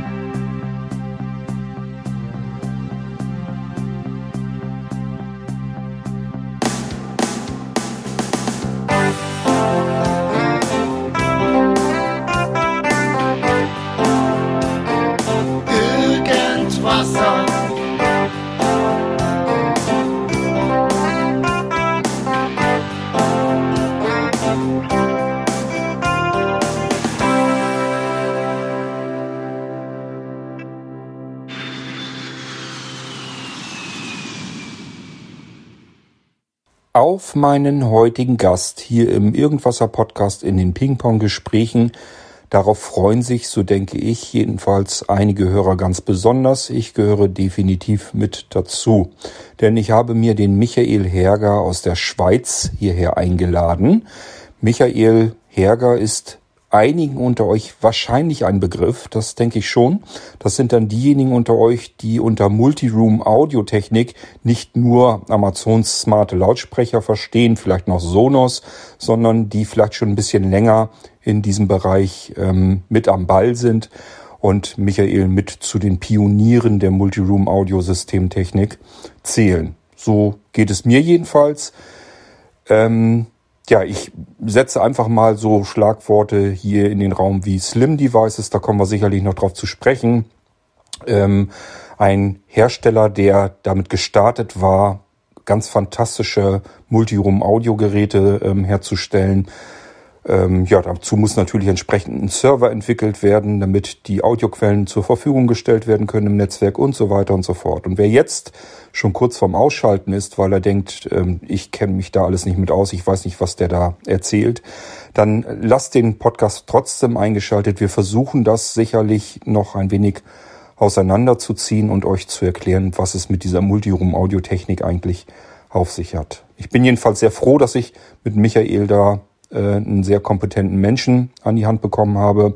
Bye. Auf meinen heutigen Gast hier im Irgendwasser Podcast in den Ping-Pong-Gesprächen. Darauf freuen sich, so denke ich, jedenfalls einige Hörer ganz besonders. Ich gehöre definitiv mit dazu. Denn ich habe mir den Michael Herger aus der Schweiz hierher eingeladen. Michael Herger ist einigen unter euch wahrscheinlich ein Begriff, das denke ich schon. Das sind dann diejenigen unter euch, die unter Multiroom Audiotechnik nicht nur Amazons smarte Lautsprecher verstehen, vielleicht noch Sonos, sondern die vielleicht schon ein bisschen länger in diesem Bereich ähm, mit am Ball sind und Michael mit zu den Pionieren der Multiroom Audiosystemtechnik zählen. So geht es mir jedenfalls. Ähm, ja, ich setze einfach mal so Schlagworte hier in den Raum wie Slim Devices, da kommen wir sicherlich noch drauf zu sprechen. Ähm, ein Hersteller, der damit gestartet war, ganz fantastische Multiroom-Audiogeräte ähm, herzustellen, ähm, ja, dazu muss natürlich entsprechend ein Server entwickelt werden, damit die Audioquellen zur Verfügung gestellt werden können im Netzwerk und so weiter und so fort. Und wer jetzt schon kurz vorm Ausschalten ist, weil er denkt, ähm, ich kenne mich da alles nicht mit aus, ich weiß nicht, was der da erzählt, dann lasst den Podcast trotzdem eingeschaltet. Wir versuchen das sicherlich noch ein wenig auseinanderzuziehen und euch zu erklären, was es mit dieser Multiroom-Audiotechnik eigentlich auf sich hat. Ich bin jedenfalls sehr froh, dass ich mit Michael da einen sehr kompetenten Menschen an die Hand bekommen habe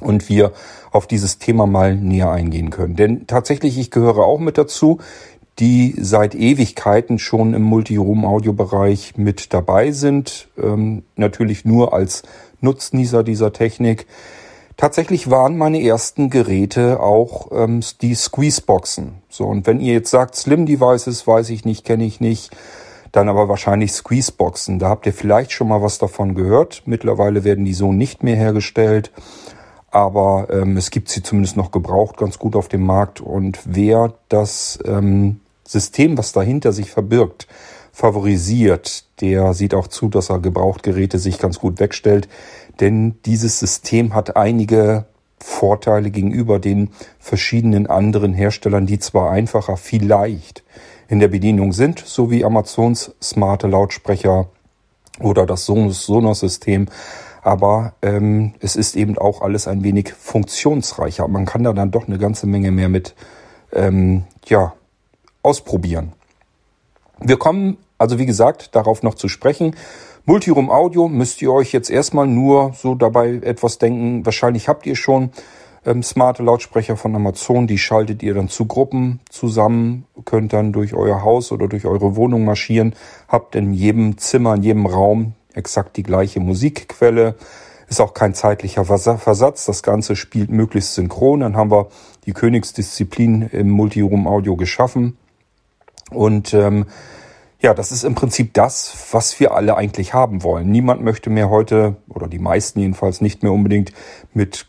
und wir auf dieses Thema mal näher eingehen können. Denn tatsächlich, ich gehöre auch mit dazu, die seit Ewigkeiten schon im Multiroom-Audio-Bereich mit dabei sind. Ähm, natürlich nur als Nutznießer dieser Technik. Tatsächlich waren meine ersten Geräte auch ähm, die Squeezeboxen. So, und wenn ihr jetzt sagt, Slim Devices, weiß ich nicht, kenne ich nicht, dann aber wahrscheinlich Squeezeboxen. Da habt ihr vielleicht schon mal was davon gehört. Mittlerweile werden die so nicht mehr hergestellt. Aber ähm, es gibt sie zumindest noch gebraucht, ganz gut auf dem Markt. Und wer das ähm, System, was dahinter sich verbirgt, favorisiert, der sieht auch zu, dass er Gebrauchtgeräte sich ganz gut wegstellt. Denn dieses System hat einige Vorteile gegenüber den verschiedenen anderen Herstellern, die zwar einfacher vielleicht in der Bedienung sind, sowie Amazons smarte Lautsprecher oder das Sonos-System. Aber ähm, es ist eben auch alles ein wenig funktionsreicher. Man kann da dann doch eine ganze Menge mehr mit ähm, ja, ausprobieren. Wir kommen also wie gesagt darauf noch zu sprechen. Multiroom Audio müsst ihr euch jetzt erstmal nur so dabei etwas denken. Wahrscheinlich habt ihr schon ähm, smarte Lautsprecher von Amazon, die schaltet ihr dann zu Gruppen zusammen, könnt dann durch euer Haus oder durch eure Wohnung marschieren, habt in jedem Zimmer, in jedem Raum exakt die gleiche Musikquelle. Ist auch kein zeitlicher Versatz. Das Ganze spielt möglichst synchron. Dann haben wir die Königsdisziplin im Multiroom Audio geschaffen. Und ähm, ja, das ist im Prinzip das, was wir alle eigentlich haben wollen. Niemand möchte mehr heute, oder die meisten jedenfalls nicht mehr unbedingt mit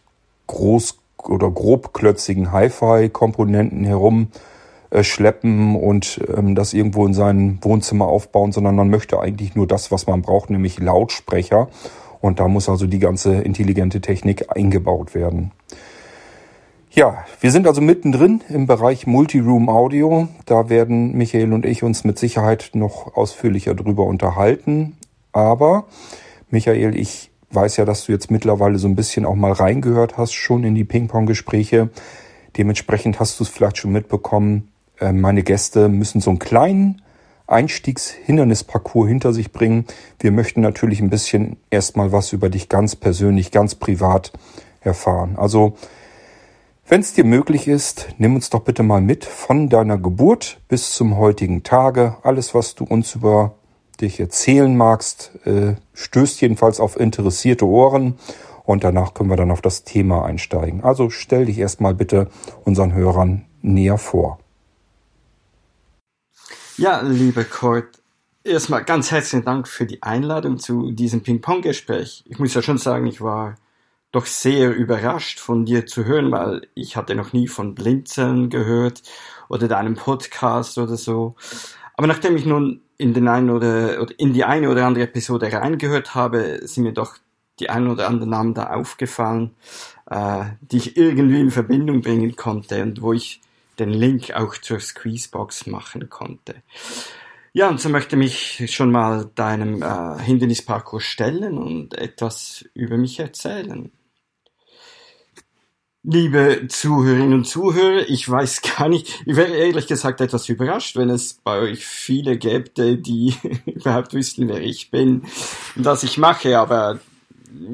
groß oder grobklötzigen Hi-Fi-Komponenten herumschleppen und ähm, das irgendwo in seinem Wohnzimmer aufbauen, sondern man möchte eigentlich nur das, was man braucht, nämlich Lautsprecher. Und da muss also die ganze intelligente Technik eingebaut werden. Ja, wir sind also mittendrin im Bereich Multiroom Audio. Da werden Michael und ich uns mit Sicherheit noch ausführlicher drüber unterhalten. Aber Michael, ich weiß ja, dass du jetzt mittlerweile so ein bisschen auch mal reingehört hast, schon in die Ping-Pong-Gespräche. Dementsprechend hast du es vielleicht schon mitbekommen. Äh, meine Gäste müssen so einen kleinen Einstiegshindernisparcours hinter sich bringen. Wir möchten natürlich ein bisschen erstmal was über dich ganz persönlich, ganz privat erfahren. Also, wenn es dir möglich ist, nimm uns doch bitte mal mit von deiner Geburt bis zum heutigen Tage. Alles, was du uns über dich erzählen magst, äh, stößt jedenfalls auf interessierte Ohren. und danach können wir dann auf das Thema einsteigen. Also stell dich erstmal bitte unseren Hörern näher vor. Ja, lieber Kurt, erstmal ganz herzlichen Dank für die Einladung zu diesem Ping-Pong-Gespräch. Ich muss ja schon sagen, ich war doch sehr überrascht von dir zu hören, weil ich hatte noch nie von Blinzeln gehört oder deinem Podcast oder so. Aber nachdem ich nun in den einen oder, oder in die eine oder andere Episode reingehört habe, sind mir doch die ein oder anderen Namen da aufgefallen, äh, die ich irgendwie in Verbindung bringen konnte und wo ich den Link auch zur Squeezebox machen konnte. Ja, und so möchte ich mich schon mal deinem äh, Hindernisparcours stellen und etwas über mich erzählen. Liebe Zuhörerinnen und Zuhörer, ich weiß gar nicht, ich wäre ehrlich gesagt etwas überrascht, wenn es bei euch viele gäbe, die überhaupt wüssten, wer ich bin und was ich mache, aber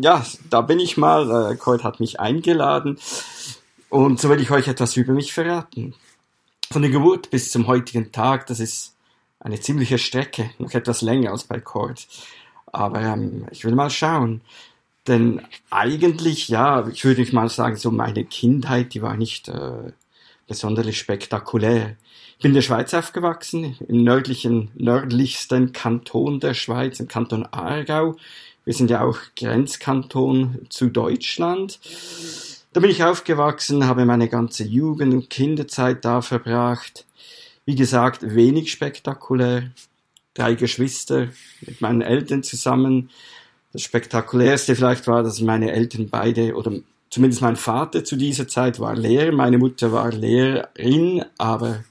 ja, da bin ich mal, äh, Colt hat mich eingeladen und so will ich euch etwas über mich verraten. Von der Geburt bis zum heutigen Tag, das ist eine ziemliche Strecke, noch etwas länger als bei Cord. Aber ähm, ich will mal schauen. Denn eigentlich, ja, ich würde mal sagen, so meine Kindheit, die war nicht äh, besonders spektakulär. Ich bin in der Schweiz aufgewachsen, im nördlichen, nördlichsten Kanton der Schweiz, im Kanton Aargau. Wir sind ja auch Grenzkanton zu Deutschland. Da bin ich aufgewachsen, habe meine ganze Jugend und Kinderzeit da verbracht. Wie gesagt, wenig spektakulär. Drei Geschwister mit meinen Eltern zusammen das Spektakulärste vielleicht war, dass meine Eltern beide, oder zumindest mein Vater zu dieser Zeit war Lehrer, meine Mutter war Lehrerin, aber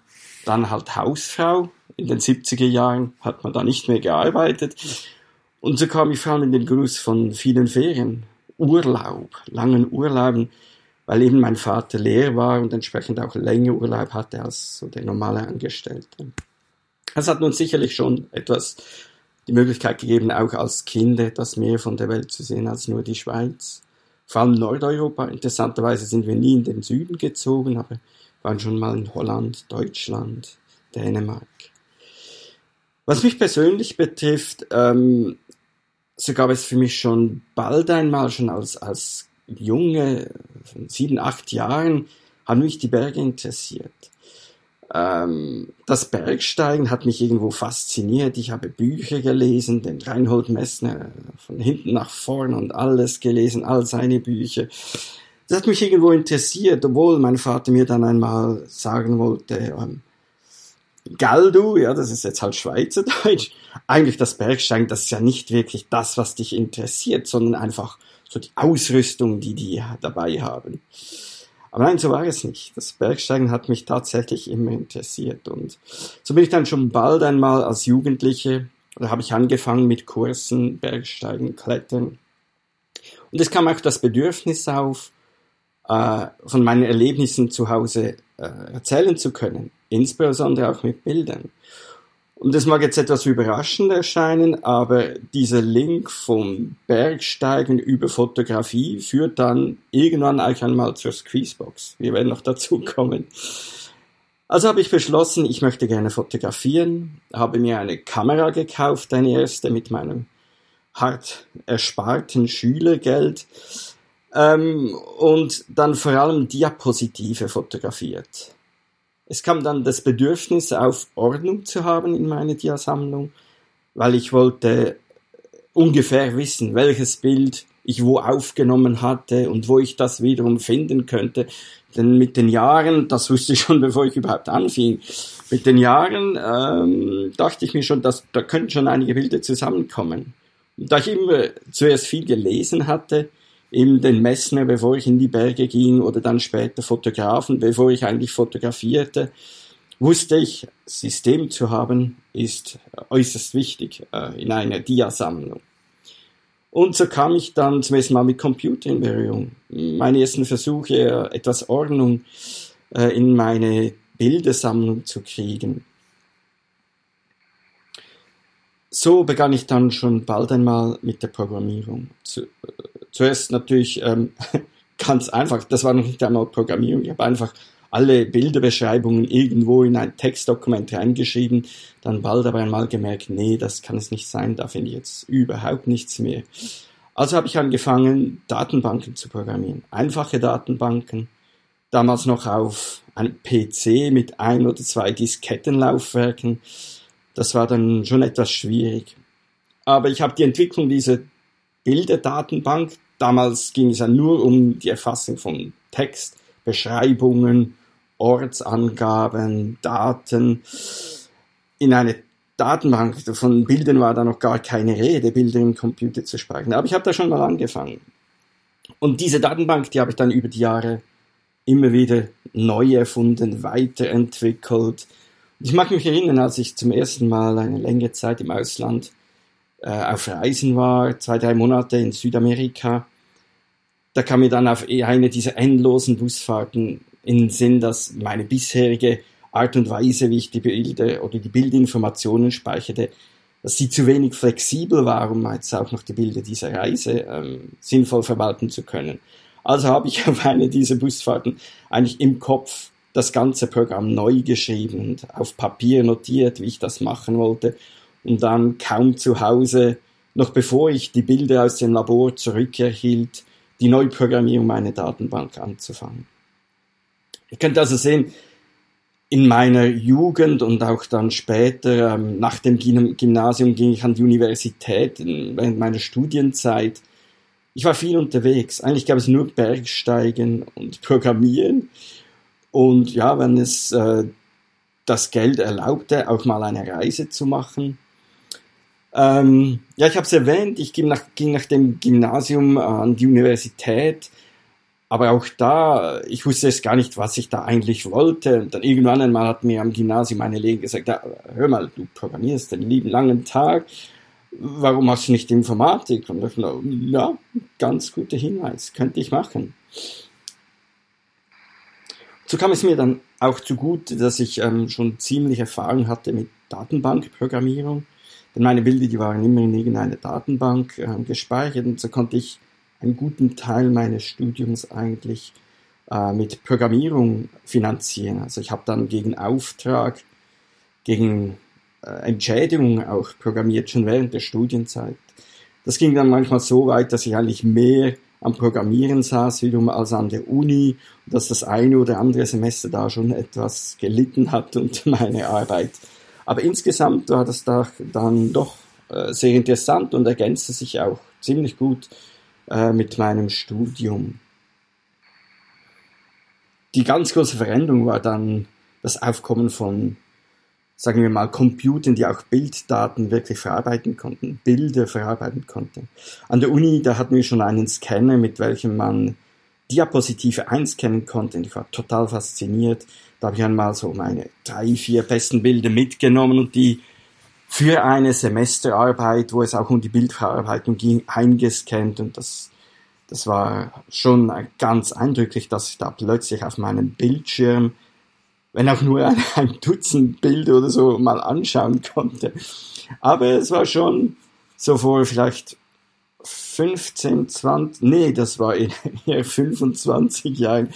dann halt Hausfrau. In den 70er Jahren hat man da nicht mehr gearbeitet. Und so kam ich vor allem in den Genuss von vielen Ferien, Urlaub, langen Urlauben, weil eben mein Vater Lehrer war und entsprechend auch länger Urlaub hatte als so der normale Angestellte. Das hat nun sicherlich schon etwas die Möglichkeit gegeben, auch als Kind etwas mehr von der Welt zu sehen als nur die Schweiz. Vor allem Nordeuropa. Interessanterweise sind wir nie in den Süden gezogen, aber waren schon mal in Holland, Deutschland, Dänemark. Was mich persönlich betrifft, ähm, so gab es für mich schon bald einmal, schon als, als Junge, von sieben, acht Jahren, haben mich die Berge interessiert. Ähm, das Bergsteigen hat mich irgendwo fasziniert. Ich habe Bücher gelesen, den Reinhold Messner von hinten nach vorn und alles gelesen, all seine Bücher. Das hat mich irgendwo interessiert, obwohl mein Vater mir dann einmal sagen wollte, ähm, Galdu, ja, das ist jetzt halt Schweizerdeutsch, eigentlich das Bergsteigen, das ist ja nicht wirklich das, was dich interessiert, sondern einfach so die Ausrüstung, die die dabei haben. Aber nein, so war es nicht. Das Bergsteigen hat mich tatsächlich immer interessiert. Und so bin ich dann schon bald einmal als Jugendliche, da habe ich angefangen mit Kursen, Bergsteigen, Klettern. Und es kam auch das Bedürfnis auf, äh, von meinen Erlebnissen zu Hause äh, erzählen zu können, insbesondere auch mit Bildern. Und das mag jetzt etwas überraschend erscheinen, aber dieser Link vom Bergsteigen über Fotografie führt dann irgendwann auch einmal zur Squeezebox. Wir werden noch dazu kommen. Also habe ich beschlossen, ich möchte gerne fotografieren, habe mir eine Kamera gekauft, eine erste mit meinem hart ersparten Schülergeld ähm, und dann vor allem Diapositive fotografiert. Es kam dann das Bedürfnis auf, Ordnung zu haben in meiner Diasammlung, weil ich wollte ungefähr wissen, welches Bild ich wo aufgenommen hatte und wo ich das wiederum finden könnte. Denn mit den Jahren, das wusste ich schon, bevor ich überhaupt anfing, mit den Jahren ähm, dachte ich mir schon, dass da könnten schon einige Bilder zusammenkommen. Und da ich immer zuerst viel gelesen hatte, eben den Messner, bevor ich in die Berge ging oder dann später Fotografen, bevor ich eigentlich fotografierte, wusste ich, System zu haben ist äußerst wichtig äh, in einer Diasammlung. Und so kam ich dann zum ersten Mal mit Computer in Berührung. Meine ersten Versuche, etwas Ordnung äh, in meine Bildersammlung zu kriegen. So begann ich dann schon bald einmal mit der Programmierung. Zu, äh, zuerst natürlich ähm, ganz einfach, das war noch nicht einmal Programmierung, ich habe einfach alle Bilderbeschreibungen irgendwo in ein Textdokument reingeschrieben, dann bald aber einmal gemerkt, nee, das kann es nicht sein, da finde ich jetzt überhaupt nichts mehr. Also habe ich angefangen, Datenbanken zu programmieren. Einfache Datenbanken. Damals noch auf einem PC mit ein oder zwei Diskettenlaufwerken. Das war dann schon etwas schwierig. Aber ich habe die Entwicklung dieser Bilderdatenbank, damals ging es ja nur um die Erfassung von Text, Beschreibungen, Ortsangaben, Daten, in eine Datenbank, von Bildern war da noch gar keine Rede, Bilder im Computer zu speichern. Aber ich habe da schon mal angefangen. Und diese Datenbank, die habe ich dann über die Jahre immer wieder neu erfunden, weiterentwickelt. Ich mag mich erinnern, als ich zum ersten Mal eine längere Zeit im Ausland äh, auf Reisen war, zwei, drei Monate in Südamerika, da kam mir dann auf eine dieser endlosen Busfahrten in den Sinn, dass meine bisherige Art und Weise, wie ich die Bilder oder die Bildinformationen speicherte, dass sie zu wenig flexibel war, um jetzt auch noch die Bilder dieser Reise ähm, sinnvoll verwalten zu können. Also habe ich auf eine dieser Busfahrten eigentlich im Kopf das ganze Programm neu geschrieben und auf Papier notiert, wie ich das machen wollte und dann kaum zu Hause, noch bevor ich die Bilder aus dem Labor zurückerhielt, die Neuprogrammierung meiner Datenbank anzufangen. Ihr könnt also sehen, in meiner Jugend und auch dann später, ähm, nach dem Gymnasium, ging ich an die Universität während meiner Studienzeit. Ich war viel unterwegs. Eigentlich gab es nur Bergsteigen und Programmieren. Und ja, wenn es äh, das Geld erlaubte, auch mal eine Reise zu machen. Ähm, ja, ich habe es erwähnt, ich ging nach, ging nach dem Gymnasium an die Universität aber auch da, ich wusste es gar nicht, was ich da eigentlich wollte. Und dann irgendwann einmal hat mir am Gymnasium meine Lehrerin gesagt, ja, hör mal, du programmierst den lieben langen Tag. Warum hast du nicht Informatik? Und ich dachte, ja, ganz guter Hinweis, könnte ich machen. So kam es mir dann auch zugute, dass ich ähm, schon ziemlich Erfahrung hatte mit Datenbankprogrammierung. Denn meine Bilder, die waren immer in irgendeiner Datenbank äh, gespeichert und so konnte ich einen guten Teil meines Studiums eigentlich äh, mit Programmierung finanzieren. Also ich habe dann gegen Auftrag, gegen äh, Entschädigung auch programmiert, schon während der Studienzeit. Das ging dann manchmal so weit, dass ich eigentlich mehr am Programmieren saß wiederum als an der Uni, dass das eine oder andere Semester da schon etwas gelitten hat unter meiner Arbeit. Aber insgesamt war das da dann doch äh, sehr interessant und ergänzte sich auch ziemlich gut äh, mit meinem Studium. Die ganz große Veränderung war dann das Aufkommen von, sagen wir mal, Computern, die auch Bilddaten wirklich verarbeiten konnten, Bilder verarbeiten konnten. An der Uni, da hatten wir schon einen Scanner, mit welchem man Diapositive einscannen konnte. Ich war total fasziniert. Da habe ich einmal so meine drei, vier besten Bilder mitgenommen und die für eine Semesterarbeit, wo es auch um die Bildverarbeitung ging, eingescannt und das, das war schon ganz eindrücklich, dass ich da plötzlich auf meinem Bildschirm, wenn auch nur ein, ein Dutzend Bilder oder so mal anschauen konnte. Aber es war schon so vor vielleicht 15, 20, nee, das war eher 25 Jahren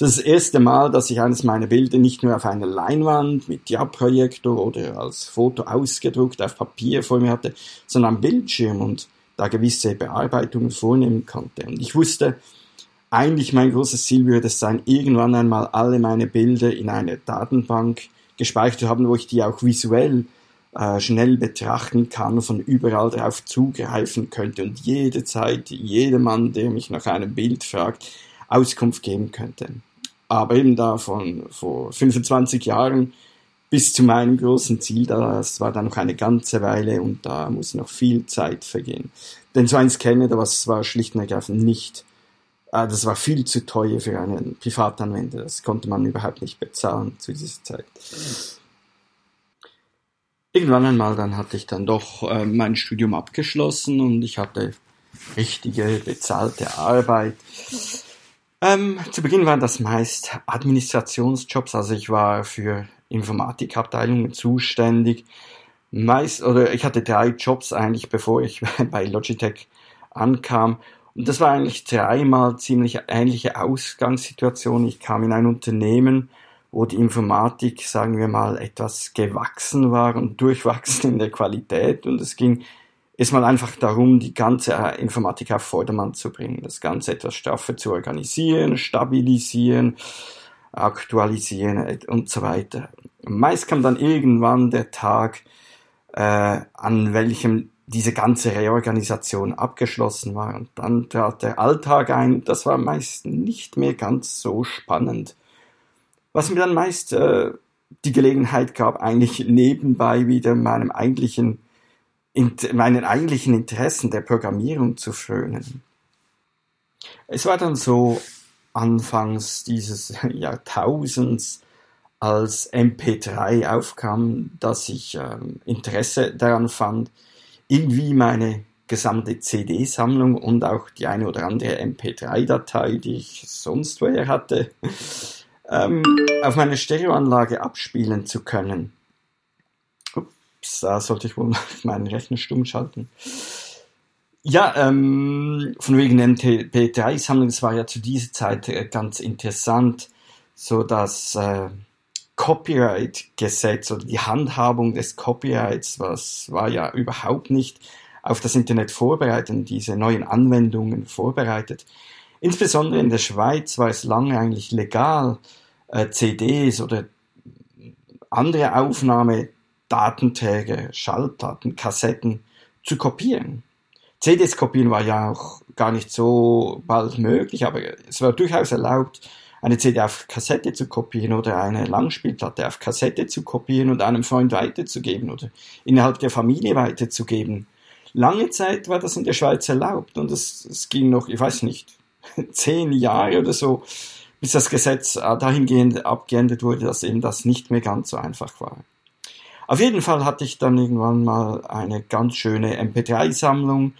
das ist das erste Mal, dass ich eines meiner Bilder nicht nur auf einer Leinwand mit Diaprojektor oder als Foto ausgedruckt auf Papier vor mir hatte, sondern am Bildschirm und da gewisse Bearbeitungen vornehmen konnte. Und ich wusste, eigentlich mein großes Ziel würde es sein, irgendwann einmal alle meine Bilder in eine Datenbank gespeichert zu haben, wo ich die auch visuell äh, schnell betrachten kann, von überall darauf zugreifen könnte und jederzeit jedermann, der mich nach einem Bild fragt, Auskunft geben könnte. Aber eben da von vor 25 Jahren bis zu meinem großen Ziel, das war dann noch eine ganze Weile und da muss noch viel Zeit vergehen. Denn so ein Scanner, das war schlicht und ergreifend nicht, äh, das war viel zu teuer für einen Privatanwender. Das konnte man überhaupt nicht bezahlen zu dieser Zeit. Irgendwann einmal dann hatte ich dann doch äh, mein Studium abgeschlossen und ich hatte richtige bezahlte Arbeit. Ähm, zu Beginn waren das meist Administrationsjobs, also ich war für Informatikabteilungen zuständig. Meist, oder ich hatte drei Jobs eigentlich, bevor ich bei Logitech ankam. Und das war eigentlich dreimal ziemlich ähnliche Ausgangssituationen. Ich kam in ein Unternehmen, wo die Informatik, sagen wir mal, etwas gewachsen war und durchwachsen in der Qualität. Und es ging ist mal einfach darum, die ganze äh, Informatik auf Vordermann zu bringen, das Ganze etwas straffer zu organisieren, stabilisieren, aktualisieren und so weiter. Meist kam dann irgendwann der Tag, äh, an welchem diese ganze Reorganisation abgeschlossen war. Und dann trat der Alltag ein. Das war meist nicht mehr ganz so spannend. Was mir dann meist äh, die Gelegenheit gab, eigentlich nebenbei wieder meinem eigentlichen meinen eigentlichen Interessen der Programmierung zu frönen. Es war dann so anfangs dieses Jahrtausends, als MP3 aufkam, dass ich ähm, Interesse daran fand, irgendwie meine gesamte CD-Sammlung und auch die eine oder andere MP3-Datei, die ich sonst woher hatte, ähm, auf meiner Stereoanlage abspielen zu können da sollte ich wohl meinen Rechner stumm schalten. Ja, ähm, von wegen MP3-Sammlung, das war ja zu dieser Zeit äh, ganz interessant, so dass äh, Copyright-Gesetz oder die Handhabung des Copyrights, was war ja überhaupt nicht auf das Internet vorbereitet und diese neuen Anwendungen vorbereitet. Insbesondere in der Schweiz war es lange eigentlich legal, äh, CDs oder andere Aufnahme Datenträger, Schallplatten, Kassetten zu kopieren. CDs kopieren war ja auch gar nicht so bald möglich, aber es war durchaus erlaubt, eine CD auf Kassette zu kopieren oder eine Langspielplatte auf Kassette zu kopieren und einem Freund weiterzugeben oder innerhalb der Familie weiterzugeben. Lange Zeit war das in der Schweiz erlaubt und es, es ging noch, ich weiß nicht, zehn Jahre oder so, bis das Gesetz dahingehend abgeändert wurde, dass eben das nicht mehr ganz so einfach war. Auf jeden Fall hatte ich dann irgendwann mal eine ganz schöne MP3-Sammlung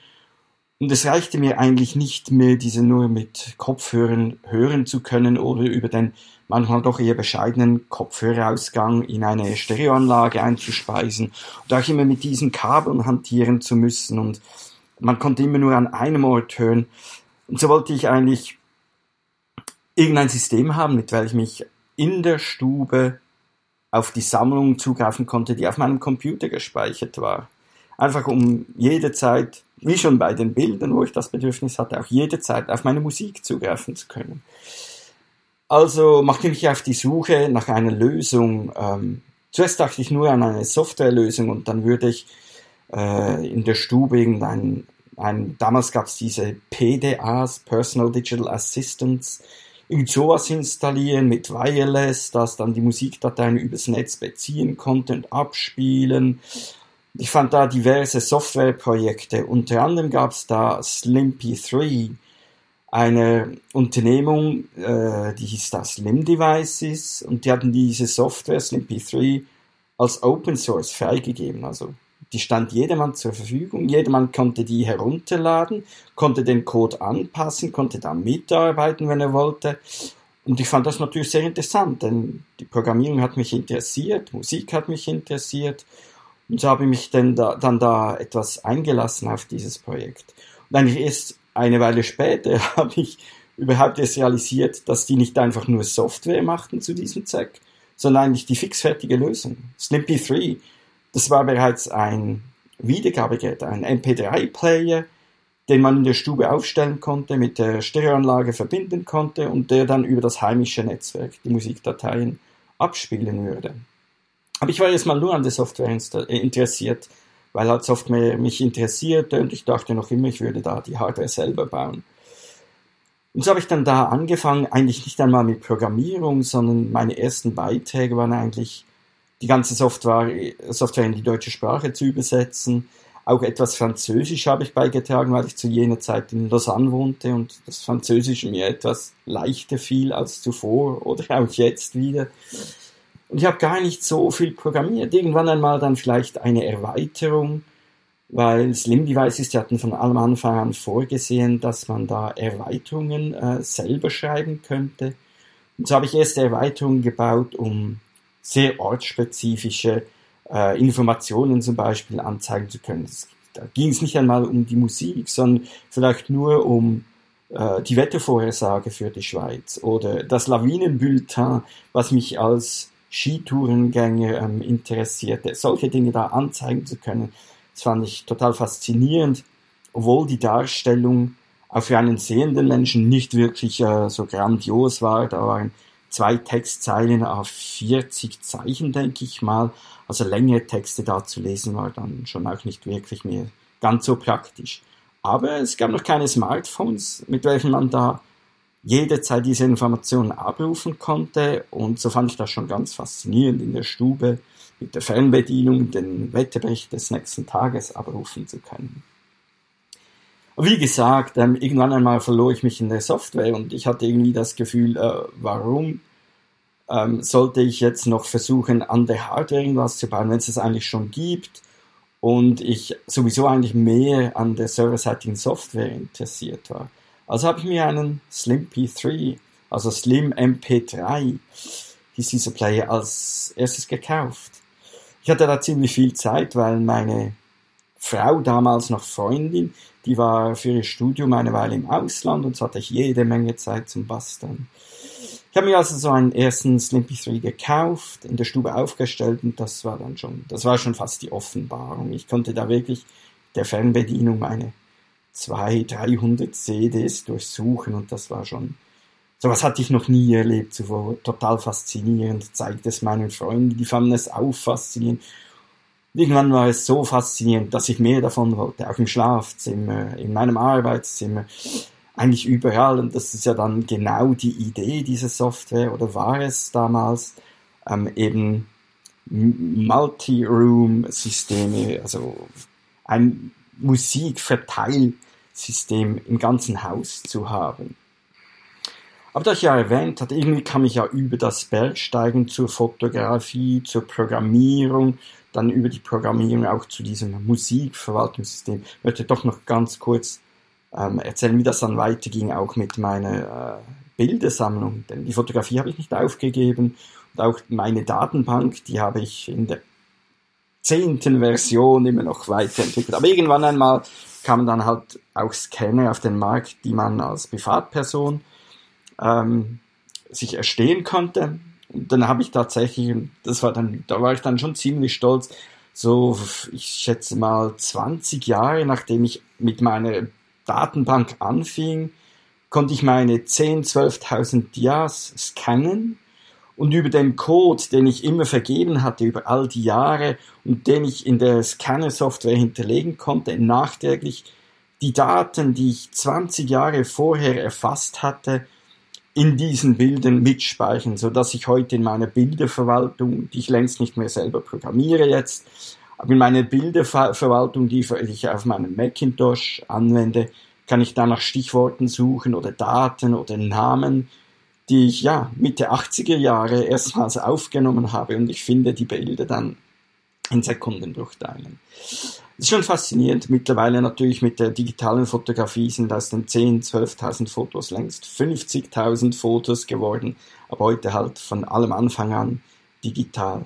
und es reichte mir eigentlich nicht mehr, diese nur mit Kopfhörern hören zu können oder über den manchmal doch eher bescheidenen Kopfhörerausgang in eine Stereoanlage einzuspeisen und auch immer mit diesen Kabeln hantieren zu müssen und man konnte immer nur an einem Ort hören. Und so wollte ich eigentlich irgendein System haben, mit welchem ich in der Stube auf die Sammlung zugreifen konnte, die auf meinem Computer gespeichert war. Einfach um jede Zeit, wie schon bei den Bildern, wo ich das Bedürfnis hatte, auch jede Zeit auf meine Musik zugreifen zu können. Also machte ich mich auf die Suche nach einer Lösung. Ähm, zuerst dachte ich nur an eine Softwarelösung und dann würde ich äh, in der Stube irgendein, ein, damals gab es diese PDAs, Personal Digital Assistants, irgend sowas installieren mit Wireless, das dann die Musikdateien übers Netz beziehen konnte und abspielen. Ich fand da diverse Softwareprojekte. Unter anderem gab es da Slimpy3, eine Unternehmung, äh, die hieß da Slim Devices und die hatten diese Software Slimpy3 als Open Source freigegeben. Also die stand jedermann zur Verfügung. Jedermann konnte die herunterladen, konnte den Code anpassen, konnte da mitarbeiten, wenn er wollte. Und ich fand das natürlich sehr interessant, denn die Programmierung hat mich interessiert, Musik hat mich interessiert. Und so habe ich mich dann da, dann da etwas eingelassen auf dieses Projekt. Und eigentlich erst eine Weile später habe ich überhaupt erst realisiert, dass die nicht einfach nur Software machten zu diesem Zweck, sondern eigentlich die fixfertige Lösung. Slimpy 3 das war bereits ein Wiedergabegerät, ein MP3-Player, den man in der Stube aufstellen konnte, mit der Stereoanlage verbinden konnte und der dann über das heimische Netzwerk die Musikdateien abspielen würde. Aber ich war erstmal nur an der Software äh, interessiert, weil halt Software mich interessierte und ich dachte noch immer, ich würde da die Hardware selber bauen. Und so habe ich dann da angefangen, eigentlich nicht einmal mit Programmierung, sondern meine ersten Beiträge waren eigentlich die ganze Software, Software in die deutsche Sprache zu übersetzen. Auch etwas Französisch habe ich beigetragen, weil ich zu jener Zeit in Lausanne wohnte und das Französisch mir etwas leichter fiel als zuvor oder auch jetzt wieder. Und ich habe gar nicht so viel programmiert. Irgendwann einmal dann vielleicht eine Erweiterung, weil Slim Devices, die hatten von allem Anfang an vorgesehen, dass man da Erweiterungen äh, selber schreiben könnte. Und so habe ich erste Erweiterungen gebaut, um sehr ortsspezifische äh, Informationen zum Beispiel anzeigen zu können. Das, da ging es nicht einmal um die Musik, sondern vielleicht nur um äh, die Wettervorhersage für die Schweiz oder das Lawinenbulletin, was mich als Skitourengänger ähm, interessierte. Solche Dinge da anzeigen zu können, Das fand ich total faszinierend, obwohl die Darstellung auch für einen sehenden Menschen nicht wirklich äh, so grandios war. Da waren zwei Textzeilen auf 40 Zeichen, denke ich mal. Also längere Texte da zu lesen war dann schon auch nicht wirklich mehr ganz so praktisch. Aber es gab noch keine Smartphones, mit welchen man da jederzeit diese Informationen abrufen konnte. Und so fand ich das schon ganz faszinierend, in der Stube mit der Fernbedienung den Wetterbericht des nächsten Tages abrufen zu können. Wie gesagt, ähm, irgendwann einmal verlor ich mich in der Software und ich hatte irgendwie das Gefühl, äh, warum ähm, sollte ich jetzt noch versuchen, an der Hardware irgendwas zu bauen, wenn es es eigentlich schon gibt und ich sowieso eigentlich mehr an der serverseitigen Software interessiert war. Also habe ich mir einen Slim P3, also Slim MP3, hieß dieser Player, als erstes gekauft. Ich hatte da ziemlich viel Zeit, weil meine Frau, damals noch Freundin, die war für ihr Studium eine Weile im Ausland und so hatte ich jede Menge Zeit zum Basteln. Ich habe mir also so einen ersten Slimpy 3 gekauft, in der Stube aufgestellt und das war dann schon, das war schon fast die Offenbarung. Ich konnte da wirklich der Fernbedienung meine 200, 300 CDs durchsuchen und das war schon, sowas hatte ich noch nie erlebt zuvor, total faszinierend, zeigte es meinen Freunden, die fanden es auch faszinierend. Irgendwann war es so faszinierend, dass ich mehr davon wollte, auch im Schlafzimmer, in meinem Arbeitszimmer eigentlich überall. Und das ist ja dann genau die Idee dieser Software, oder war es damals, ähm, eben Multi-Room-Systeme, also ein Musikverteilsystem im ganzen Haus zu haben. Aber das ich ja erwähnt hatte, irgendwie kam ich ja über das Bergsteigen zur Fotografie, zur Programmierung, dann über die Programmierung auch zu diesem Musikverwaltungssystem. Ich möchte doch noch ganz kurz ähm, erzählen, wie das dann weiterging, auch mit meiner äh, Bildersammlung. Denn die Fotografie habe ich nicht aufgegeben und auch meine Datenbank, die habe ich in der zehnten Version immer noch weiterentwickelt. Aber irgendwann einmal kamen dann halt auch Scanner auf den Markt, die man als Privatperson ähm, sich erstehen konnte. Und dann habe ich tatsächlich, das war dann, da war ich dann schon ziemlich stolz, so, ich schätze mal 20 Jahre nachdem ich mit meiner Datenbank anfing, konnte ich meine 10.000, 12.000 Dias scannen und über den Code, den ich immer vergeben hatte über all die Jahre und den ich in der Scanner-Software hinterlegen konnte, nachträglich die Daten, die ich 20 Jahre vorher erfasst hatte, in diesen Bildern mitspeichern, so dass ich heute in meiner Bilderverwaltung, die ich längst nicht mehr selber programmiere jetzt, aber in meiner Bilderverwaltung, die ich auf meinem Macintosh anwende, kann ich da nach Stichworten suchen oder Daten oder Namen, die ich ja Mitte 80er Jahre erstmals aufgenommen habe und ich finde die Bilder dann in Sekundenbruchteilen. Ist schon faszinierend. Mittlerweile natürlich mit der digitalen Fotografie sind aus den 10.000, 12.000 Fotos längst 50.000 Fotos geworden, aber heute halt von allem Anfang an digital.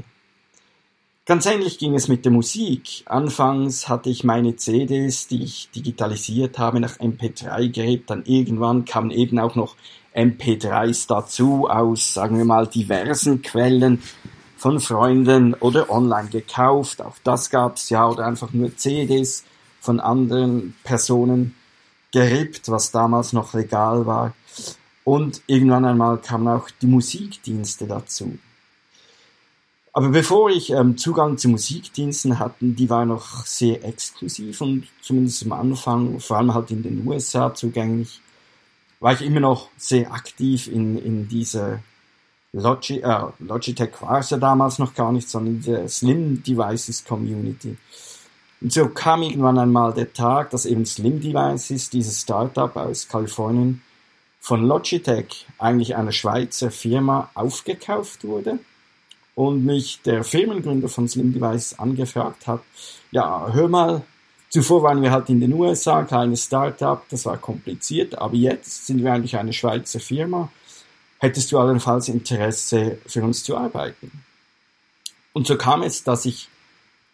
Ganz ähnlich ging es mit der Musik. Anfangs hatte ich meine CDs, die ich digitalisiert habe, nach MP3 gerebt. Dann irgendwann kamen eben auch noch MP3s dazu aus, sagen wir mal, diversen Quellen von Freunden oder online gekauft. Auch das gab's ja oder einfach nur CDs von anderen Personen gerippt, was damals noch legal war. Und irgendwann einmal kamen auch die Musikdienste dazu. Aber bevor ich ähm, Zugang zu Musikdiensten hatte, die waren noch sehr exklusiv und zumindest am Anfang, vor allem halt in den USA zugänglich, war ich immer noch sehr aktiv in, in dieser Logi äh, Logitech war es ja damals noch gar nicht, sondern der Slim Devices Community. Und so kam irgendwann einmal der Tag, dass eben Slim Devices, dieses Startup aus Kalifornien, von Logitech, eigentlich einer Schweizer Firma, aufgekauft wurde und mich der Firmengründer von Slim Device angefragt hat, ja, hör mal, zuvor waren wir halt in den USA, kleines Startup, das war kompliziert, aber jetzt sind wir eigentlich eine Schweizer Firma. Hättest du allenfalls Interesse, für uns zu arbeiten? Und so kam es, dass ich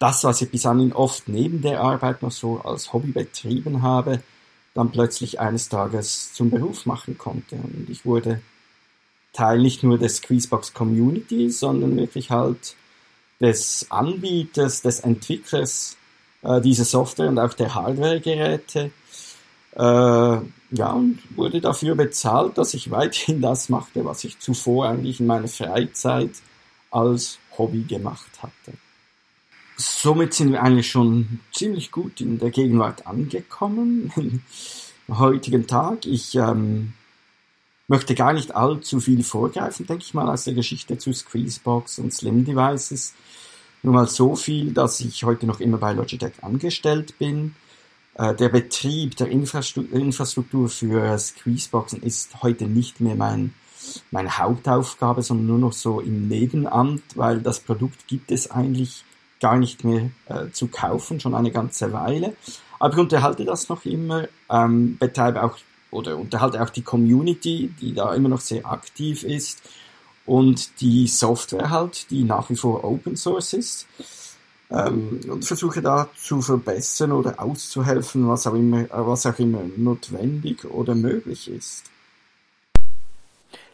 das, was ich bis anhin oft neben der Arbeit noch so als Hobby betrieben habe, dann plötzlich eines Tages zum Beruf machen konnte. Und ich wurde Teil nicht nur des Squeezebox Community, sondern wirklich halt des Anbieters, des Entwicklers äh, dieser Software und auch der Hardware-Geräte. Äh, ja, und wurde dafür bezahlt, dass ich weiterhin das machte, was ich zuvor eigentlich in meiner Freizeit als Hobby gemacht hatte. Somit sind wir eigentlich schon ziemlich gut in der Gegenwart angekommen, im heutigen Tag. Ich ähm, möchte gar nicht allzu viel vorgreifen, denke ich mal, aus der Geschichte zu Squeezebox und Slim Devices. Nur mal so viel, dass ich heute noch immer bei Logitech angestellt bin. Äh, der Betrieb der Infrastruktur für Squeezeboxen ist heute nicht mehr mein, meine Hauptaufgabe, sondern nur noch so im Nebenamt, weil das Produkt gibt es eigentlich gar nicht mehr äh, zu kaufen, schon eine ganze Weile. Aber ich unterhalte das noch immer, ähm, betreibe auch oder unterhalte auch die Community, die da immer noch sehr aktiv ist und die Software halt, die nach wie vor Open Source ist ähm, und versuche da zu verbessern oder auszuhelfen, was auch immer, was auch immer notwendig oder möglich ist.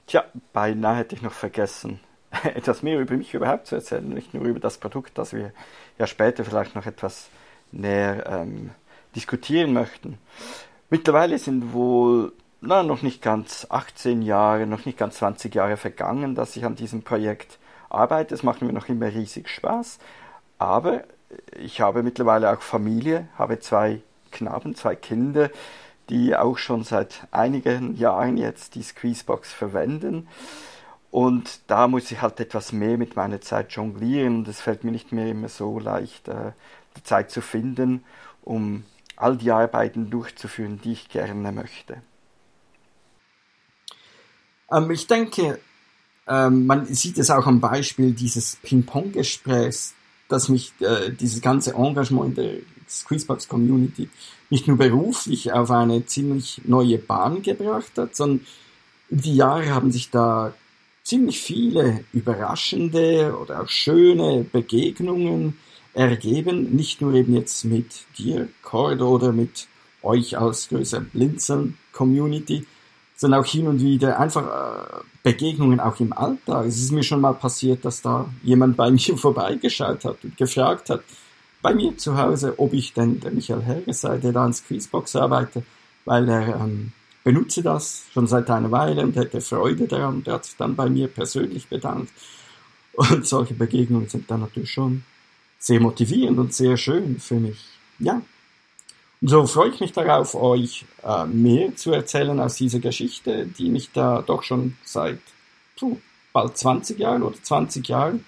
Tja, beinahe hätte ich noch vergessen, etwas mehr über mich überhaupt zu erzählen, nicht nur über das Produkt, das wir ja später vielleicht noch etwas näher ähm, diskutieren möchten. Mittlerweile sind wohl na, noch nicht ganz 18 Jahre, noch nicht ganz 20 Jahre vergangen, dass ich an diesem Projekt arbeite. Es macht mir noch immer riesig Spaß. Aber ich habe mittlerweile auch Familie, habe zwei Knaben, zwei Kinder, die auch schon seit einigen Jahren jetzt die Squeezebox verwenden. Und da muss ich halt etwas mehr mit meiner Zeit jonglieren und es fällt mir nicht mehr immer so leicht, äh, die Zeit zu finden, um all die Arbeiten durchzuführen, die ich gerne möchte. Ähm, ich denke, ähm, man sieht es auch am Beispiel dieses Ping-Pong-Gesprächs, dass mich äh, dieses ganze Engagement in der Squeezebox Community nicht nur beruflich auf eine ziemlich neue Bahn gebracht hat, sondern die Jahre haben sich da ziemlich viele überraschende oder auch schöne Begegnungen ergeben, nicht nur eben jetzt mit dir, Cord, oder mit euch als größer Blinzeln-Community, sondern auch hin und wieder einfach äh, Begegnungen auch im Alltag. Es ist mir schon mal passiert, dass da jemand bei mir vorbeigeschaut hat und gefragt hat, bei mir zu Hause, ob ich denn der Michael Herger sei, der da ans Quizbox arbeitet, weil er ähm, benutze das schon seit einer Weile und hätte Freude daran. Der hat sich dann bei mir persönlich bedankt. Und solche Begegnungen sind dann natürlich schon sehr motivierend und sehr schön für mich. Ja. So freue ich mich darauf, euch äh, mehr zu erzählen aus dieser Geschichte, die mich da doch schon seit puh, bald 20 Jahren oder 20 Jahren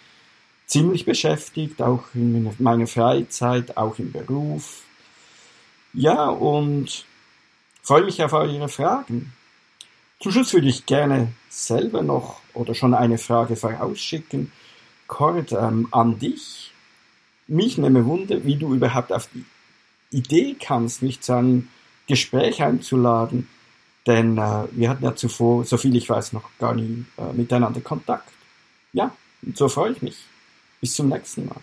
ziemlich beschäftigt, auch in meiner Freizeit, auch im Beruf. Ja, und freue mich auf eure Fragen. Zum Schluss würde ich gerne selber noch oder schon eine Frage vorausschicken. Cord, ähm, an dich mich nehme Wunder, wie du überhaupt auf die Idee kamst, mich zu einem Gespräch einzuladen. Denn äh, wir hatten ja zuvor, soviel ich weiß, noch gar nie äh, miteinander Kontakt. Ja, und so freue ich mich. Bis zum nächsten Mal.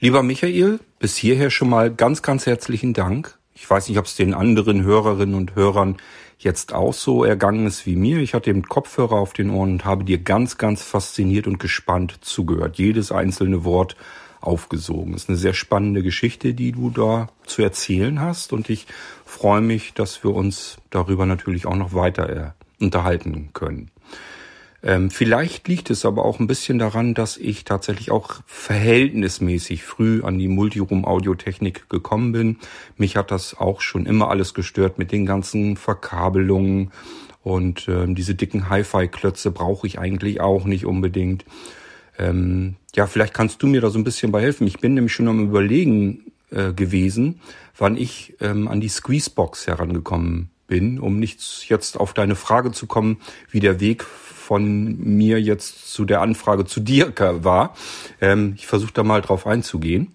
Lieber Michael, bis hierher schon mal ganz, ganz herzlichen Dank. Ich weiß nicht, ob es den anderen Hörerinnen und Hörern jetzt auch so ergangen ist wie mir. Ich hatte den Kopfhörer auf den Ohren und habe dir ganz, ganz fasziniert und gespannt zugehört. Jedes einzelne Wort aufgesogen. Das ist eine sehr spannende Geschichte, die du da zu erzählen hast und ich freue mich, dass wir uns darüber natürlich auch noch weiter äh, unterhalten können. Ähm, vielleicht liegt es aber auch ein bisschen daran, dass ich tatsächlich auch verhältnismäßig früh an die Multiroom-Audiotechnik gekommen bin. Mich hat das auch schon immer alles gestört mit den ganzen Verkabelungen und ähm, diese dicken Hi-Fi-Klötze brauche ich eigentlich auch nicht unbedingt. Ähm, ja, vielleicht kannst du mir da so ein bisschen bei helfen. Ich bin nämlich schon am Überlegen äh, gewesen, wann ich ähm, an die Squeezebox herangekommen bin, um nicht jetzt auf deine Frage zu kommen, wie der Weg von mir jetzt zu der Anfrage zu dir war. Ähm, ich versuche da mal drauf einzugehen.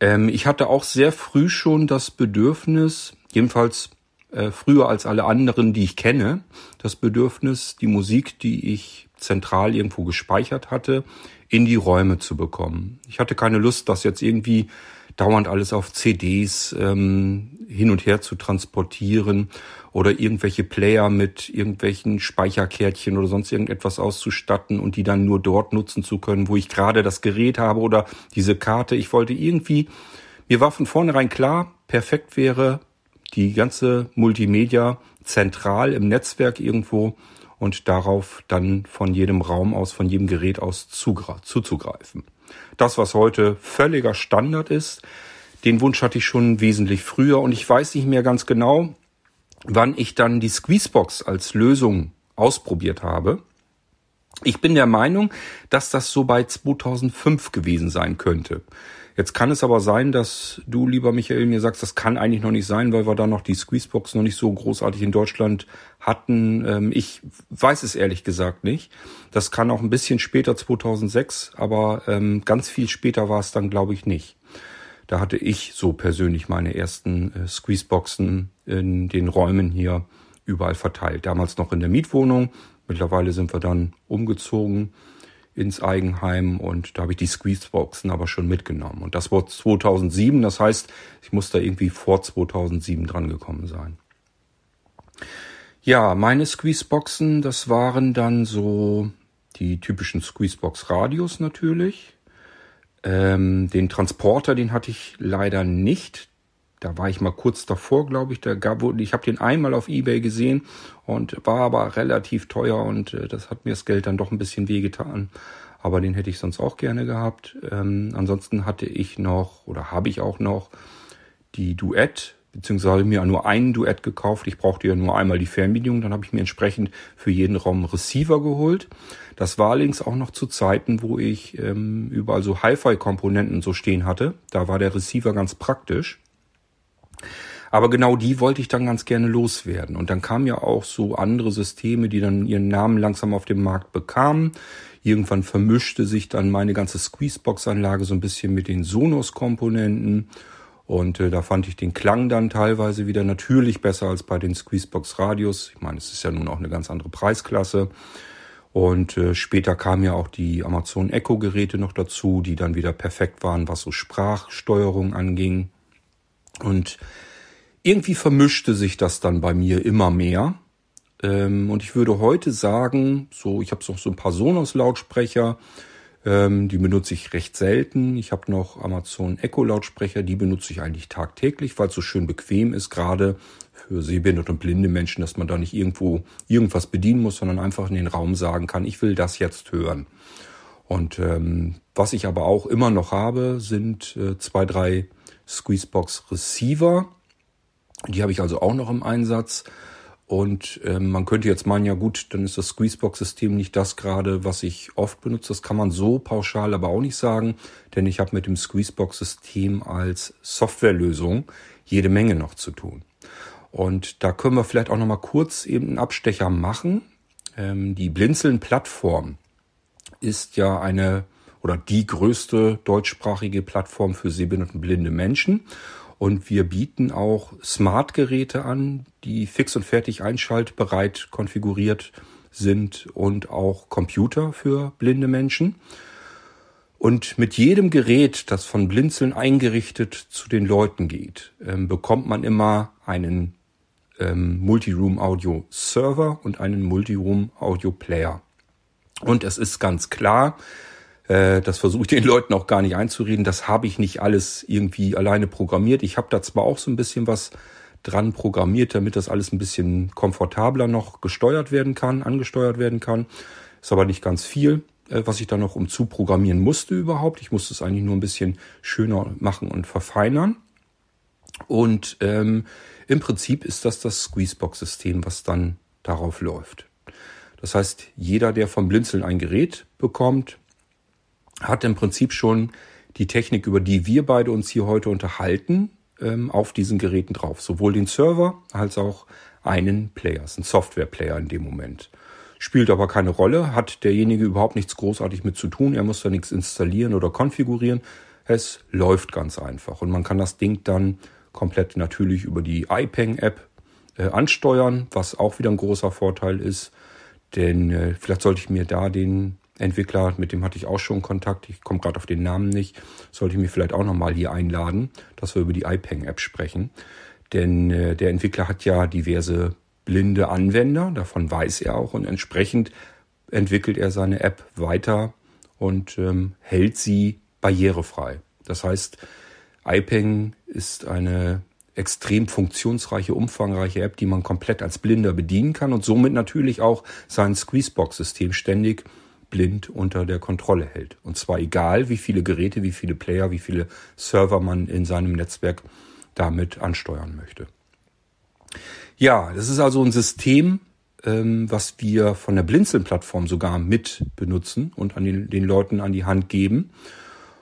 Ähm, ich hatte auch sehr früh schon das Bedürfnis, jedenfalls äh, früher als alle anderen, die ich kenne, das Bedürfnis, die Musik, die ich zentral irgendwo gespeichert hatte, in die Räume zu bekommen. Ich hatte keine Lust, das jetzt irgendwie dauernd alles auf CDs ähm, hin und her zu transportieren oder irgendwelche Player mit irgendwelchen Speicherkärtchen oder sonst irgendetwas auszustatten und die dann nur dort nutzen zu können, wo ich gerade das Gerät habe oder diese Karte. Ich wollte irgendwie, mir war von vornherein klar, perfekt wäre die ganze Multimedia zentral im Netzwerk irgendwo und darauf dann von jedem Raum aus, von jedem Gerät aus zuzugreifen. Das, was heute völliger Standard ist, den Wunsch hatte ich schon wesentlich früher und ich weiß nicht mehr ganz genau, wann ich dann die Squeezebox als Lösung ausprobiert habe. Ich bin der Meinung, dass das so bei 2005 gewesen sein könnte. Jetzt kann es aber sein, dass du, lieber Michael, mir sagst, das kann eigentlich noch nicht sein, weil wir da noch die Squeezebox noch nicht so großartig in Deutschland hatten. Ähm, ich weiß es ehrlich gesagt nicht. Das kann auch ein bisschen später, 2006, aber ähm, ganz viel später war es dann, glaube ich, nicht. Da hatte ich so persönlich meine ersten äh, Squeezeboxen in den Räumen hier überall verteilt. Damals noch in der Mietwohnung. Mittlerweile sind wir dann umgezogen ins Eigenheim und da habe ich die Squeezeboxen aber schon mitgenommen. Und das war 2007, das heißt, ich muss da irgendwie vor 2007 dran gekommen sein. Ja, meine Squeezeboxen, das waren dann so die typischen Squeezebox-Radios natürlich. Ähm, den Transporter, den hatte ich leider nicht. Da war ich mal kurz davor, glaube ich. Da gab, ich habe den einmal auf eBay gesehen und war aber relativ teuer und äh, das hat mir das Geld dann doch ein bisschen wehgetan. Aber den hätte ich sonst auch gerne gehabt. Ähm, ansonsten hatte ich noch oder habe ich auch noch die Duett beziehungsweise mir nur ein Duett gekauft. Ich brauchte ja nur einmal die Fernbedienung. Dann habe ich mir entsprechend für jeden Raum einen Receiver geholt. Das war allerdings auch noch zu Zeiten, wo ich ähm, überall so Hi-Fi-Komponenten so stehen hatte. Da war der Receiver ganz praktisch. Aber genau die wollte ich dann ganz gerne loswerden. Und dann kamen ja auch so andere Systeme, die dann ihren Namen langsam auf dem Markt bekamen. Irgendwann vermischte sich dann meine ganze Squeezebox-Anlage so ein bisschen mit den Sonos-Komponenten. Und äh, da fand ich den Klang dann teilweise wieder natürlich besser als bei den Squeezebox Radios. Ich meine, es ist ja nun auch eine ganz andere Preisklasse. Und äh, später kamen ja auch die Amazon Echo Geräte noch dazu, die dann wieder perfekt waren, was so Sprachsteuerung anging. Und irgendwie vermischte sich das dann bei mir immer mehr. Ähm, und ich würde heute sagen, so, ich habe noch so ein paar Sonos-Lautsprecher, ähm, die benutze ich recht selten. Ich habe noch Amazon Echo Lautsprecher, die benutze ich eigentlich tagtäglich, weil es so schön bequem ist, gerade für sehbehinderte und blinde Menschen, dass man da nicht irgendwo irgendwas bedienen muss, sondern einfach in den Raum sagen kann, ich will das jetzt hören. Und ähm, was ich aber auch immer noch habe, sind äh, zwei, drei Squeezebox Receiver. Die habe ich also auch noch im Einsatz. Und äh, man könnte jetzt meinen, ja gut, dann ist das Squeezebox-System nicht das gerade, was ich oft benutze. Das kann man so pauschal aber auch nicht sagen, denn ich habe mit dem Squeezebox-System als Softwarelösung jede Menge noch zu tun. Und da können wir vielleicht auch noch mal kurz eben einen Abstecher machen. Ähm, die Blinzeln-Plattform ist ja eine oder die größte deutschsprachige Plattform für sehbehinderte und blinde Menschen. Und wir bieten auch Smart-Geräte an, die fix und fertig einschaltbereit konfiguriert sind und auch Computer für blinde Menschen. Und mit jedem Gerät, das von Blinzeln eingerichtet zu den Leuten geht, ähm, bekommt man immer einen ähm, Multiroom Audio Server und einen Multiroom Audio Player. Und es ist ganz klar, das versuche ich den Leuten auch gar nicht einzureden. Das habe ich nicht alles irgendwie alleine programmiert. Ich habe da zwar auch so ein bisschen was dran programmiert, damit das alles ein bisschen komfortabler noch gesteuert werden kann, angesteuert werden kann. Ist aber nicht ganz viel, äh, was ich da noch umzu programmieren musste überhaupt. Ich musste es eigentlich nur ein bisschen schöner machen und verfeinern. Und ähm, im Prinzip ist das das Squeezebox-System, was dann darauf läuft. Das heißt, jeder, der vom Blinzeln ein Gerät bekommt, hat im Prinzip schon die Technik, über die wir beide uns hier heute unterhalten, ähm, auf diesen Geräten drauf. Sowohl den Server als auch einen Player, ein Software-Player in dem Moment. Spielt aber keine Rolle, hat derjenige überhaupt nichts großartig mit zu tun. Er muss da nichts installieren oder konfigurieren. Es läuft ganz einfach und man kann das Ding dann komplett natürlich über die iPeng-App äh, ansteuern, was auch wieder ein großer Vorteil ist. Denn äh, vielleicht sollte ich mir da den Entwickler, mit dem hatte ich auch schon Kontakt. Ich komme gerade auf den Namen nicht. Sollte ich mich vielleicht auch nochmal hier einladen, dass wir über die iPeng-App sprechen. Denn äh, der Entwickler hat ja diverse blinde Anwender, davon weiß er auch und entsprechend entwickelt er seine App weiter und ähm, hält sie barrierefrei. Das heißt, iPeng ist eine extrem funktionsreiche, umfangreiche App, die man komplett als Blinder bedienen kann und somit natürlich auch sein Squeezebox-System ständig blind unter der Kontrolle hält. Und zwar egal, wie viele Geräte, wie viele Player, wie viele Server man in seinem Netzwerk damit ansteuern möchte. Ja, das ist also ein System, ähm, was wir von der Blinzeln-Plattform sogar mit benutzen und an den, den Leuten an die Hand geben.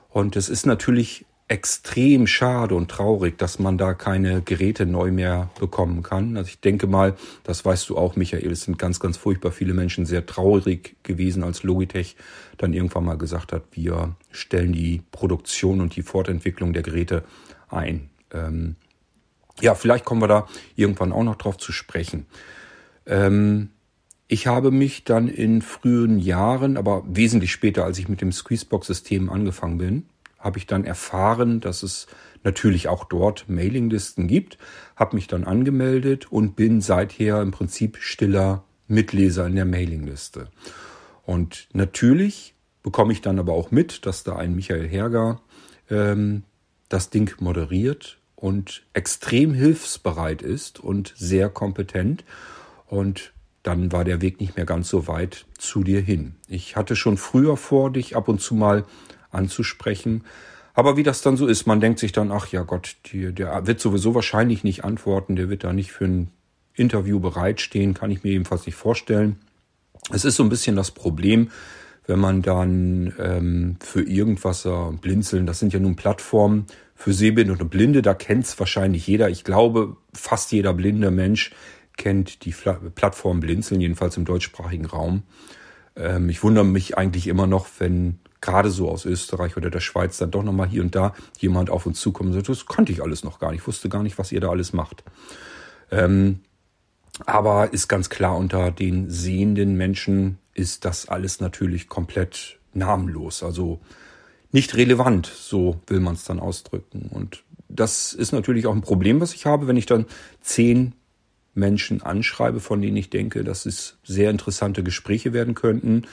Und es ist natürlich extrem schade und traurig, dass man da keine Geräte neu mehr bekommen kann. Also ich denke mal, das weißt du auch, Michael, es sind ganz, ganz furchtbar viele Menschen sehr traurig gewesen, als Logitech dann irgendwann mal gesagt hat, wir stellen die Produktion und die Fortentwicklung der Geräte ein. Ähm, ja, vielleicht kommen wir da irgendwann auch noch drauf zu sprechen. Ähm, ich habe mich dann in frühen Jahren, aber wesentlich später, als ich mit dem Squeezebox-System angefangen bin, habe ich dann erfahren, dass es natürlich auch dort Mailinglisten gibt, habe mich dann angemeldet und bin seither im Prinzip stiller Mitleser in der Mailingliste. Und natürlich bekomme ich dann aber auch mit, dass da ein Michael Herger ähm, das Ding moderiert und extrem hilfsbereit ist und sehr kompetent. Und dann war der Weg nicht mehr ganz so weit zu dir hin. Ich hatte schon früher vor, dich ab und zu mal anzusprechen. Aber wie das dann so ist, man denkt sich dann, ach ja Gott, die, der wird sowieso wahrscheinlich nicht antworten, der wird da nicht für ein Interview bereitstehen, kann ich mir jedenfalls nicht vorstellen. Es ist so ein bisschen das Problem, wenn man dann ähm, für irgendwas äh, blinzeln, das sind ja nun Plattformen für Sehbehinderte und Blinde, da kennt es wahrscheinlich jeder. Ich glaube, fast jeder blinde Mensch kennt die Fla Plattform Blinzeln, jedenfalls im deutschsprachigen Raum. Ähm, ich wundere mich eigentlich immer noch, wenn gerade so aus Österreich oder der Schweiz dann doch nochmal hier und da jemand auf uns zukommt und sagt, das konnte ich alles noch gar nicht, wusste gar nicht, was ihr da alles macht. Ähm, aber ist ganz klar, unter den sehenden Menschen ist das alles natürlich komplett namenlos, also nicht relevant, so will man es dann ausdrücken. Und das ist natürlich auch ein Problem, was ich habe, wenn ich dann zehn Menschen anschreibe, von denen ich denke, dass es sehr interessante Gespräche werden könnten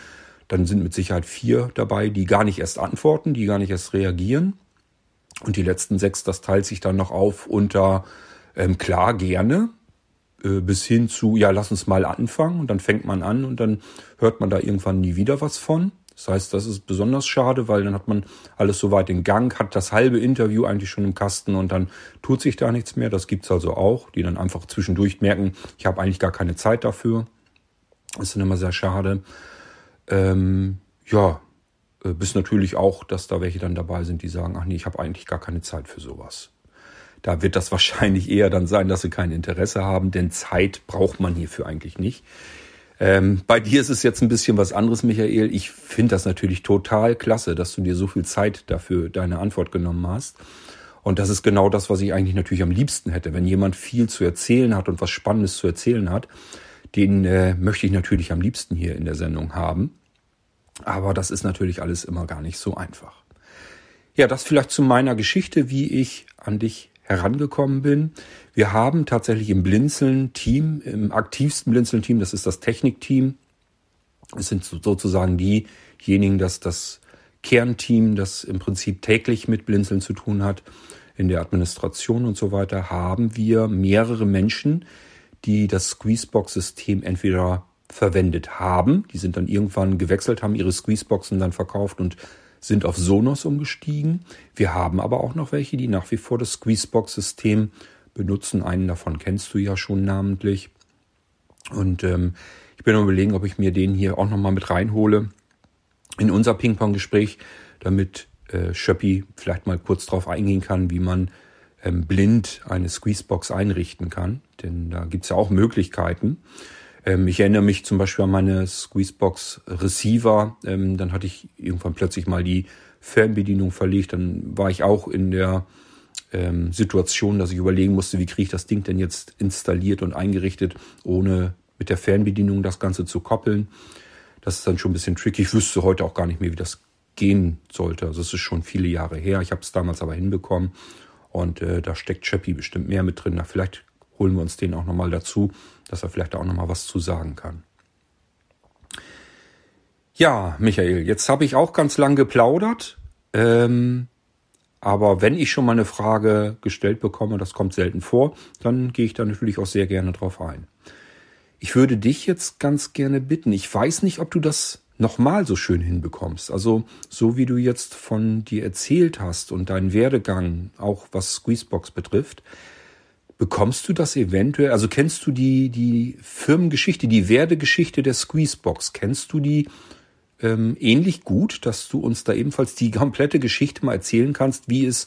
dann sind mit Sicherheit vier dabei, die gar nicht erst antworten, die gar nicht erst reagieren. Und die letzten sechs, das teilt sich dann noch auf unter ähm, klar, gerne, äh, bis hin zu, ja, lass uns mal anfangen. Und dann fängt man an und dann hört man da irgendwann nie wieder was von. Das heißt, das ist besonders schade, weil dann hat man alles soweit in Gang, hat das halbe Interview eigentlich schon im Kasten und dann tut sich da nichts mehr. Das gibt's also auch, die dann einfach zwischendurch merken, ich habe eigentlich gar keine Zeit dafür. Das ist dann immer sehr schade. Ähm, ja, äh, bis natürlich auch, dass da welche dann dabei sind, die sagen, ach nee, ich habe eigentlich gar keine Zeit für sowas. Da wird das wahrscheinlich eher dann sein, dass sie kein Interesse haben, denn Zeit braucht man hierfür eigentlich nicht. Ähm, bei dir ist es jetzt ein bisschen was anderes, Michael. Ich finde das natürlich total klasse, dass du dir so viel Zeit dafür deine Antwort genommen hast. Und das ist genau das, was ich eigentlich natürlich am liebsten hätte. Wenn jemand viel zu erzählen hat und was Spannendes zu erzählen hat, den äh, möchte ich natürlich am liebsten hier in der Sendung haben. Aber das ist natürlich alles immer gar nicht so einfach. Ja, das vielleicht zu meiner Geschichte, wie ich an dich herangekommen bin. Wir haben tatsächlich im Blinzeln-Team, im aktivsten Blinzeln-Team, das ist das Technikteam. Es sind sozusagen diejenigen, das das Kernteam, das im Prinzip täglich mit Blinzeln zu tun hat, in der Administration und so weiter, haben wir mehrere Menschen, die das Squeezebox-System entweder verwendet haben, die sind dann irgendwann gewechselt, haben ihre Squeezeboxen dann verkauft und sind auf Sonos umgestiegen. Wir haben aber auch noch welche, die nach wie vor das Squeezebox-System benutzen. Einen davon kennst du ja schon namentlich. Und ähm, ich bin am überlegen, ob ich mir den hier auch nochmal mit reinhole in unser Ping-Pong-Gespräch, damit äh, Schöppi vielleicht mal kurz drauf eingehen kann, wie man blind eine Squeezebox einrichten kann. Denn da gibt's ja auch Möglichkeiten. Ähm, ich erinnere mich zum Beispiel an meine Squeezebox Receiver. Ähm, dann hatte ich irgendwann plötzlich mal die Fernbedienung verlegt. Dann war ich auch in der ähm, Situation, dass ich überlegen musste, wie kriege ich das Ding denn jetzt installiert und eingerichtet, ohne mit der Fernbedienung das Ganze zu koppeln. Das ist dann schon ein bisschen tricky. Ich wüsste heute auch gar nicht mehr, wie das gehen sollte. Also es ist schon viele Jahre her. Ich habe es damals aber hinbekommen. Und äh, da steckt Chappie bestimmt mehr mit drin. Na, vielleicht holen wir uns den auch nochmal dazu, dass er vielleicht auch nochmal was zu sagen kann. Ja, Michael, jetzt habe ich auch ganz lang geplaudert. Ähm, aber wenn ich schon mal eine Frage gestellt bekomme, das kommt selten vor, dann gehe ich da natürlich auch sehr gerne drauf ein. Ich würde dich jetzt ganz gerne bitten, ich weiß nicht, ob du das nochmal so schön hinbekommst. Also so wie du jetzt von dir erzählt hast und deinen Werdegang, auch was Squeezebox betrifft, bekommst du das eventuell, also kennst du die, die Firmengeschichte, die Werdegeschichte der Squeezebox, kennst du die ähm, ähnlich gut, dass du uns da ebenfalls die komplette Geschichte mal erzählen kannst, wie es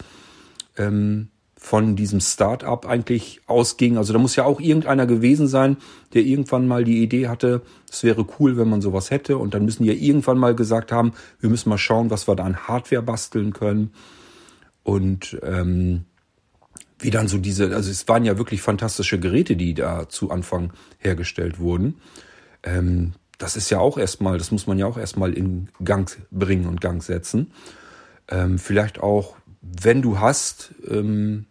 ähm, von diesem Start-up eigentlich ausging. Also da muss ja auch irgendeiner gewesen sein, der irgendwann mal die Idee hatte, es wäre cool, wenn man sowas hätte. Und dann müssen die ja irgendwann mal gesagt haben, wir müssen mal schauen, was wir da an Hardware basteln können. Und ähm, wie dann so diese, also es waren ja wirklich fantastische Geräte, die da zu Anfang hergestellt wurden. Ähm, das ist ja auch erstmal, das muss man ja auch erstmal in Gang bringen und Gang setzen. Ähm, vielleicht auch, wenn du hast, ähm,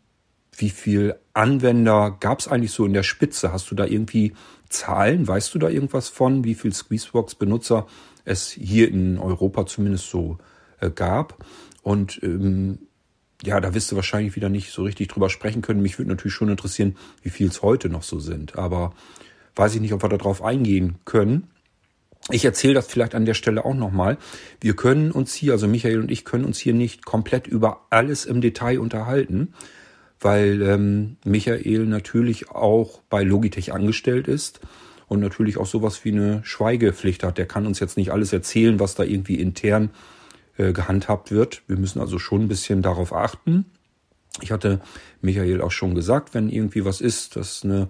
wie viel Anwender gab es eigentlich so in der Spitze? Hast du da irgendwie Zahlen? Weißt du da irgendwas von, wie viel Squeezebox-Benutzer es hier in Europa zumindest so äh, gab? Und ähm, ja, da wirst du wahrscheinlich wieder nicht so richtig drüber sprechen können. Mich würde natürlich schon interessieren, wie viel es heute noch so sind. Aber weiß ich nicht, ob wir darauf eingehen können. Ich erzähle das vielleicht an der Stelle auch nochmal. Wir können uns hier, also Michael und ich können uns hier nicht komplett über alles im Detail unterhalten weil ähm, Michael natürlich auch bei Logitech angestellt ist und natürlich auch sowas wie eine Schweigepflicht hat. Der kann uns jetzt nicht alles erzählen, was da irgendwie intern äh, gehandhabt wird. Wir müssen also schon ein bisschen darauf achten. Ich hatte Michael auch schon gesagt, wenn irgendwie was ist, dass eine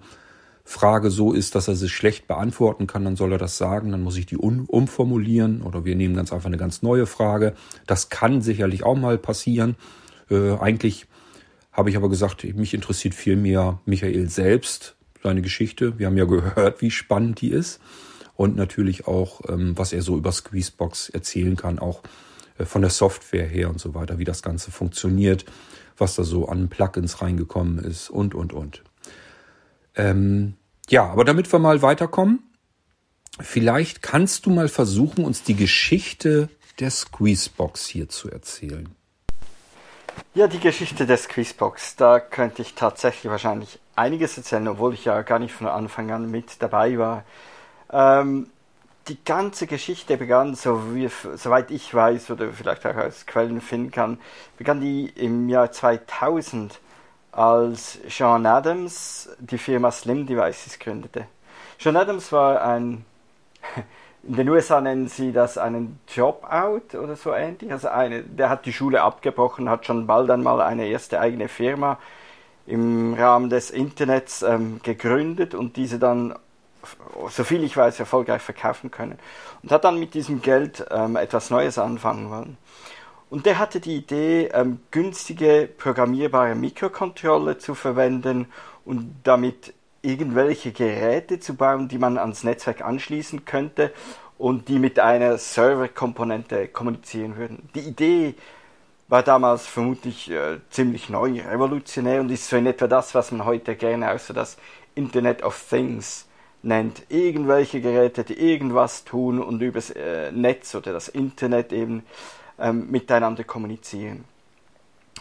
Frage so ist, dass er sie schlecht beantworten kann, dann soll er das sagen, dann muss ich die um, umformulieren oder wir nehmen ganz einfach eine ganz neue Frage. Das kann sicherlich auch mal passieren. Äh, eigentlich habe ich aber gesagt, mich interessiert viel mehr Michael selbst, seine Geschichte. Wir haben ja gehört, wie spannend die ist. Und natürlich auch, ähm, was er so über Squeezebox erzählen kann, auch äh, von der Software her und so weiter, wie das Ganze funktioniert, was da so an Plugins reingekommen ist und, und, und. Ähm, ja, aber damit wir mal weiterkommen, vielleicht kannst du mal versuchen, uns die Geschichte der Squeezebox hier zu erzählen. Ja, die Geschichte des Quizbox, da könnte ich tatsächlich wahrscheinlich einiges erzählen, obwohl ich ja gar nicht von Anfang an mit dabei war. Ähm, die ganze Geschichte begann, so wie, soweit ich weiß oder vielleicht auch aus Quellen finden kann, begann die im Jahr 2000, als Sean Adams die Firma Slim Devices gründete. Sean Adams war ein in den USA nennen sie das einen Job-out oder so ähnlich. Also eine, der hat die Schule abgebrochen, hat schon bald einmal eine erste eigene Firma im Rahmen des Internets ähm, gegründet und diese dann, soviel ich weiß, erfolgreich verkaufen können. Und hat dann mit diesem Geld ähm, etwas Neues anfangen wollen. Und der hatte die Idee, ähm, günstige programmierbare Mikrocontroller zu verwenden und damit irgendwelche Geräte zu bauen, die man ans Netzwerk anschließen könnte und die mit einer Serverkomponente kommunizieren würden. Die Idee war damals vermutlich äh, ziemlich neu, revolutionär und ist so in etwa das, was man heute gerne auch so das Internet of Things nennt. Irgendwelche Geräte, die irgendwas tun und übers äh, Netz oder das Internet eben ähm, miteinander kommunizieren.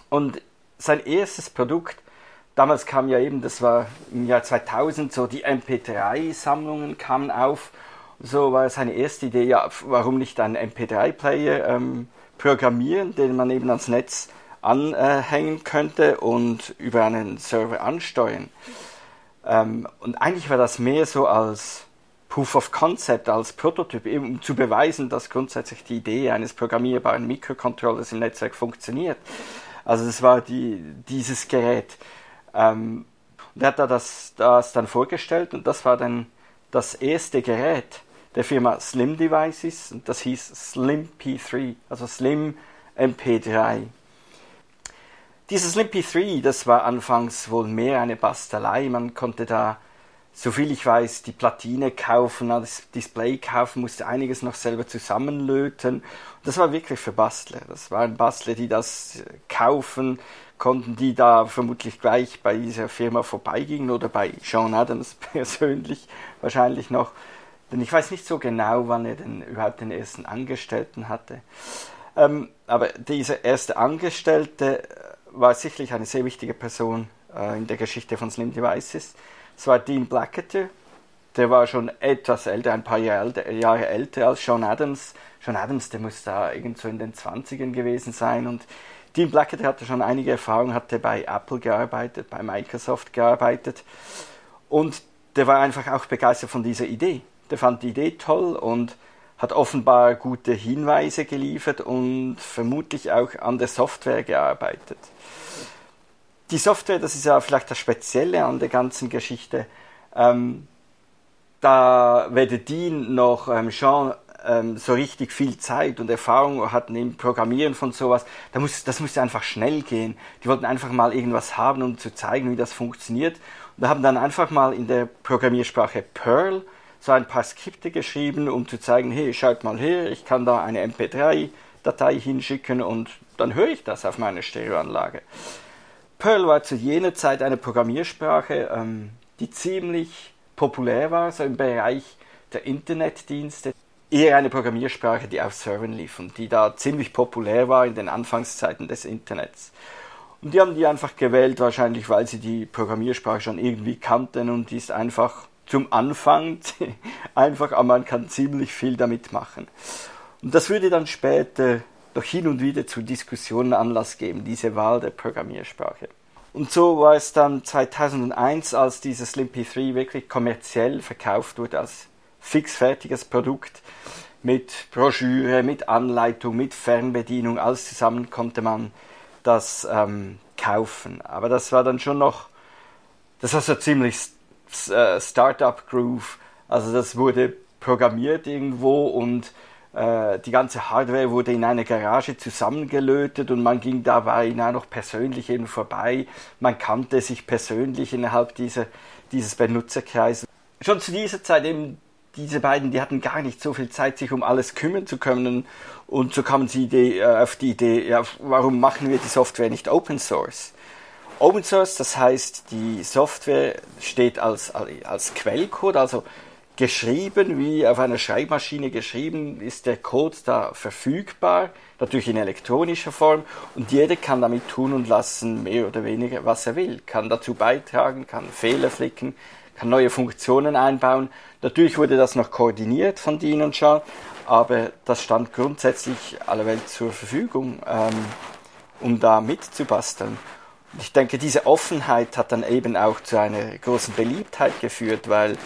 Und sein erstes Produkt damals kam ja eben, das war im Jahr 2000, so die MP3-Sammlungen kamen auf. So war seine erste Idee, ja, warum nicht einen MP3-Player ähm, programmieren, den man eben ans Netz anhängen könnte und über einen Server ansteuern. Ähm, und eigentlich war das mehr so als Proof of Concept, als Prototyp, um zu beweisen, dass grundsätzlich die Idee eines programmierbaren Mikrocontrollers im Netzwerk funktioniert. Also das war die, dieses Gerät. Ähm, und er hat da das, das dann vorgestellt und das war dann das erste Gerät der Firma Slim Devices und das hieß Slim P3, also Slim MP3. Dieses Slim P3, das war anfangs wohl mehr eine Bastelei. Man konnte da soviel ich weiß, die Platine kaufen, das Display kaufen, musste einiges noch selber zusammenlöten. Das war wirklich für Bastler. Das waren Bastler, die das kaufen, konnten die da vermutlich gleich bei dieser Firma vorbeigingen oder bei Sean Adams persönlich wahrscheinlich noch. Denn ich weiß nicht so genau, wann er denn überhaupt den ersten Angestellten hatte. Ähm, aber dieser erste Angestellte war sicherlich eine sehr wichtige Person äh, in der Geschichte von Slim Devices. Es war Dean Blacketer, der war schon etwas älter, ein paar Jahre älter, Jahre älter als Sean Adams. Sean Adams, der muss da irgendwo in den 20ern gewesen sein und Dean Blacketer hatte schon einige Erfahrung, hatte bei Apple gearbeitet, bei Microsoft gearbeitet und der war einfach auch begeistert von dieser Idee. Der fand die Idee toll und hat offenbar gute Hinweise geliefert und vermutlich auch an der Software gearbeitet. Die Software, das ist ja vielleicht das Spezielle an der ganzen Geschichte. Ähm, da weder Dean noch ähm, Jean ähm, so richtig viel Zeit und Erfahrung hatten im Programmieren von sowas, da muss, das musste einfach schnell gehen. Die wollten einfach mal irgendwas haben, um zu zeigen, wie das funktioniert. Und haben dann einfach mal in der Programmiersprache Perl so ein paar Skripte geschrieben, um zu zeigen, hey, schaut mal her, ich kann da eine MP3-Datei hinschicken und dann höre ich das auf meiner Stereoanlage. Perl war zu jener Zeit eine Programmiersprache, ähm, die ziemlich populär war, so im Bereich der Internetdienste. Eher eine Programmiersprache, die auf Servern lief und die da ziemlich populär war in den Anfangszeiten des Internets. Und die haben die einfach gewählt, wahrscheinlich weil sie die Programmiersprache schon irgendwie kannten und die ist einfach zum Anfang einfach, aber man kann ziemlich viel damit machen. Und das würde dann später doch hin und wieder zu Diskussionen Anlass geben, diese Wahl der Programmiersprache. Und so war es dann 2001, als dieses Slim P3 wirklich kommerziell verkauft wurde als fixfertiges Produkt mit Broschüre, mit Anleitung, mit Fernbedienung, alles zusammen konnte man das ähm, kaufen. Aber das war dann schon noch, das war so ziemlich äh, Startup Groove. Also das wurde programmiert irgendwo und äh, die ganze Hardware wurde in einer Garage zusammengelötet und man ging dabei noch persönlich eben vorbei. Man kannte sich persönlich innerhalb dieser, dieses Benutzerkreises. Schon zu dieser Zeit eben diese beiden, die hatten gar nicht so viel Zeit, sich um alles kümmern zu können. Und so kamen sie die, äh, auf die Idee, ja, warum machen wir die Software nicht Open Source? Open Source, das heißt, die Software steht als, als Quellcode, also geschrieben, wie auf einer Schreibmaschine geschrieben, ist der Code da verfügbar, natürlich in elektronischer Form und jeder kann damit tun und lassen, mehr oder weniger, was er will. Kann dazu beitragen, kann Fehler flicken, kann neue Funktionen einbauen. Natürlich wurde das noch koordiniert von Dean und Sean, aber das stand grundsätzlich aller Welt zur Verfügung, ähm, um da mitzubasteln. Ich denke, diese Offenheit hat dann eben auch zu einer großen Beliebtheit geführt, weil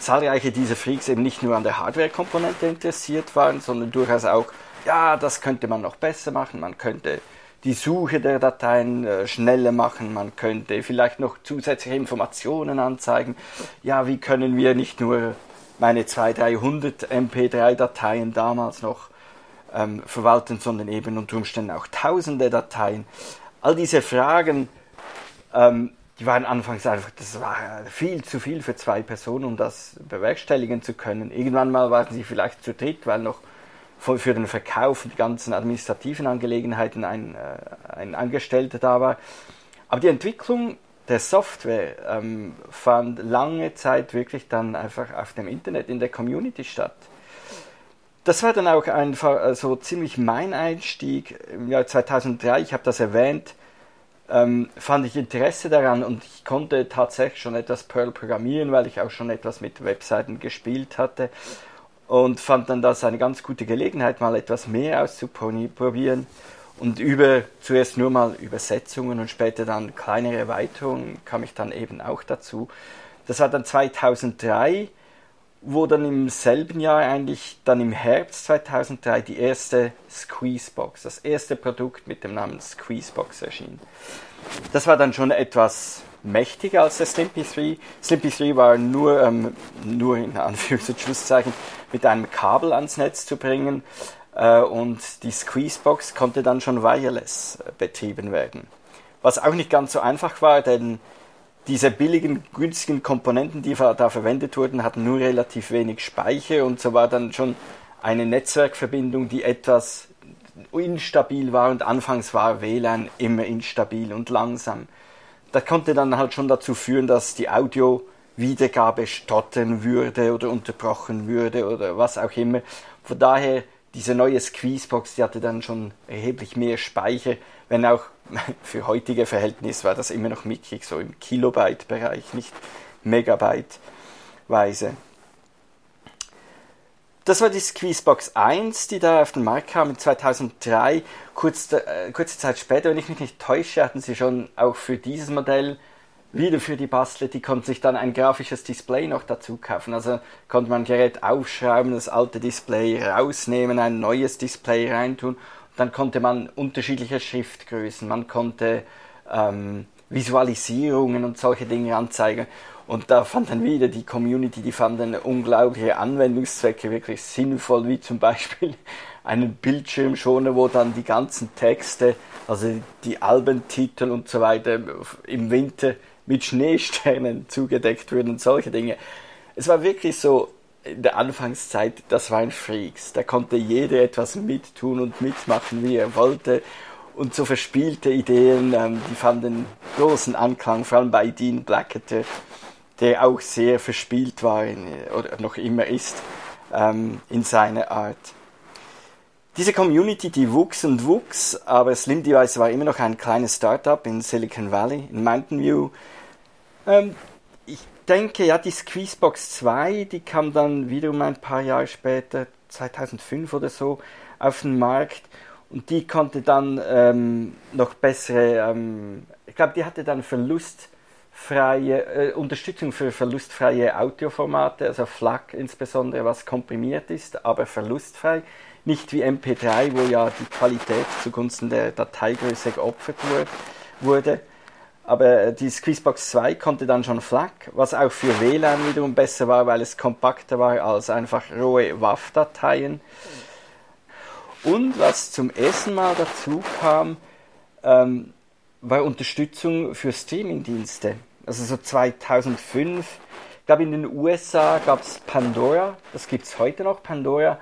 zahlreiche dieser Freaks eben nicht nur an der Hardware-Komponente interessiert waren, sondern durchaus auch, ja, das könnte man noch besser machen, man könnte die Suche der Dateien äh, schneller machen, man könnte vielleicht noch zusätzliche Informationen anzeigen. Ja, wie können wir nicht nur meine 200, 300 MP3-Dateien damals noch ähm, verwalten, sondern eben unter Umständen auch tausende Dateien. All diese Fragen, ähm, die waren anfangs einfach, das war viel zu viel für zwei Personen, um das bewerkstelligen zu können. Irgendwann mal waren sie vielleicht zu dritt, weil noch für den Verkauf und die ganzen administrativen Angelegenheiten ein, äh, ein Angestellter da war. Aber die Entwicklung der Software ähm, fand lange Zeit wirklich dann einfach auf dem Internet, in der Community statt. Das war dann auch einfach so ziemlich mein Einstieg im Jahr 2003. Ich habe das erwähnt, ähm, fand ich Interesse daran und ich konnte tatsächlich schon etwas Perl programmieren, weil ich auch schon etwas mit Webseiten gespielt hatte und fand dann das eine ganz gute Gelegenheit, mal etwas mehr auszuprobieren und über zuerst nur mal Übersetzungen und später dann kleinere Erweiterungen kam ich dann eben auch dazu. Das war dann 2003 wo dann im selben Jahr eigentlich dann im Herbst 2003 die erste Squeezebox, das erste Produkt mit dem Namen Squeezebox erschien. Das war dann schon etwas mächtiger als der Slimpy 3. Slimpy 3 war nur, ähm, nur in Anführungs- und Schlusszeichen mit einem Kabel ans Netz zu bringen äh, und die Squeezebox konnte dann schon wireless äh, betrieben werden. Was auch nicht ganz so einfach war, denn diese billigen, günstigen Komponenten, die da verwendet wurden, hatten nur relativ wenig Speicher und so war dann schon eine Netzwerkverbindung, die etwas instabil war und anfangs war WLAN immer instabil und langsam. Das konnte dann halt schon dazu führen, dass die Audio-Wiedergabe stottern würde oder unterbrochen würde oder was auch immer. Von daher, diese neue Squeezebox, die hatte dann schon erheblich mehr Speicher, wenn auch für heutige Verhältnisse war das immer noch mickrig, so im Kilobyte-Bereich, nicht Megabyte-weise. Das war die Squeezebox 1, die da auf den Markt kam in 2003. Kurz, äh, kurze Zeit später, wenn ich mich nicht täusche, hatten sie schon auch für dieses Modell wieder für die Bastler, die konnten sich dann ein grafisches Display noch dazu kaufen. Also konnte man Gerät aufschrauben, das alte Display rausnehmen, ein neues Display reintun. Dann konnte man unterschiedliche Schriftgrößen, man konnte ähm, Visualisierungen und solche Dinge anzeigen. Und da fand dann wieder die Community, die fanden unglaubliche Anwendungszwecke wirklich sinnvoll, wie zum Beispiel einen Bildschirmschoner, wo dann die ganzen Texte, also die Albentitel und so weiter im Winter mit Schneesternen zugedeckt würden und solche Dinge. Es war wirklich so, in der Anfangszeit, das waren Freaks. Da konnte jeder etwas mittun und mitmachen, wie er wollte. Und so verspielte Ideen, ähm, die fanden großen Anklang, vor allem bei Dean Blacketer der auch sehr verspielt war in, oder noch immer ist ähm, in seiner Art. Diese Community, die wuchs und wuchs, aber Slim Device war immer noch ein kleines Startup in Silicon Valley, in Mountain View. Ähm, ich denke, ja, die Squeezebox 2, die kam dann wiederum ein paar Jahre später, 2005 oder so, auf den Markt und die konnte dann ähm, noch bessere, ähm, ich glaube, die hatte dann Verlust freie äh, Unterstützung für verlustfreie Audioformate, also FLAC insbesondere, was komprimiert ist, aber verlustfrei. Nicht wie MP3, wo ja die Qualität zugunsten der Dateigröße geopfert wurde. Aber äh, die Squeezebox 2 konnte dann schon FLAC, was auch für WLAN wiederum besser war, weil es kompakter war als einfach rohe WAV-Dateien. Und was zum ersten Mal dazu kam, ähm, war Unterstützung für Streamingdienste also so 2005. Ich glaube, in den USA gab es Pandora, das gibt es heute noch, Pandora.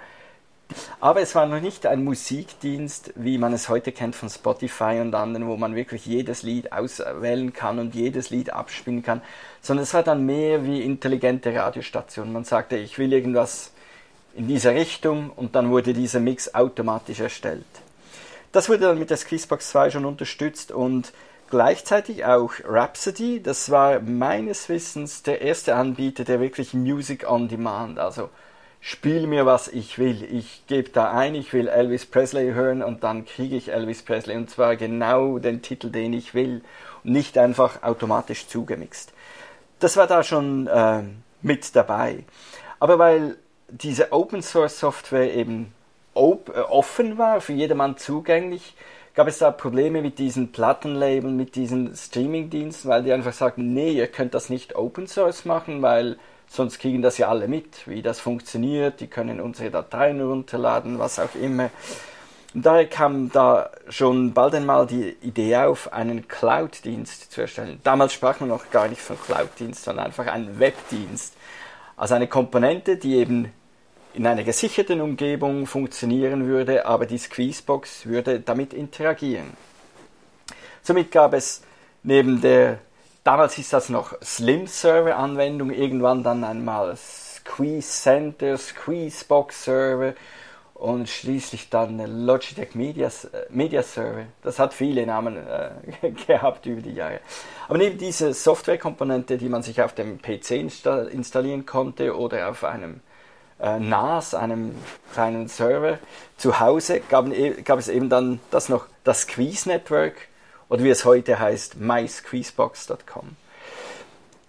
Aber es war noch nicht ein Musikdienst, wie man es heute kennt von Spotify und anderen, wo man wirklich jedes Lied auswählen kann und jedes Lied abspielen kann, sondern es war dann mehr wie intelligente Radiostationen. Man sagte, ich will irgendwas in dieser Richtung und dann wurde dieser Mix automatisch erstellt. Das wurde dann mit der Squeezebox 2 schon unterstützt und gleichzeitig auch Rhapsody. Das war meines Wissens der erste Anbieter, der wirklich Music on Demand, also spiel mir was ich will. Ich gebe da ein, ich will Elvis Presley hören und dann kriege ich Elvis Presley und zwar genau den Titel, den ich will und nicht einfach automatisch zugemixt. Das war da schon äh, mit dabei. Aber weil diese Open Source Software eben op äh, offen war, für jedermann zugänglich, gab es da Probleme mit diesen Plattenlabeln, mit diesen Streamingdiensten, weil die einfach sagen, nee, ihr könnt das nicht Open Source machen, weil sonst kriegen das ja alle mit, wie das funktioniert, die können unsere Dateien runterladen, was auch immer. Und daher kam da schon bald einmal die Idee auf, einen Cloud-Dienst zu erstellen. Damals sprach man noch gar nicht von Cloud-Dienst, sondern einfach einen Webdienst. Also eine Komponente, die eben in einer gesicherten Umgebung funktionieren würde, aber die Squeezebox würde damit interagieren. Somit gab es neben der, damals hieß das noch Slim Server Anwendung, irgendwann dann einmal Squeeze Center, Squeezebox Server und schließlich dann Logitech Media, Media Server. Das hat viele Namen äh, gehabt über die Jahre. Aber neben dieser Softwarekomponente, die man sich auf dem PC installieren konnte oder auf einem äh, NAS, einem kleinen Server, zu Hause gab, e, gab, es eben dann das noch das Squeeze Network oder wie es heute heißt, mysqueezebox.com.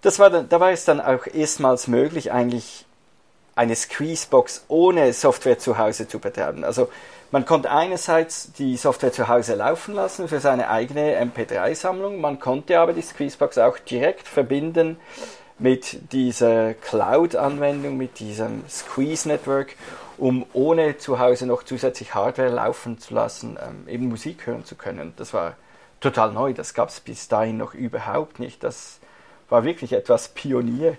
Das war dann, da war es dann auch erstmals möglich, eigentlich eine Squeezebox ohne Software zu Hause zu betreiben. Also man konnte einerseits die Software zu Hause laufen lassen für seine eigene MP3-Sammlung, man konnte aber die Squeezebox auch direkt verbinden mit dieser Cloud-Anwendung, mit diesem Squeeze-Network, um ohne zu Hause noch zusätzlich Hardware laufen zu lassen, ähm, eben Musik hören zu können. Das war total neu, das gab es bis dahin noch überhaupt nicht. Das war wirklich etwas Pionierarbeit.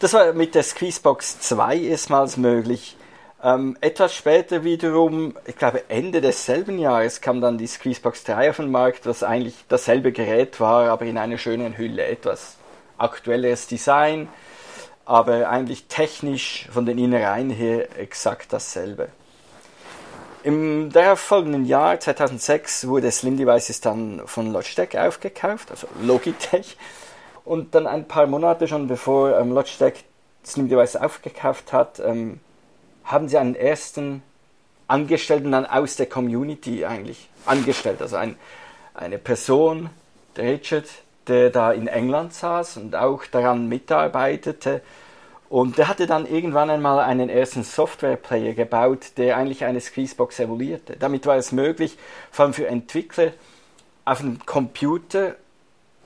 Das war mit der Squeezebox 2 erstmals möglich. Ähm, etwas später wiederum, ich glaube Ende desselben Jahres, kam dann die Squeezebox 3 auf den Markt, was eigentlich dasselbe Gerät war, aber in einer schönen Hülle. Etwas aktuelleres Design, aber eigentlich technisch von den Innereien her exakt dasselbe. Im darauffolgenden Jahr, 2006, wurde Slim Devices dann von Logitech aufgekauft, also Logitech. Und dann ein paar Monate schon bevor ähm, Logitech Slim Devices aufgekauft hat, ähm, haben sie einen ersten Angestellten dann aus der Community eigentlich angestellt. Also ein, eine Person, der Richard, der da in England saß und auch daran mitarbeitete. Und der hatte dann irgendwann einmal einen ersten Softwareplayer gebaut, der eigentlich eine Squeezebox emulierte. Damit war es möglich, vor allem für Entwickler, auf dem Computer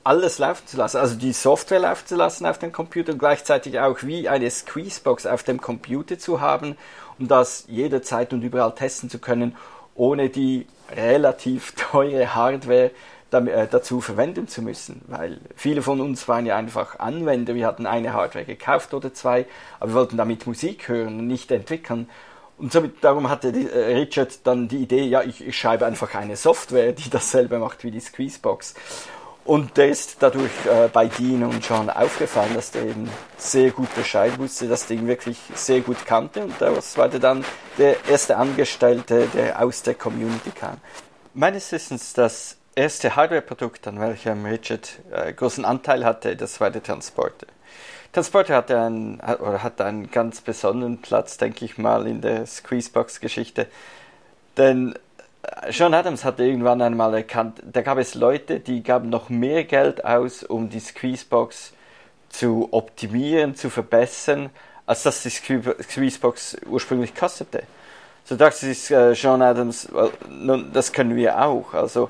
alles laufen zu lassen, also die Software laufen zu lassen auf dem Computer und gleichzeitig auch wie eine Squeezebox auf dem Computer zu haben, um das jederzeit und überall testen zu können, ohne die relativ teure Hardware äh, dazu verwenden zu müssen, weil viele von uns waren ja einfach Anwender, wir hatten eine Hardware gekauft oder zwei, aber wir wollten damit Musik hören und nicht entwickeln. Und somit, darum hatte äh, Richard dann die Idee, ja, ich, ich schreibe einfach eine Software, die dasselbe macht wie die Squeezebox. Und der ist dadurch äh, bei Dean und John aufgefallen, dass der eben sehr gut Bescheid wusste, das Ding wirklich sehr gut kannte. Und das war dann der erste Angestellte, der aus der Community kam. Meines Wissens das erste Hardware-Produkt, an welchem Richard äh, großen Anteil hatte, das war der Transporter. Transporter hatte einen, oder hatte einen ganz besonderen Platz, denke ich mal, in der Squeezebox-Geschichte. Denn Sean Adams hat irgendwann einmal erkannt, da gab es Leute, die gaben noch mehr Geld aus, um die Squeezebox zu optimieren, zu verbessern, als dass die Squeezebox ursprünglich kostete. So dachte sich äh, Sean Adams, well, nun, das können wir auch. Also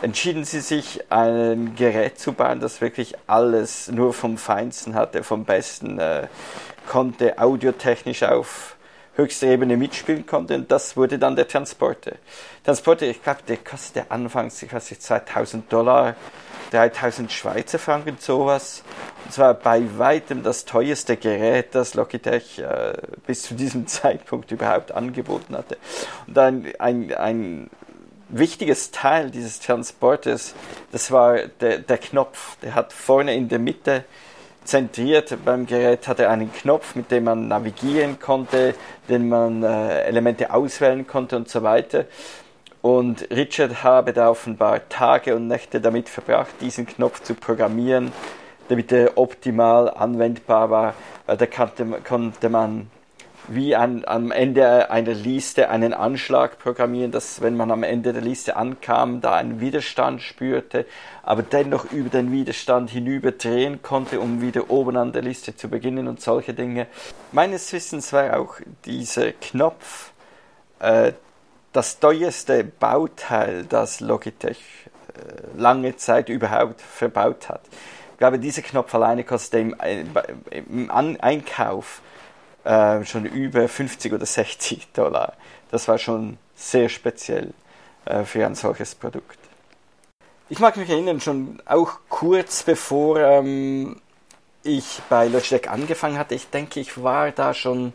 entschieden sie sich, ein Gerät zu bauen, das wirklich alles nur vom Feinsten hatte, vom Besten, äh, konnte audiotechnisch auf höchster Ebene mitspielen konnte. Und das wurde dann der Transporter. Transporter, ich glaube, der kostete anfangs, ich weiß nicht, 2000 Dollar, 3000 Schweizer Franken, sowas. Und zwar bei weitem das teuerste Gerät, das Logitech äh, bis zu diesem Zeitpunkt überhaupt angeboten hatte. Und ein, ein, ein wichtiges Teil dieses Transporters, das war der, der Knopf. Der hat vorne in der Mitte zentriert beim Gerät hatte einen Knopf, mit dem man navigieren konnte, den man äh, Elemente auswählen konnte und so weiter. Und Richard habe da offenbar Tage und Nächte damit verbracht, diesen Knopf zu programmieren, damit er optimal anwendbar war, da konnte man wie an, am Ende einer Liste einen Anschlag programmieren, dass wenn man am Ende der Liste ankam, da einen Widerstand spürte, aber dennoch über den Widerstand hinüber drehen konnte, um wieder oben an der Liste zu beginnen und solche Dinge. Meines Wissens war auch dieser Knopf äh, das teuerste Bauteil, das Logitech äh, lange Zeit überhaupt verbaut hat. Ich glaube, dieser Knopf alleine kostet im, äh, im Einkauf äh, schon über 50 oder 60 Dollar. Das war schon sehr speziell äh, für ein solches Produkt. Ich mag mich erinnern, schon auch kurz bevor ähm, ich bei Logitech angefangen hatte, ich denke, ich war da schon,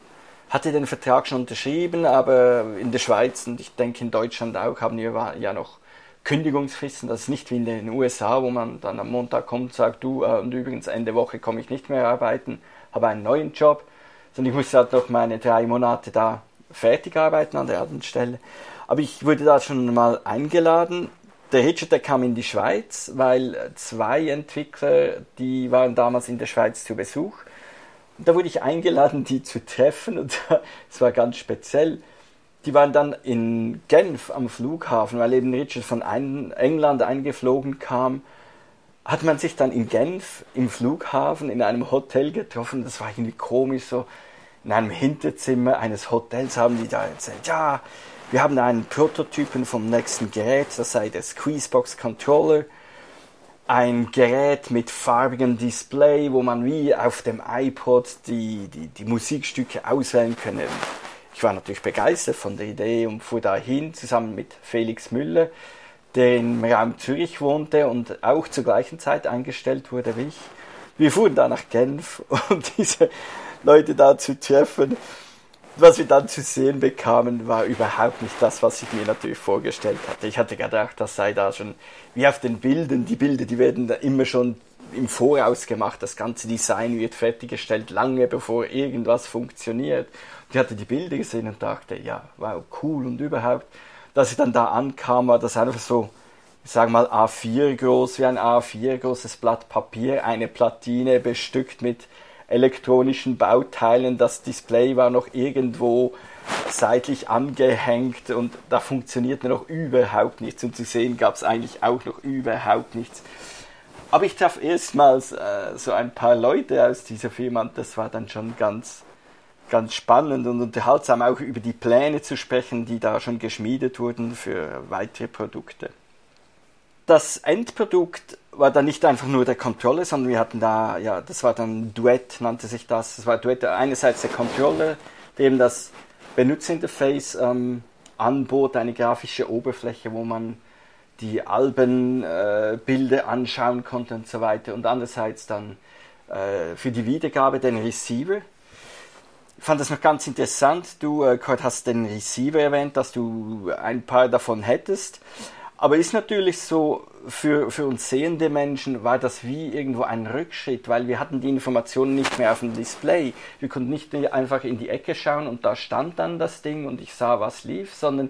hatte den Vertrag schon unterschrieben, aber in der Schweiz und ich denke in Deutschland auch haben wir ja noch Kündigungsfristen. Das ist nicht wie in den USA, wo man dann am Montag kommt und sagt, du, äh, und übrigens Ende Woche komme ich nicht mehr arbeiten, habe einen neuen Job sondern ich musste halt noch meine drei Monate da fertig arbeiten an der alten Stelle. Aber ich wurde da schon mal eingeladen. Der Richard, der kam in die Schweiz, weil zwei Entwickler, die waren damals in der Schweiz zu Besuch. Und da wurde ich eingeladen, die zu treffen und es war ganz speziell. Die waren dann in Genf am Flughafen, weil eben Richard von England eingeflogen kam hat man sich dann in Genf im Flughafen in einem Hotel getroffen. Das war irgendwie komisch, so in einem Hinterzimmer eines Hotels haben die da erzählt, ja, wir haben einen Prototypen vom nächsten Gerät, das sei der Squeezebox Controller. Ein Gerät mit farbigem Display, wo man wie auf dem iPod die, die, die Musikstücke auswählen könne. Ich war natürlich begeistert von der Idee und fuhr dahin zusammen mit Felix Müller, der im Raum Zürich wohnte und auch zur gleichen Zeit eingestellt wurde wie ich. Wir fuhren da nach Genf, um diese Leute da zu treffen. Was wir dann zu sehen bekamen, war überhaupt nicht das, was ich mir natürlich vorgestellt hatte. Ich hatte gedacht, das sei da schon wie auf den Bildern. Die Bilder, die werden da immer schon im Voraus gemacht. Das ganze Design wird fertiggestellt, lange bevor irgendwas funktioniert. Und ich hatte die Bilder gesehen und dachte, ja, wow, cool und überhaupt. Dass ich dann da ankam, war das einfach so, ich sage mal A4 groß, wie ein A4 großes Blatt Papier, eine Platine bestückt mit elektronischen Bauteilen. Das Display war noch irgendwo seitlich angehängt und da funktionierte noch überhaupt nichts. Und zu sehen gab es eigentlich auch noch überhaupt nichts. Aber ich traf erstmals äh, so ein paar Leute aus dieser Firma und das war dann schon ganz, ganz spannend und unterhaltsam, auch über die Pläne zu sprechen, die da schon geschmiedet wurden für weitere Produkte. Das Endprodukt war dann nicht einfach nur der Controller, sondern wir hatten da, ja, das war dann Duett, nannte sich das. Das war Duett, einerseits der Controller, eben das Benutzerinterface ähm, anbot, eine grafische Oberfläche, wo man die Albenbilder äh, anschauen konnte und so weiter. Und andererseits dann äh, für die Wiedergabe den Receiver. Ich fand das noch ganz interessant. Du, äh, hast den Receiver erwähnt, dass du ein paar davon hättest. Aber ist natürlich so, für, für uns sehende Menschen war das wie irgendwo ein Rückschritt, weil wir hatten die Informationen nicht mehr auf dem Display. Wir konnten nicht einfach in die Ecke schauen und da stand dann das Ding und ich sah, was lief, sondern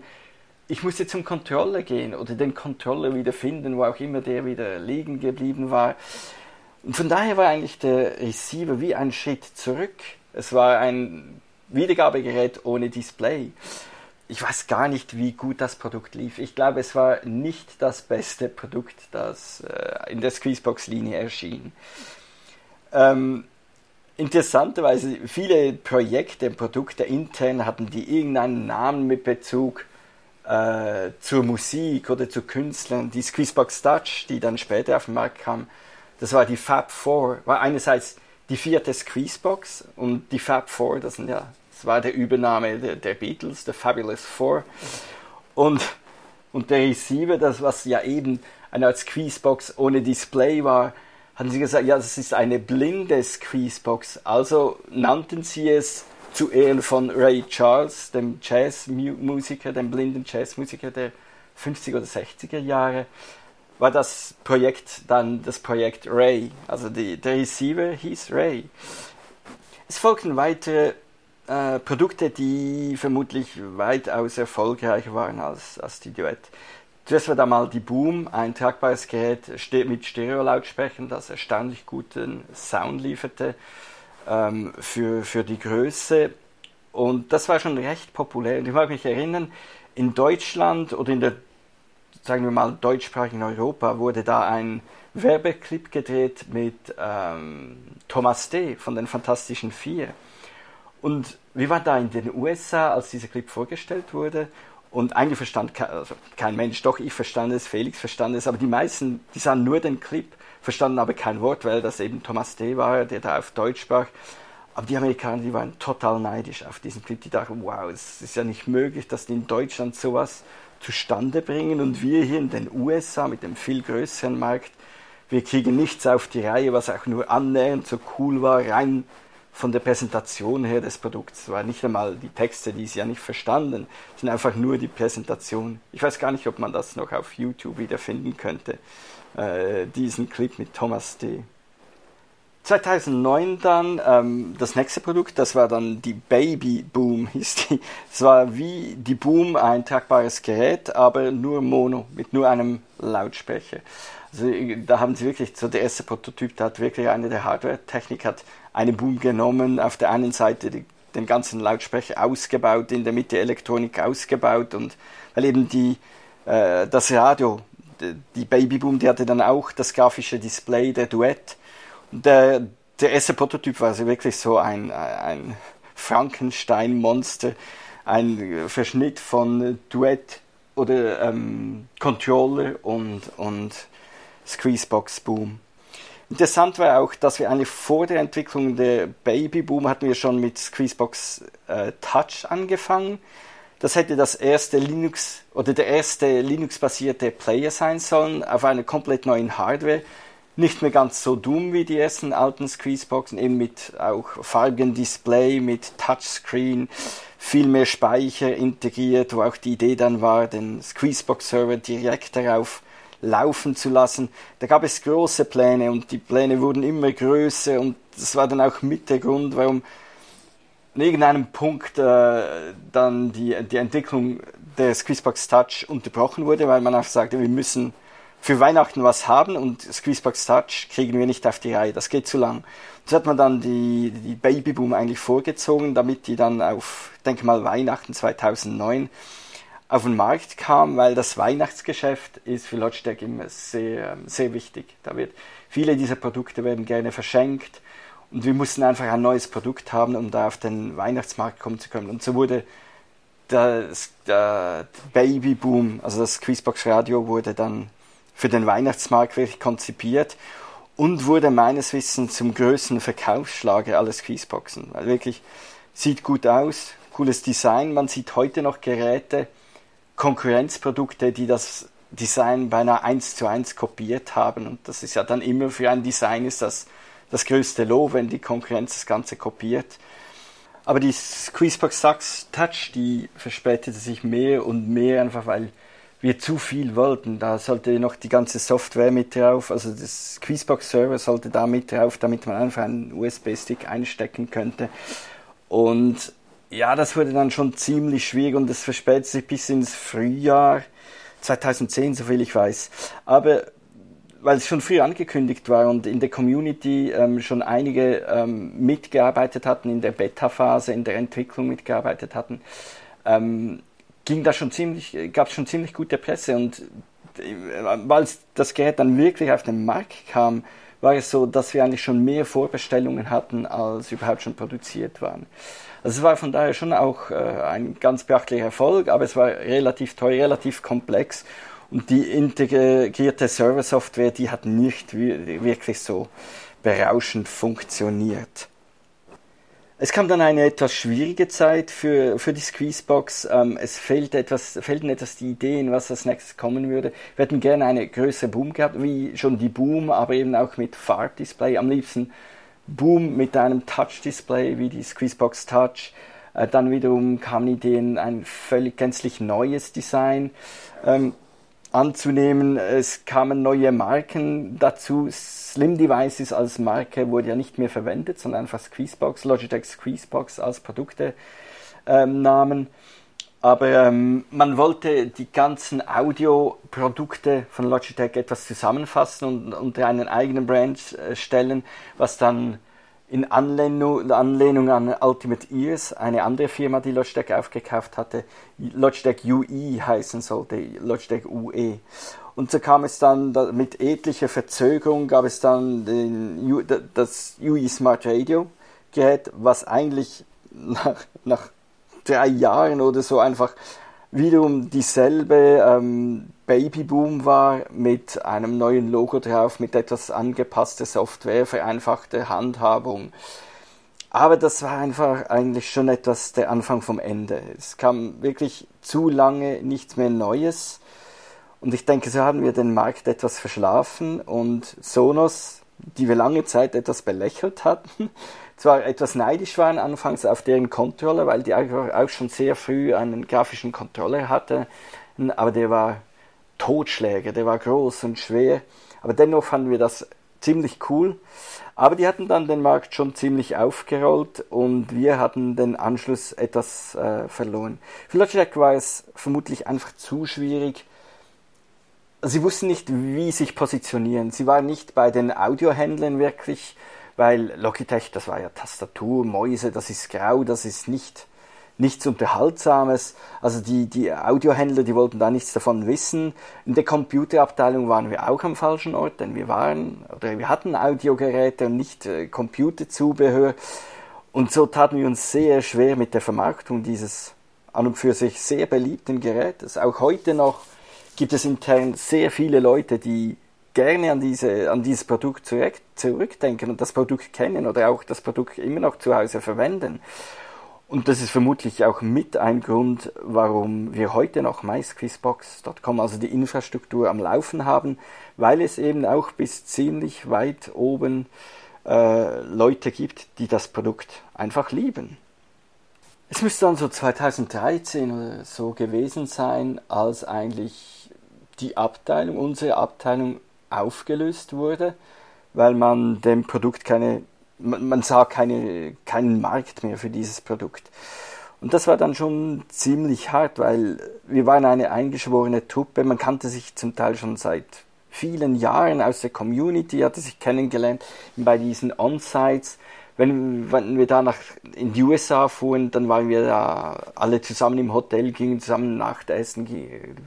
ich musste zum Controller gehen oder den Controller wieder finden, wo auch immer der wieder liegen geblieben war. Und von daher war eigentlich der Receiver wie ein Schritt zurück. Es war ein Wiedergabegerät ohne Display. Ich weiß gar nicht, wie gut das Produkt lief. Ich glaube, es war nicht das beste Produkt, das äh, in der Squeezebox-Linie erschien. Ähm, interessanterweise, viele Projekte, Produkte intern hatten die irgendeinen Namen mit Bezug äh, zur Musik oder zu Künstlern. Die Squeezebox Dutch, die dann später auf den Markt kam, das war die Fab Four, war einerseits die vierte Squeezebox und die Fab Four, das, sind ja, das war der Übernahme der, der Beatles, der Fabulous Four. Und, und der Receiver, das was ja eben eine Art Squeezebox ohne Display war, hatten sie gesagt, ja, das ist eine blinde Squeezebox. Also nannten sie es zu Ehren von Ray Charles, dem Jazzmusiker, dem blinden Jazzmusiker der 50er oder 60er Jahre, war das Projekt dann das Projekt Ray. Also die, der Receiver hieß Ray. Es folgten weitere äh, Produkte, die vermutlich weitaus erfolgreicher waren als, als die Duett. Zuerst war da mal die Boom, ein tragbares Gerät mit Stereolautsprechern, das erstaunlich guten Sound lieferte ähm, für, für die Größe. Und das war schon recht populär. Und ich mag mich erinnern, in Deutschland oder in der, sagen wir mal, deutschsprachigen Europa wurde da ein Werbeclip gedreht mit ähm, Thomas D. von den Fantastischen Vier. Und wir waren da in den USA, als dieser Clip vorgestellt wurde. Und eigentlich verstand kein, also kein Mensch, doch ich verstand es, Felix verstand es, aber die meisten, die sahen nur den Clip verstanden aber kein Wort, weil das eben Thomas D. war, der da auf Deutsch sprach. Aber die Amerikaner, die waren total neidisch auf diesen Clip. Die dachten, wow, es ist ja nicht möglich, dass die in Deutschland sowas zustande bringen und wir hier in den USA mit dem viel größeren Markt, wir kriegen nichts auf die Reihe, was auch nur annähernd so cool war, rein von der Präsentation her des Produkts. Waren nicht einmal die Texte, die sie ja nicht verstanden, sind einfach nur die Präsentation. Ich weiß gar nicht, ob man das noch auf YouTube wiederfinden könnte äh, diesen Clip mit Thomas D. 2009 dann ähm, das nächste Produkt, das war dann die Baby Boom, hieß die. Es war wie die Boom ein tragbares Gerät, aber nur Mono, mit nur einem Lautsprecher. Also da haben sie wirklich, so der erste Prototyp, da hat wirklich eine der Hardware-Technik, hat eine Boom genommen, auf der einen Seite die, den ganzen Lautsprecher ausgebaut, in der Mitte Elektronik ausgebaut und weil eben die, äh, das Radio die Babyboom, die hatte dann auch das grafische Display der Duett. Der, der erste Prototyp war also wirklich so ein, ein Frankenstein-Monster, ein Verschnitt von Duett oder ähm, Controller und, und Squeezebox Boom. Interessant war auch, dass wir eigentlich vor der Entwicklung der Babyboom hatten wir schon mit Squeezebox äh, Touch angefangen das hätte das erste Linux oder der erste Linux-basierte Player sein sollen auf einer komplett neuen Hardware. Nicht mehr ganz so dumm wie die ersten alten Squeezeboxen, eben mit auch farbigen Display, mit Touchscreen, viel mehr Speicher integriert, wo auch die Idee dann war, den Squeezebox-Server direkt darauf laufen zu lassen. Da gab es große Pläne und die Pläne wurden immer größer und das war dann auch mit der Grund, warum an irgendeinem Punkt äh, dann die, die Entwicklung der Squeezebox Touch unterbrochen wurde, weil man einfach sagte, wir müssen für Weihnachten was haben und Squeezebox Touch kriegen wir nicht auf die Reihe, das geht zu lang. So hat man dann die, die Babyboom eigentlich vorgezogen, damit die dann auf, denke mal, Weihnachten 2009 auf den Markt kam, weil das Weihnachtsgeschäft ist für Logitech immer sehr, sehr wichtig. Da wird, viele dieser Produkte werden gerne verschenkt und wir mussten einfach ein neues Produkt haben, um da auf den Weihnachtsmarkt kommen zu können. Und so wurde das, der Babyboom, also das Quizbox Radio wurde dann für den Weihnachtsmarkt wirklich konzipiert und wurde meines Wissens zum größten Verkaufsschlager alles Quizboxen. Weil wirklich sieht gut aus, cooles Design. Man sieht heute noch Geräte, Konkurrenzprodukte, die das Design beinahe eins zu eins kopiert haben. Und das ist ja dann immer für ein Design ist das das größte Lob, wenn die Konkurrenz das Ganze kopiert. Aber die Squeezebox Sax Touch, die verspätete sich mehr und mehr, einfach weil wir zu viel wollten. Da sollte noch die ganze Software mit drauf, also das Squeezebox Server sollte da mit drauf, damit man einfach einen USB-Stick einstecken könnte. Und ja, das wurde dann schon ziemlich schwierig und es verspätet sich bis ins Frühjahr 2010, soviel ich weiß. Aber weil es schon früh angekündigt war und in der Community ähm, schon einige ähm, mitgearbeitet hatten, in der Beta-Phase, in der Entwicklung mitgearbeitet hatten, ähm, ging da schon ziemlich, gab es schon ziemlich gute Presse und äh, als das Gerät dann wirklich auf den Markt kam, war es so, dass wir eigentlich schon mehr Vorbestellungen hatten, als überhaupt schon produziert waren. Also es war von daher schon auch äh, ein ganz beachtlicher Erfolg, aber es war relativ teuer, relativ komplex und die integrierte Server-Software, die hat nicht wirklich so berauschend funktioniert. Es kam dann eine etwas schwierige Zeit für, für die Squeezebox. Ähm, es fehlt etwas, fehlten etwas die Ideen, was als nächstes kommen würde. Wir hätten gerne eine größere Boom gehabt, wie schon die Boom, aber eben auch mit Farbdisplay. Am liebsten Boom mit einem Touch-Display, wie die Squeezebox Touch. Äh, dann wiederum kamen Ideen, ein völlig gänzlich neues Design. Ähm, anzunehmen. Es kamen neue Marken dazu. Slim Devices als Marke wurde ja nicht mehr verwendet, sondern einfach Squeezebox, Logitech Squeezebox als Produktenamen. Ähm, Aber ähm, man wollte die ganzen Audioprodukte von Logitech etwas zusammenfassen und unter einen eigenen Brand äh, stellen, was dann in Anlehnung, Anlehnung an Ultimate Ears, eine andere Firma, die Logitech aufgekauft hatte, Logitech UE heißen sollte, Logitech UE. Und so kam es dann mit etlicher Verzögerung, gab es dann den, das UE Smart Radio Gerät, was eigentlich nach, nach drei Jahren oder so einfach wiederum dieselbe ähm, Babyboom war mit einem neuen Logo drauf, mit etwas angepasster Software, vereinfachte Handhabung. Aber das war einfach eigentlich schon etwas der Anfang vom Ende. Es kam wirklich zu lange nichts mehr Neues. Und ich denke, so haben wir den Markt etwas verschlafen und Sonos, die wir lange Zeit etwas belächelt hatten, zwar etwas neidisch waren anfangs auf deren Controller, weil die auch schon sehr früh einen grafischen Controller hatte, aber der war Totschläger, der war groß und schwer, aber dennoch fanden wir das ziemlich cool. Aber die hatten dann den Markt schon ziemlich aufgerollt und wir hatten den Anschluss etwas äh, verloren. Für Logitech war es vermutlich einfach zu schwierig. Sie wussten nicht, wie sich positionieren. Sie waren nicht bei den Audiohändlern wirklich, weil Logitech, das war ja Tastatur, Mäuse, das ist grau, das ist nicht nichts Unterhaltsames. Also die, die Audiohändler, die wollten da nichts davon wissen. In der Computerabteilung waren wir auch am falschen Ort, denn wir waren, oder wir hatten Audiogeräte und nicht äh, Computerzubehör. Und so taten wir uns sehr schwer mit der Vermarktung dieses an und für sich sehr beliebten Gerätes. Auch heute noch gibt es intern sehr viele Leute, die gerne an, diese, an dieses Produkt zurück, zurückdenken und das Produkt kennen oder auch das Produkt immer noch zu Hause verwenden. Und das ist vermutlich auch mit ein Grund, warum wir heute noch MySqueezebox.com, also die Infrastruktur am Laufen haben, weil es eben auch bis ziemlich weit oben äh, Leute gibt, die das Produkt einfach lieben. Es müsste dann so 2013 oder so gewesen sein, als eigentlich die Abteilung, unsere Abteilung aufgelöst wurde, weil man dem Produkt keine man, sah keine, keinen Markt mehr für dieses Produkt. Und das war dann schon ziemlich hart, weil wir waren eine eingeschworene Truppe. Man kannte sich zum Teil schon seit vielen Jahren aus der Community, hatte sich kennengelernt bei diesen On-Sites. Wenn, wenn wir da nach, in die USA fuhren, dann waren wir da alle zusammen im Hotel, gingen zusammen Nachtessen,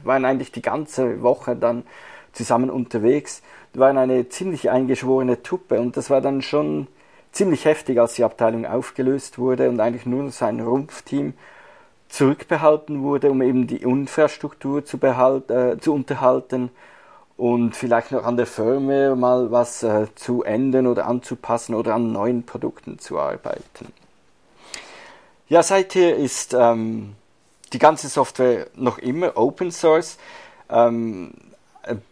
waren eigentlich die ganze Woche dann zusammen unterwegs. Wir waren eine ziemlich eingeschworene Truppe und das war dann schon ziemlich heftig, als die Abteilung aufgelöst wurde und eigentlich nur sein Rumpfteam zurückbehalten wurde, um eben die Infrastruktur zu, äh, zu unterhalten und vielleicht noch an der Firma mal was äh, zu ändern oder anzupassen oder an neuen Produkten zu arbeiten. Ja, seither ist ähm, die ganze Software noch immer Open Source. Ähm,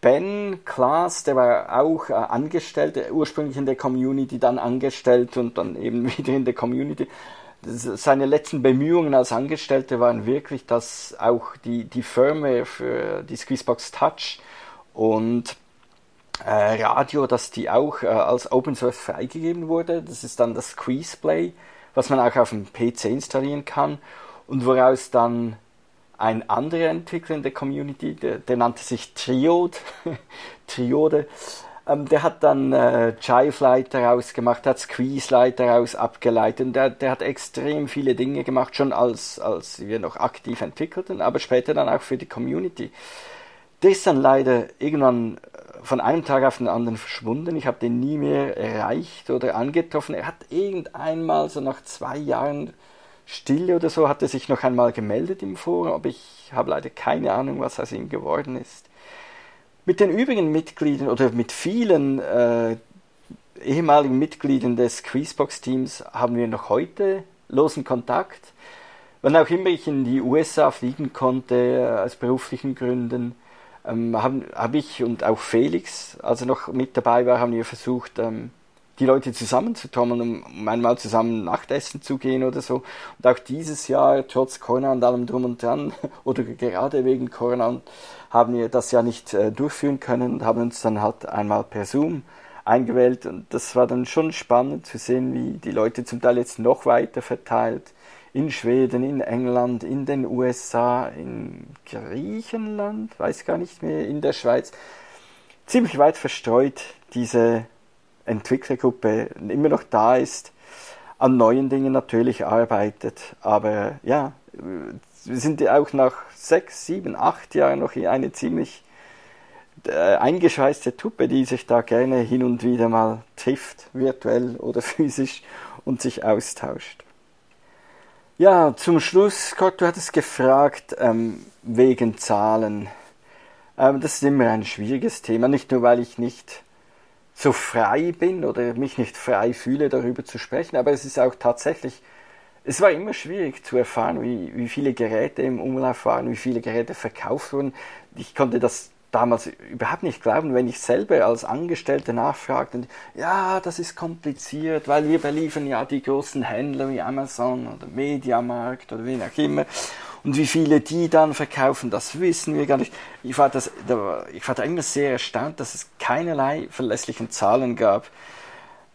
Ben Klaas, der war auch äh, angestellt, ursprünglich in der Community, dann angestellt und dann eben wieder in der Community. Seine letzten Bemühungen als Angestellte waren wirklich, dass auch die, die Firmware für die Squeezebox Touch und äh, Radio, dass die auch äh, als Open Source freigegeben wurde. Das ist dann das Squeezeplay, was man auch auf dem PC installieren kann und woraus dann ein anderer Entwickler in der Community, der, der nannte sich Triode, Triode ähm, der hat dann äh, Jive-Light daraus gemacht, hat Squeeze-Light daraus abgeleitet der, der hat extrem viele Dinge gemacht, schon als, als wir noch aktiv entwickelten, aber später dann auch für die Community. Der ist dann leider irgendwann äh, von einem Tag auf den anderen verschwunden. Ich habe den nie mehr erreicht oder angetroffen. Er hat irgendeinmal so nach zwei Jahren Stille oder so hat er sich noch einmal gemeldet im Forum, aber ich habe leider keine Ahnung, was aus ihm geworden ist. Mit den übrigen Mitgliedern oder mit vielen äh, ehemaligen Mitgliedern des Squeezebox-Teams haben wir noch heute losen Kontakt. Wann auch immer ich in die USA fliegen konnte, äh, aus beruflichen Gründen, ähm, haben hab ich und auch Felix, als er noch mit dabei war, haben wir versucht, ähm, die Leute zusammenzutrommeln, um, um einmal zusammen Nachtessen zu gehen oder so. Und auch dieses Jahr, trotz Corona und allem drum und dran, oder gerade wegen Corona, haben wir das ja nicht äh, durchführen können und haben uns dann halt einmal per Zoom eingewählt. Und das war dann schon spannend zu sehen, wie die Leute zum Teil jetzt noch weiter verteilt in Schweden, in England, in den USA, in Griechenland, weiß gar nicht mehr, in der Schweiz, ziemlich weit verstreut diese Entwicklergruppe immer noch da ist, an neuen Dingen natürlich arbeitet. Aber ja, wir sind ja auch nach sechs, sieben, acht Jahren noch eine ziemlich äh, eingeschweißte Truppe, die sich da gerne hin und wieder mal trifft, virtuell oder physisch, und sich austauscht. Ja, zum Schluss, Scott, du hattest gefragt ähm, wegen Zahlen. Ähm, das ist immer ein schwieriges Thema, nicht nur weil ich nicht so frei bin oder mich nicht frei fühle, darüber zu sprechen. Aber es ist auch tatsächlich, es war immer schwierig zu erfahren, wie, wie viele Geräte im Umlauf waren, wie viele Geräte verkauft wurden. Ich konnte das damals überhaupt nicht glauben, wenn ich selber als Angestellter nachfragte, ja, das ist kompliziert, weil wir beliefern ja die großen Händler wie Amazon oder Mediamarkt oder wie auch immer. Und wie viele die dann verkaufen, das wissen wir gar nicht. Ich war, das, ich war da immer sehr erstaunt, dass es keinerlei verlässlichen Zahlen gab.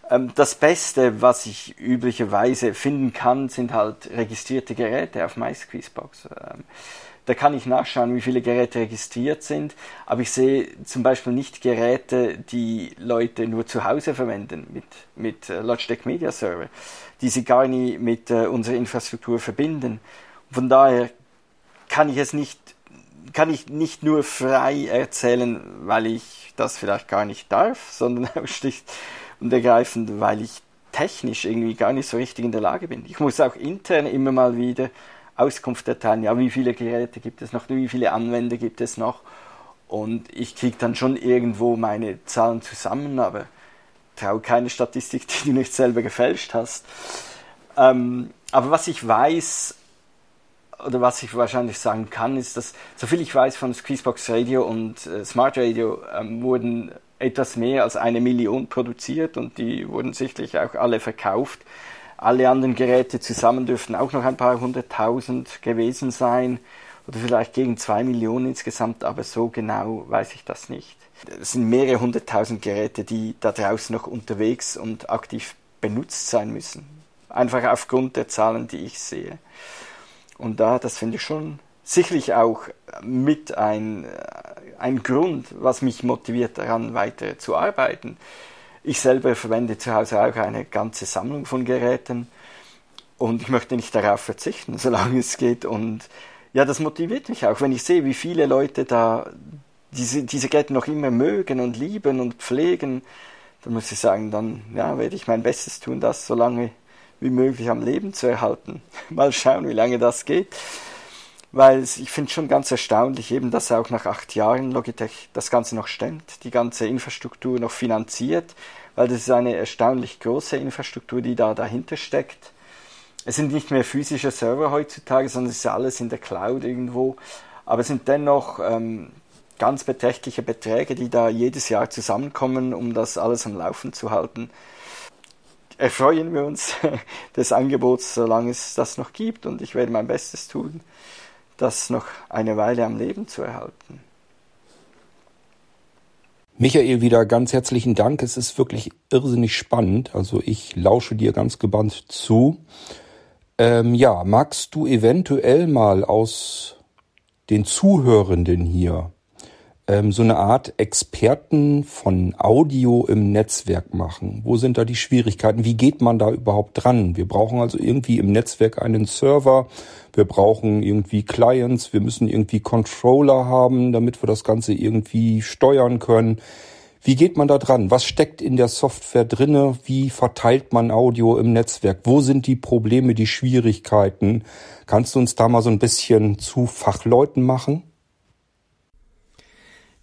Ähm, das Beste, was ich üblicherweise finden kann, sind halt registrierte Geräte auf MySqueezebox. Ähm, da kann ich nachschauen, wie viele Geräte registriert sind, aber ich sehe zum Beispiel nicht Geräte, die Leute nur zu Hause verwenden mit, mit äh, Logitech Media Server, die sie gar nie mit äh, unserer Infrastruktur verbinden. Von daher kann ich es nicht, kann ich nicht nur frei erzählen, weil ich das vielleicht gar nicht darf, sondern auch schlicht und ergreifend, weil ich technisch irgendwie gar nicht so richtig in der Lage bin. Ich muss auch intern immer mal wieder Auskunft erteilen, ja, wie viele Geräte gibt es noch, wie viele Anwender gibt es noch. Und ich kriege dann schon irgendwo meine Zahlen zusammen, aber traue keine Statistik, die du nicht selber gefälscht hast. Ähm, aber was ich weiß, oder was ich wahrscheinlich sagen kann, ist, dass, soviel ich weiß von Squeezebox Radio und äh, Smart Radio, ähm, wurden etwas mehr als eine Million produziert und die wurden sicherlich auch alle verkauft. Alle anderen Geräte zusammen dürften auch noch ein paar hunderttausend gewesen sein oder vielleicht gegen zwei Millionen insgesamt, aber so genau weiß ich das nicht. Es sind mehrere hunderttausend Geräte, die da draußen noch unterwegs und aktiv benutzt sein müssen. Einfach aufgrund der Zahlen, die ich sehe. Und da, das finde ich schon sicherlich auch mit ein, ein Grund, was mich motiviert, daran weiter zu arbeiten. Ich selber verwende zu Hause auch eine ganze Sammlung von Geräten und ich möchte nicht darauf verzichten, solange es geht. Und ja, das motiviert mich auch, wenn ich sehe, wie viele Leute da diese, diese Geräte noch immer mögen und lieben und pflegen. Dann muss ich sagen, dann ja, werde ich mein Bestes tun, das so lange wie möglich am Leben zu erhalten. Mal schauen, wie lange das geht. Weil ich finde schon ganz erstaunlich, eben, dass auch nach acht Jahren Logitech das Ganze noch stemmt, die ganze Infrastruktur noch finanziert, weil das ist eine erstaunlich große Infrastruktur, die da dahinter steckt. Es sind nicht mehr physische Server heutzutage, sondern es ist alles in der Cloud irgendwo. Aber es sind dennoch ähm, ganz beträchtliche Beträge, die da jedes Jahr zusammenkommen, um das alles am Laufen zu halten erfreuen wir uns des Angebots, solange es das noch gibt. Und ich werde mein Bestes tun, das noch eine Weile am Leben zu erhalten. Michael, wieder ganz herzlichen Dank. Es ist wirklich irrsinnig spannend. Also ich lausche dir ganz gebannt zu. Ähm, ja, magst du eventuell mal aus den Zuhörenden hier ähm, so eine Art Experten von Audio im Netzwerk machen? Wo sind da die Schwierigkeiten? Wie geht man da überhaupt dran? Wir brauchen also irgendwie im Netzwerk einen Server. Wir brauchen irgendwie Clients. Wir müssen irgendwie Controller haben, damit wir das Ganze irgendwie steuern können. Wie geht man da dran? Was steckt in der Software drinne? Wie verteilt man Audio im Netzwerk? Wo sind die Probleme, die Schwierigkeiten? Kannst du uns da mal so ein bisschen zu Fachleuten machen?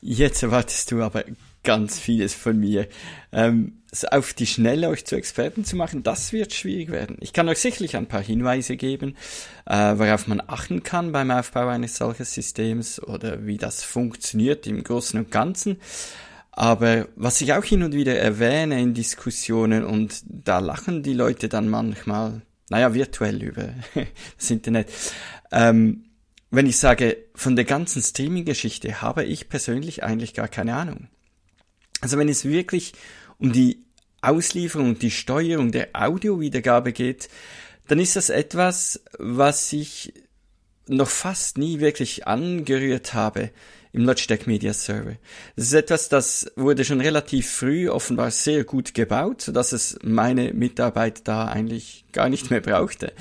Jetzt erwartest du aber ganz vieles von mir. Ähm, auf die Schnelle euch zu Experten zu machen, das wird schwierig werden. Ich kann euch sicherlich ein paar Hinweise geben, äh, worauf man achten kann beim Aufbau eines solchen Systems oder wie das funktioniert im Großen und Ganzen. Aber was ich auch hin und wieder erwähne in Diskussionen und da lachen die Leute dann manchmal, naja, virtuell über das Internet, ähm, wenn ich sage, von der ganzen Streaming-Geschichte habe ich persönlich eigentlich gar keine Ahnung. Also wenn es wirklich um die Auslieferung und die Steuerung der Audiowiedergabe geht, dann ist das etwas, was ich noch fast nie wirklich angerührt habe im Logitech Media Server. Das ist etwas, das wurde schon relativ früh offenbar sehr gut gebaut, so dass es meine Mitarbeit da eigentlich gar nicht mehr brauchte.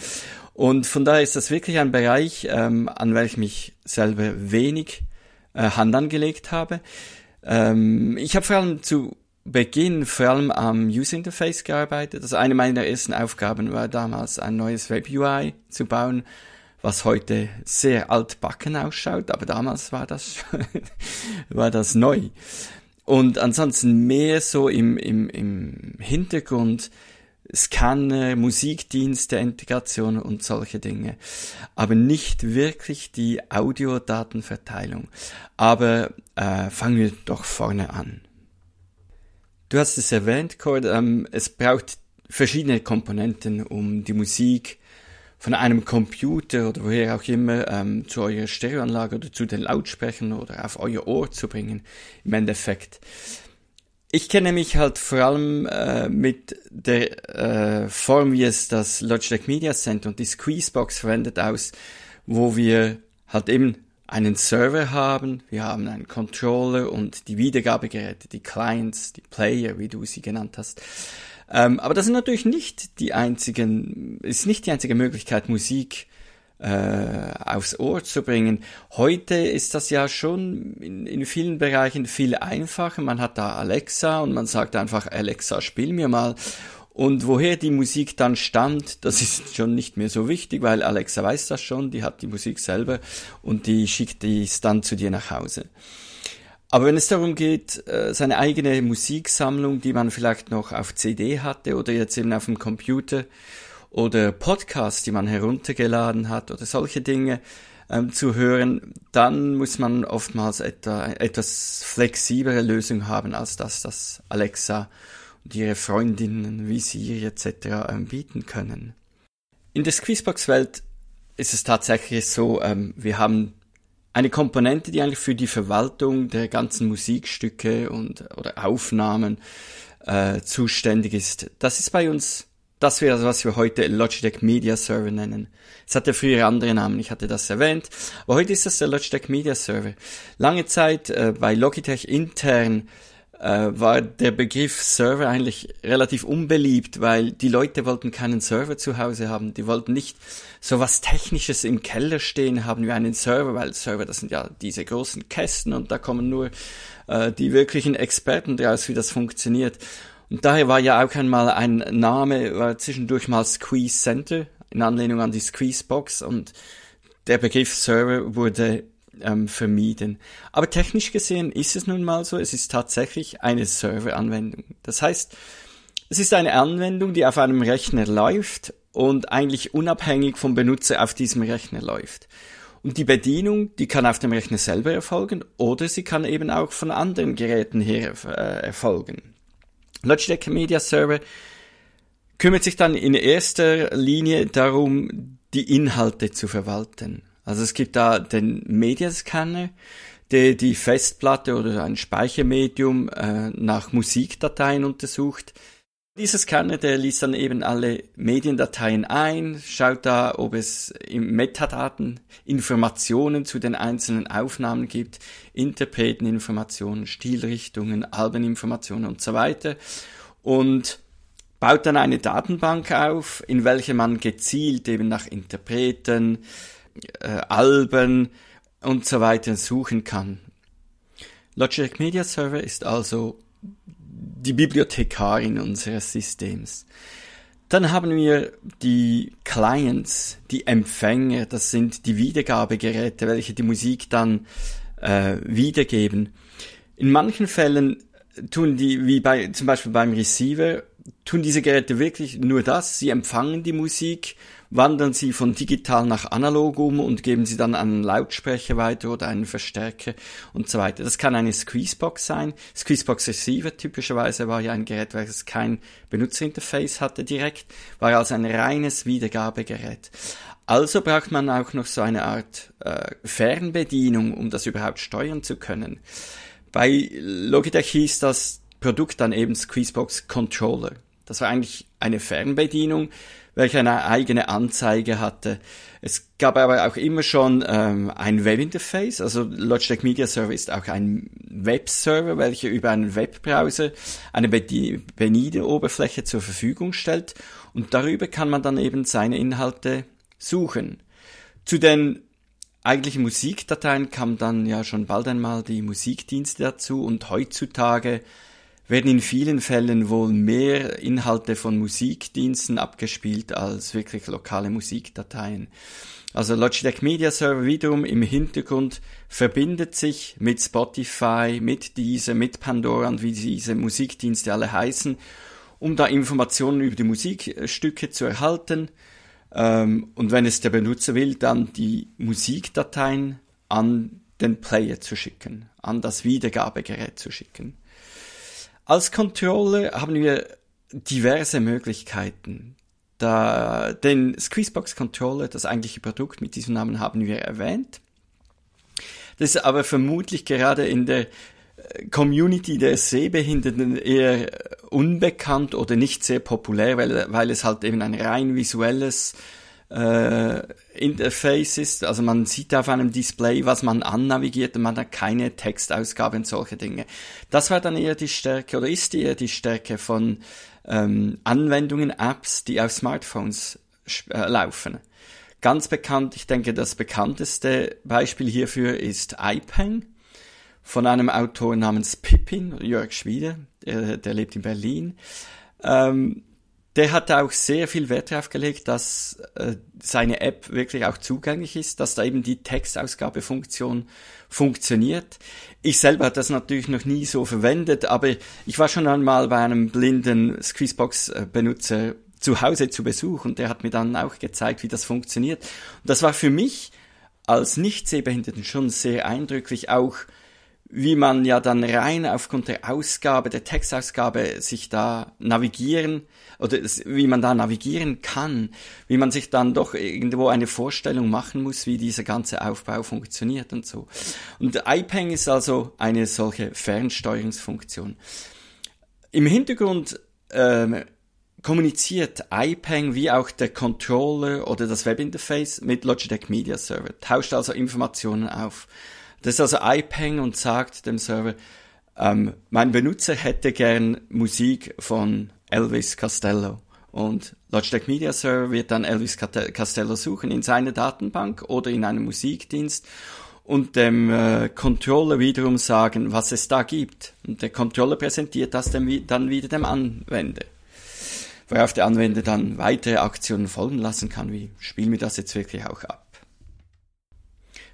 Und von daher ist das wirklich ein Bereich, ähm, an welchem ich selber wenig äh, Hand angelegt habe. Ähm, ich habe vor allem zu Beginn vor allem am User Interface gearbeitet. Also eine meiner ersten Aufgaben war damals ein neues Web UI zu bauen, was heute sehr altbacken ausschaut, aber damals war das war das neu. Und ansonsten mehr so im, im, im Hintergrund Scanner, Musikdienste, Integration und solche Dinge. Aber nicht wirklich die Audiodatenverteilung. Aber äh, fangen wir doch vorne an. Du hast es erwähnt, Cord, ähm, es braucht verschiedene Komponenten, um die Musik von einem Computer oder woher auch immer ähm, zu eurer Stereoanlage oder zu den Lautsprechern oder auf euer Ohr zu bringen. Im Endeffekt. Ich kenne mich halt vor allem äh, mit der äh, Form, wie es das Logitech Media Center und die Squeezebox verwendet aus, wo wir halt eben einen Server haben, wir haben einen Controller und die Wiedergabegeräte, die Clients, die Player, wie du sie genannt hast. Ähm, aber das sind natürlich nicht die einzigen, ist nicht die einzige Möglichkeit, Musik äh, aufs Ohr zu bringen. Heute ist das ja schon in, in vielen Bereichen viel einfacher. Man hat da Alexa und man sagt einfach, Alexa, spiel mir mal. Und woher die Musik dann stammt, das ist schon nicht mehr so wichtig, weil Alexa weiß das schon, die hat die Musik selber und die schickt dies dann zu dir nach Hause. Aber wenn es darum geht, äh, seine eigene Musiksammlung, die man vielleicht noch auf CD hatte oder jetzt eben auf dem Computer oder Podcasts, die man heruntergeladen hat oder solche Dinge ähm, zu hören, dann muss man oftmals etwa, etwas flexiblere Lösung haben, als das, das Alexa und ihre Freundinnen wie Siri etc. Ähm, bieten können. In der Squeezebox-Welt ist es tatsächlich so, ähm, wir haben eine Komponente, die eigentlich für die Verwaltung der ganzen Musikstücke und oder Aufnahmen äh, zuständig ist. Das ist bei uns das wäre, was wir heute Logitech Media Server nennen. Es hatte früher andere Namen, ich hatte das erwähnt, aber heute ist das der Logitech Media Server. Lange Zeit äh, bei Logitech intern äh, war der Begriff Server eigentlich relativ unbeliebt, weil die Leute wollten keinen Server zu Hause haben. Die wollten nicht so was Technisches im Keller stehen haben wie einen Server, weil Server, das sind ja diese großen Kästen und da kommen nur äh, die wirklichen Experten draus, wie das funktioniert. Und daher war ja auch einmal ein Name, war zwischendurch mal Squeeze Center, in Anlehnung an die Squeeze Box und der Begriff Server wurde ähm, vermieden. Aber technisch gesehen ist es nun mal so, es ist tatsächlich eine Serveranwendung. Das heißt, es ist eine Anwendung, die auf einem Rechner läuft und eigentlich unabhängig vom Benutzer auf diesem Rechner läuft. Und die Bedienung, die kann auf dem Rechner selber erfolgen oder sie kann eben auch von anderen Geräten her äh, erfolgen. Logitech Media Server kümmert sich dann in erster Linie darum, die Inhalte zu verwalten. Also es gibt da den Mediascanner, der die Festplatte oder ein Speichermedium äh, nach Musikdateien untersucht. Dieser Scanner, der liest dann eben alle Mediendateien ein, schaut da, ob es im Metadaten Informationen zu den einzelnen Aufnahmen gibt, Interpreteninformationen, Stilrichtungen, Albeninformationen und so weiter und baut dann eine Datenbank auf, in welcher man gezielt eben nach Interpreten, äh, Alben und so weiter suchen kann. Logitech Media Server ist also die Bibliothekarin unseres Systems. Dann haben wir die Clients, die Empfänger, das sind die Wiedergabegeräte, welche die Musik dann äh, wiedergeben. In manchen Fällen tun die, wie bei zum Beispiel beim Receiver, tun diese Geräte wirklich nur das. Sie empfangen die Musik, wandern sie von digital nach analog um und geben sie dann einen Lautsprecher weiter oder einen Verstärker und so weiter. Das kann eine Squeezebox sein. Squeezebox Receiver typischerweise war ja ein Gerät, welches kein Benutzerinterface hatte direkt, war also ein reines Wiedergabegerät. Also braucht man auch noch so eine Art äh, Fernbedienung, um das überhaupt steuern zu können. Bei Logitech hieß das Produkt dann eben Squeezebox Controller. Das war eigentlich eine Fernbedienung, welche eine eigene Anzeige hatte. Es gab aber auch immer schon ähm, ein Webinterface, also Logitech Media Server ist auch ein Webserver, welcher über einen Webbrowser eine Bedienoberfläche zur Verfügung stellt und darüber kann man dann eben seine Inhalte suchen. Zu den eigentliche Musikdateien kam dann ja schon bald einmal die Musikdienste dazu und heutzutage werden in vielen Fällen wohl mehr Inhalte von Musikdiensten abgespielt als wirklich lokale Musikdateien. Also Logitech Media Server wiederum im Hintergrund verbindet sich mit Spotify, mit dieser, mit Pandora und wie diese Musikdienste alle heißen, um da Informationen über die Musikstücke zu erhalten ähm, und wenn es der Benutzer will, dann die Musikdateien an den Player zu schicken, an das Wiedergabegerät zu schicken. Als Controller haben wir diverse Möglichkeiten. Da, den Squeezebox Controller, das eigentliche Produkt mit diesem Namen, haben wir erwähnt. Das ist aber vermutlich gerade in der Community der Sehbehinderten eher unbekannt oder nicht sehr populär, weil, weil es halt eben ein rein visuelles äh, Interface ist. Also man sieht auf einem Display, was man annavigiert und man hat keine Textausgabe und solche Dinge. Das war dann eher die Stärke oder ist eher die Stärke von ähm, Anwendungen, Apps, die auf Smartphones äh, laufen. Ganz bekannt, ich denke, das bekannteste Beispiel hierfür ist iPeng von einem Autor namens Pippin, Jörg Schwiede, der, der lebt in Berlin. Ähm, der hat auch sehr viel Wert darauf gelegt, dass äh, seine App wirklich auch zugänglich ist, dass da eben die Textausgabefunktion funktioniert. Ich selber habe das natürlich noch nie so verwendet, aber ich war schon einmal bei einem blinden Squeezebox-Benutzer zu Hause zu Besuch und der hat mir dann auch gezeigt, wie das funktioniert. Und das war für mich als Nicht-Sehbehinderten schon sehr eindrücklich, auch wie man ja dann rein aufgrund der Ausgabe, der Textausgabe sich da navigieren oder wie man da navigieren kann, wie man sich dann doch irgendwo eine Vorstellung machen muss, wie dieser ganze Aufbau funktioniert und so. Und iPeng ist also eine solche Fernsteuerungsfunktion. Im Hintergrund ähm, kommuniziert iPeng wie auch der Controller oder das Webinterface mit Logitech Media Server, tauscht also Informationen auf. Das ist also iPeng und sagt dem Server, ähm, mein Benutzer hätte gern Musik von Elvis Costello. Und Logitech Media Server wird dann Elvis Costello suchen in seiner Datenbank oder in einem Musikdienst und dem äh, Controller wiederum sagen, was es da gibt. Und der Controller präsentiert das dem, dann wieder dem Anwender. Worauf der Anwender dann weitere Aktionen folgen lassen kann, wie spiel mir das jetzt wirklich auch ab.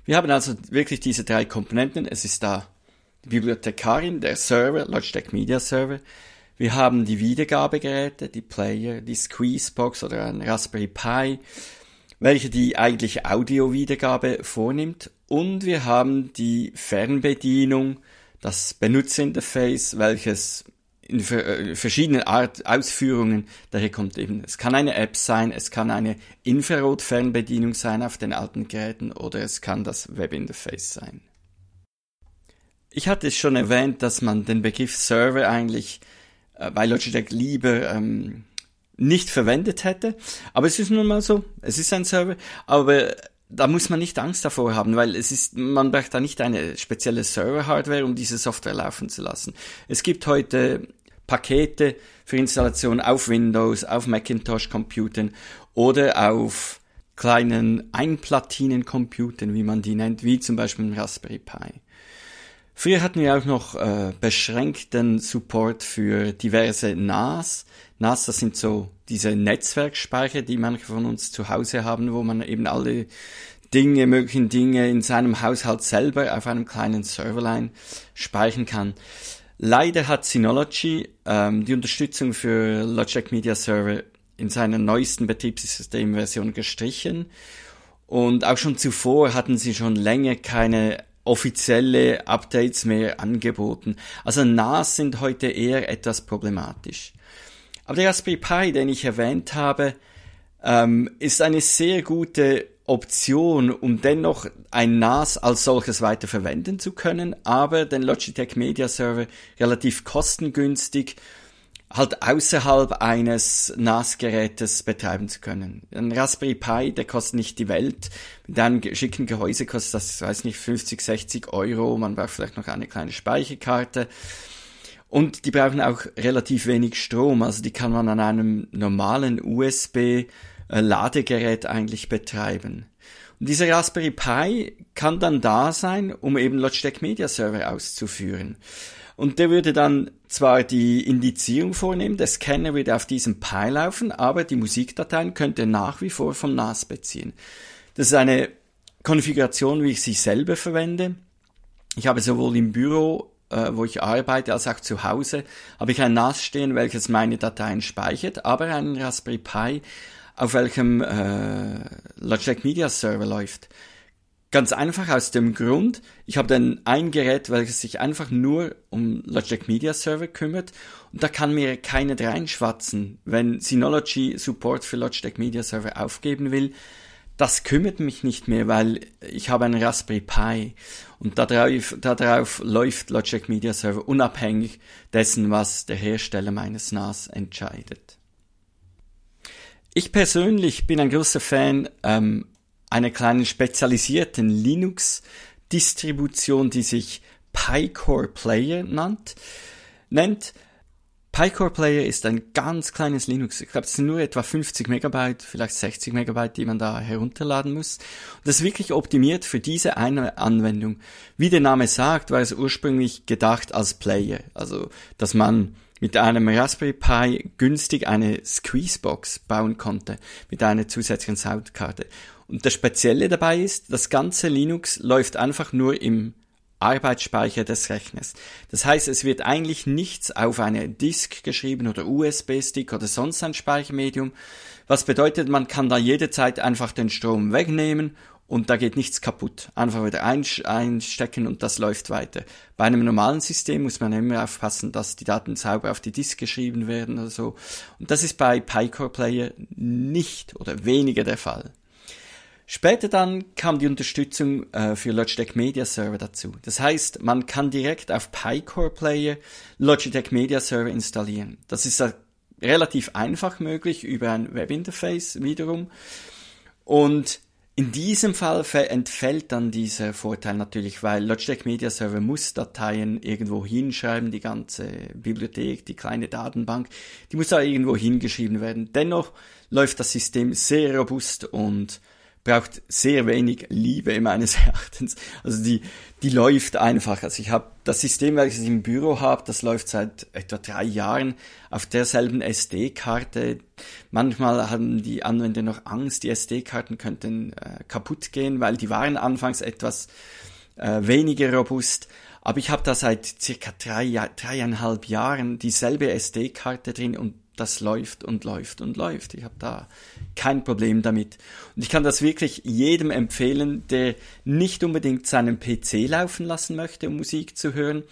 Wir haben also wirklich diese drei Komponenten. Es ist da die Bibliothekarin, der Server, Logitech Media Server. Wir haben die Wiedergabegeräte, die Player, die Squeezebox oder ein Raspberry Pi, welche die eigentliche Audio-Wiedergabe vornimmt. Und wir haben die Fernbedienung, das Benutzerinterface, welches in äh, verschiedenen Art Ausführungen daher kommt eben, es kann eine App sein, es kann eine Infrarot-Fernbedienung sein auf den alten Geräten oder es kann das Webinterface sein. Ich hatte es schon erwähnt, dass man den Begriff Server eigentlich äh, bei Logitech lieber ähm, nicht verwendet hätte, aber es ist nun mal so, es ist ein Server, aber da muss man nicht Angst davor haben, weil es ist, man braucht da nicht eine spezielle Server-Hardware, um diese Software laufen zu lassen. Es gibt heute Pakete für Installation auf Windows, auf Macintosh-Computern oder auf kleinen Einplatinen-Computern, wie man die nennt, wie zum Beispiel Raspberry Pi. Früher hatten wir auch noch äh, beschränkten Support für diverse NAS. NAS, das sind so diese Netzwerkspeicher, die manche von uns zu Hause haben, wo man eben alle Dinge, möglichen Dinge in seinem Haushalt selber auf einem kleinen Serverline speichern kann. Leider hat Synology ähm, die Unterstützung für Logitech Media Server in seiner neuesten Betriebssystemversion gestrichen. Und auch schon zuvor hatten sie schon länger keine offizielle Updates mehr angeboten. Also NAS sind heute eher etwas problematisch. Aber der Raspberry Pi, den ich erwähnt habe, ähm, ist eine sehr gute Option, um dennoch ein NAS als solches weiter verwenden zu können, aber den Logitech Media Server relativ kostengünstig halt außerhalb eines NAS-Gerätes betreiben zu können. Ein Raspberry Pi, der kostet nicht die Welt. Mit einem schicken Gehäuse kostet das, weiß nicht, 50, 60 Euro. Man braucht vielleicht noch eine kleine Speicherkarte. Und die brauchen auch relativ wenig Strom. Also die kann man an einem normalen USB äh, eigentlich betreiben. Und dieser Raspberry Pi kann dann da sein, um eben Logitech Media Server auszuführen. Und der würde dann zwar die Indizierung vornehmen, der Scanner würde auf diesem Pi laufen, aber die Musikdateien könnte nach wie vor vom NAS beziehen. Das ist eine Konfiguration, wie ich sie selber verwende. Ich habe sowohl im Büro, äh, wo ich arbeite, als auch zu Hause, habe ich ein NAS stehen, welches meine Dateien speichert, aber einen Raspberry Pi auf welchem äh, Logitech Media Server läuft. Ganz einfach aus dem Grund, ich habe dann ein Gerät, welches sich einfach nur um Logitech Media Server kümmert und da kann mir keiner reinschwatzen, wenn Synology Support für Logitech Media Server aufgeben will. Das kümmert mich nicht mehr, weil ich habe einen Raspberry Pi und darauf, darauf läuft Logitech Media Server unabhängig dessen, was der Hersteller meines NAS entscheidet. Ich persönlich bin ein großer Fan ähm, einer kleinen spezialisierten Linux-Distribution, die sich PyCore Player nannt, nennt. PyCore Player ist ein ganz kleines Linux. Ich glaube, es sind nur etwa 50 Megabyte, vielleicht 60 Megabyte, die man da herunterladen muss. Und das ist wirklich optimiert für diese eine Anwendung. Wie der Name sagt, war es ursprünglich gedacht als Player. Also, dass man mit einem Raspberry Pi günstig eine Squeezebox bauen konnte mit einer zusätzlichen Soundkarte. Und das Spezielle dabei ist, das ganze Linux läuft einfach nur im Arbeitsspeicher des Rechners. Das heißt, es wird eigentlich nichts auf eine Disk geschrieben oder USB-Stick oder sonst ein Speichermedium, was bedeutet, man kann da jederzeit einfach den Strom wegnehmen und da geht nichts kaputt. Einfach wieder einstecken und das läuft weiter. Bei einem normalen System muss man immer aufpassen, dass die Daten sauber auf die Disk geschrieben werden oder so. Und das ist bei PyCore Player nicht oder weniger der Fall. Später dann kam die Unterstützung äh, für Logitech Media Server dazu. Das heißt, man kann direkt auf PyCore Player Logitech Media Server installieren. Das ist äh, relativ einfach möglich über ein Webinterface wiederum. Und in diesem Fall entfällt dann dieser Vorteil natürlich, weil Logitech Media Server muss Dateien irgendwo hinschreiben, die ganze Bibliothek, die kleine Datenbank, die muss da irgendwo hingeschrieben werden. Dennoch läuft das System sehr robust und braucht sehr wenig Liebe meines Erachtens. Also die, die läuft einfach. Also ich habe das System, welches ich im Büro habe, das läuft seit etwa drei Jahren auf derselben SD-Karte. Manchmal haben die Anwender noch Angst, die SD-Karten könnten äh, kaputt gehen, weil die waren anfangs etwas äh, weniger robust. Aber ich habe da seit circa drei, dreieinhalb Jahren dieselbe SD-Karte drin und das läuft und läuft und läuft. Ich habe da kein Problem damit. Und ich kann das wirklich jedem empfehlen, der nicht unbedingt seinen PC laufen lassen möchte, um Musik zu hören,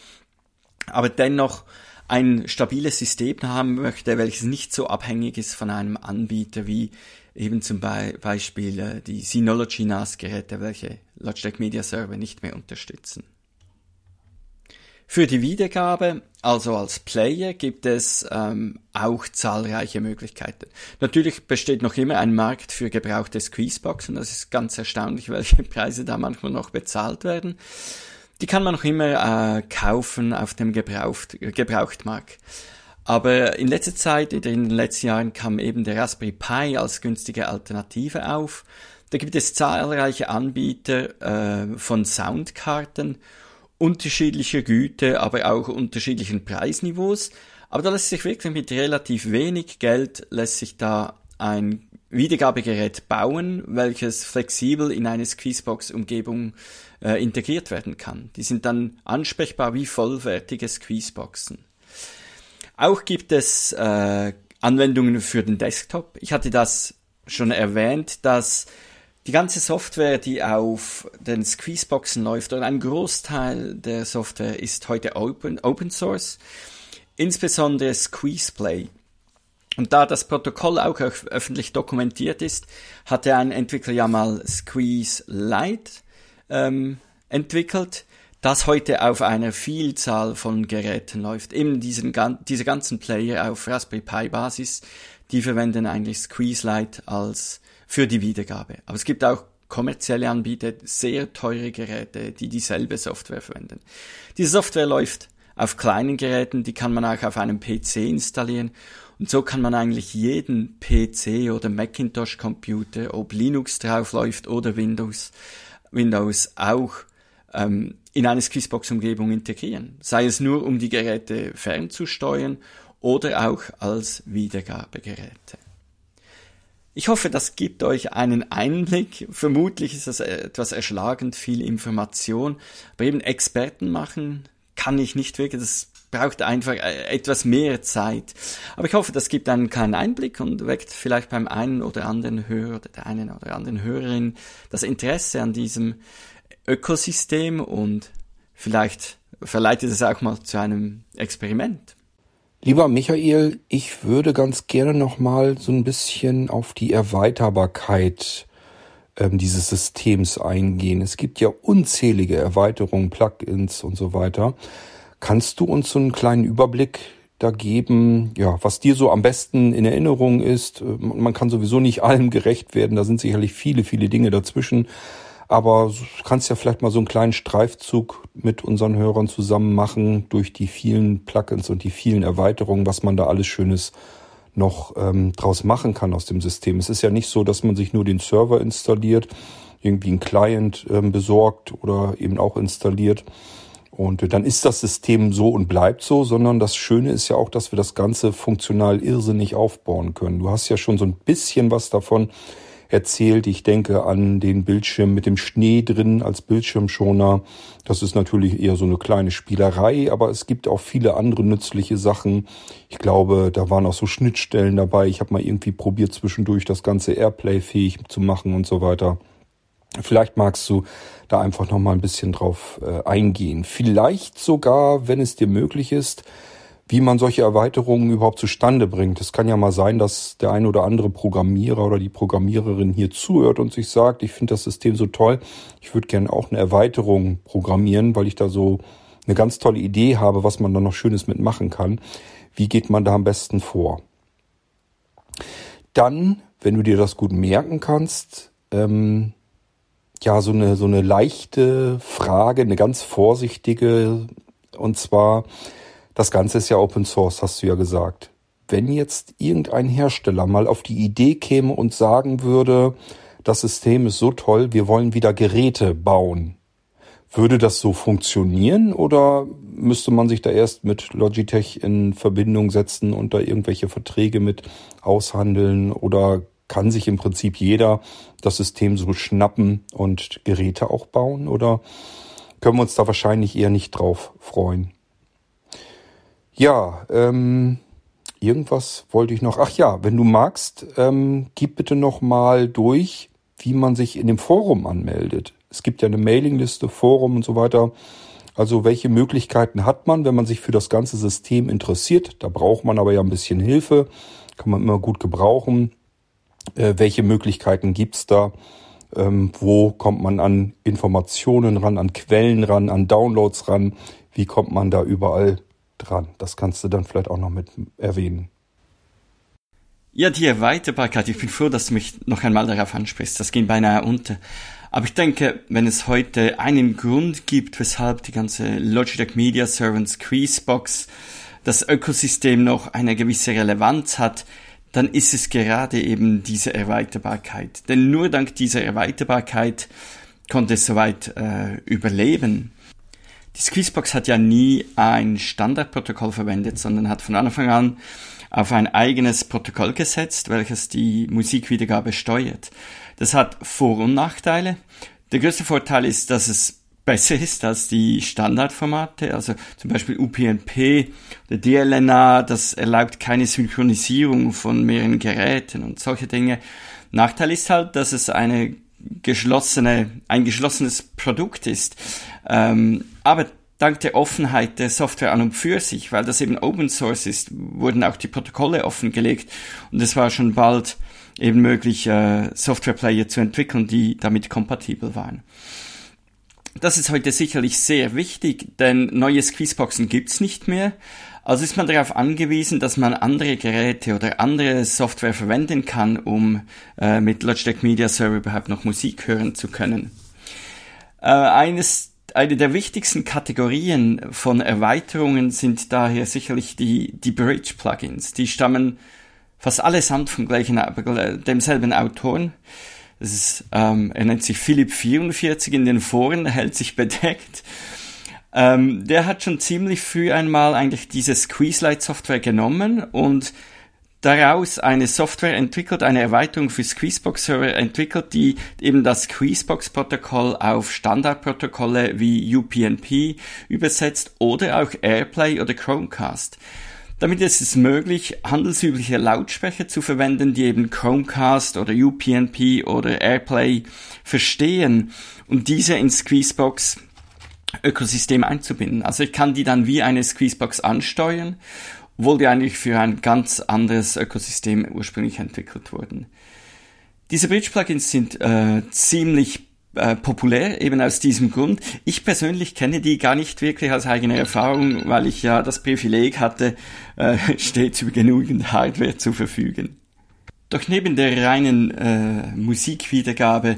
aber dennoch ein stabiles System haben möchte, welches nicht so abhängig ist von einem Anbieter wie eben zum Beispiel äh, die Synology NAS-Geräte, welche Logitech Media Server nicht mehr unterstützen. Für die Wiedergabe, also als Player, gibt es ähm, auch zahlreiche Möglichkeiten. Natürlich besteht noch immer ein Markt für gebrauchte Squeezeboxen. Das ist ganz erstaunlich, welche Preise da manchmal noch bezahlt werden. Die kann man noch immer äh, kaufen auf dem Gebraucht, Gebrauchtmarkt. Aber in letzter Zeit, in den letzten Jahren kam eben der Raspberry Pi als günstige Alternative auf. Da gibt es zahlreiche Anbieter äh, von Soundkarten unterschiedlicher Güte, aber auch unterschiedlichen Preisniveaus. Aber da lässt sich wirklich mit relativ wenig Geld lässt sich da ein Wiedergabegerät bauen, welches flexibel in eine Squeezebox-Umgebung äh, integriert werden kann. Die sind dann ansprechbar wie vollwertige Squeezeboxen. Auch gibt es äh, Anwendungen für den Desktop. Ich hatte das schon erwähnt, dass die ganze Software, die auf den Squeezeboxen läuft, oder ein Großteil der Software ist heute Open, Open Source, insbesondere Squeezeplay. Und da das Protokoll auch öffentlich dokumentiert ist, hatte ein Entwickler ja mal Squeeze Lite ähm, entwickelt, das heute auf einer Vielzahl von Geräten läuft. Eben diesen, diese ganzen Player auf Raspberry Pi Basis, die verwenden eigentlich Squeeze Lite als für die Wiedergabe. Aber es gibt auch kommerzielle Anbieter, sehr teure Geräte, die dieselbe Software verwenden. Diese Software läuft auf kleinen Geräten, die kann man auch auf einem PC installieren und so kann man eigentlich jeden PC oder Macintosh Computer, ob Linux drauf läuft oder Windows, Windows auch ähm, in eine Squeezebox Umgebung integrieren. Sei es nur, um die Geräte fernzusteuern oder auch als Wiedergabegeräte. Ich hoffe, das gibt euch einen Einblick. Vermutlich ist das etwas erschlagend viel Information, aber eben Experten machen kann ich nicht wirklich. Das braucht einfach äh, etwas mehr Zeit. Aber ich hoffe, das gibt einen kleinen Einblick und weckt vielleicht beim einen oder anderen Hörer oder der einen oder anderen Hörerin das Interesse an diesem Ökosystem und vielleicht verleitet es auch mal zu einem Experiment. Lieber Michael, ich würde ganz gerne nochmal so ein bisschen auf die Erweiterbarkeit ähm, dieses Systems eingehen. Es gibt ja unzählige Erweiterungen, Plugins und so weiter. Kannst du uns so einen kleinen Überblick da geben, ja, was dir so am besten in Erinnerung ist? Man kann sowieso nicht allem gerecht werden, da sind sicherlich viele, viele Dinge dazwischen. Aber du kannst ja vielleicht mal so einen kleinen Streifzug mit unseren Hörern zusammen machen durch die vielen Plugins und die vielen Erweiterungen, was man da alles Schönes noch ähm, draus machen kann aus dem System. Es ist ja nicht so, dass man sich nur den Server installiert, irgendwie einen Client ähm, besorgt oder eben auch installiert. Und äh, dann ist das System so und bleibt so, sondern das Schöne ist ja auch, dass wir das Ganze funktional irrsinnig aufbauen können. Du hast ja schon so ein bisschen was davon erzählt. Ich denke an den Bildschirm mit dem Schnee drin als Bildschirmschoner. Das ist natürlich eher so eine kleine Spielerei, aber es gibt auch viele andere nützliche Sachen. Ich glaube, da waren auch so Schnittstellen dabei. Ich habe mal irgendwie probiert zwischendurch das ganze Airplay fähig zu machen und so weiter. Vielleicht magst du da einfach noch mal ein bisschen drauf äh, eingehen. Vielleicht sogar, wenn es dir möglich ist, wie man solche Erweiterungen überhaupt zustande bringt. Es kann ja mal sein, dass der ein oder andere Programmierer oder die Programmiererin hier zuhört und sich sagt, ich finde das System so toll, ich würde gerne auch eine Erweiterung programmieren, weil ich da so eine ganz tolle Idee habe, was man da noch Schönes mitmachen kann. Wie geht man da am besten vor? Dann, wenn du dir das gut merken kannst, ähm, ja, so eine, so eine leichte Frage, eine ganz vorsichtige, und zwar, das Ganze ist ja Open Source, hast du ja gesagt. Wenn jetzt irgendein Hersteller mal auf die Idee käme und sagen würde, das System ist so toll, wir wollen wieder Geräte bauen. Würde das so funktionieren oder müsste man sich da erst mit Logitech in Verbindung setzen und da irgendwelche Verträge mit aushandeln oder kann sich im Prinzip jeder das System so schnappen und Geräte auch bauen oder können wir uns da wahrscheinlich eher nicht drauf freuen? Ja, ähm, irgendwas wollte ich noch. Ach ja, wenn du magst, ähm, gib bitte noch mal durch, wie man sich in dem Forum anmeldet. Es gibt ja eine Mailingliste, Forum und so weiter. Also welche Möglichkeiten hat man, wenn man sich für das ganze System interessiert? Da braucht man aber ja ein bisschen Hilfe, kann man immer gut gebrauchen. Äh, welche Möglichkeiten gibt's da? Ähm, wo kommt man an Informationen ran, an Quellen ran, an Downloads ran? Wie kommt man da überall dran. Das kannst du dann vielleicht auch noch mit erwähnen. Ja, die Erweiterbarkeit, ich bin froh, dass du mich noch einmal darauf ansprichst. Das ging beinahe unter. Aber ich denke, wenn es heute einen Grund gibt, weshalb die ganze Logitech Media Servants Squeezebox das Ökosystem noch eine gewisse Relevanz hat, dann ist es gerade eben diese Erweiterbarkeit. Denn nur dank dieser Erweiterbarkeit konnte es soweit äh, überleben. Die Squeezebox hat ja nie ein Standardprotokoll verwendet, sondern hat von Anfang an auf ein eigenes Protokoll gesetzt, welches die Musikwiedergabe steuert. Das hat Vor- und Nachteile. Der größte Vorteil ist, dass es besser ist als die Standardformate, also zum Beispiel UPnP oder DLNA, das erlaubt keine Synchronisierung von mehreren Geräten und solche Dinge. Nachteil ist halt, dass es eine geschlossene, ein geschlossenes Produkt ist. Ähm, aber dank der Offenheit der Software an und für sich, weil das eben Open Source ist, wurden auch die Protokolle offengelegt und es war schon bald eben möglich, äh, Softwareplayer zu entwickeln, die damit kompatibel waren. Das ist heute sicherlich sehr wichtig, denn neue Squeezeboxen gibt's nicht mehr. Also ist man darauf angewiesen, dass man andere Geräte oder andere Software verwenden kann, um äh, mit Logitech Media Server überhaupt noch Musik hören zu können. Äh, eines, eine der wichtigsten Kategorien von Erweiterungen sind daher sicherlich die, die Bridge-Plugins. Die stammen fast allesamt vom gleichen, demselben Autoren. Ist, ähm, er nennt sich Philipp44 in den Foren, hält sich bedeckt. Ähm, der hat schon ziemlich früh einmal eigentlich diese Squeezelight-Software genommen und daraus eine Software entwickelt, eine Erweiterung für Squeezebox-Server entwickelt, die eben das Squeezebox-Protokoll auf Standardprotokolle wie UPnP übersetzt oder auch Airplay oder Chromecast. Damit ist es möglich, handelsübliche Lautsprecher zu verwenden, die eben Chromecast oder UPnP oder Airplay verstehen und diese in Squeezebox Ökosystem einzubinden. Also ich kann die dann wie eine Squeezebox ansteuern, obwohl die eigentlich für ein ganz anderes Ökosystem ursprünglich entwickelt wurden. Diese Bridge-Plugins sind äh, ziemlich äh, populär, eben aus diesem Grund. Ich persönlich kenne die gar nicht wirklich aus eigener Erfahrung, weil ich ja das Privileg hatte, äh, stets über genügend Hardware zu verfügen. Doch neben der reinen äh, Musikwiedergabe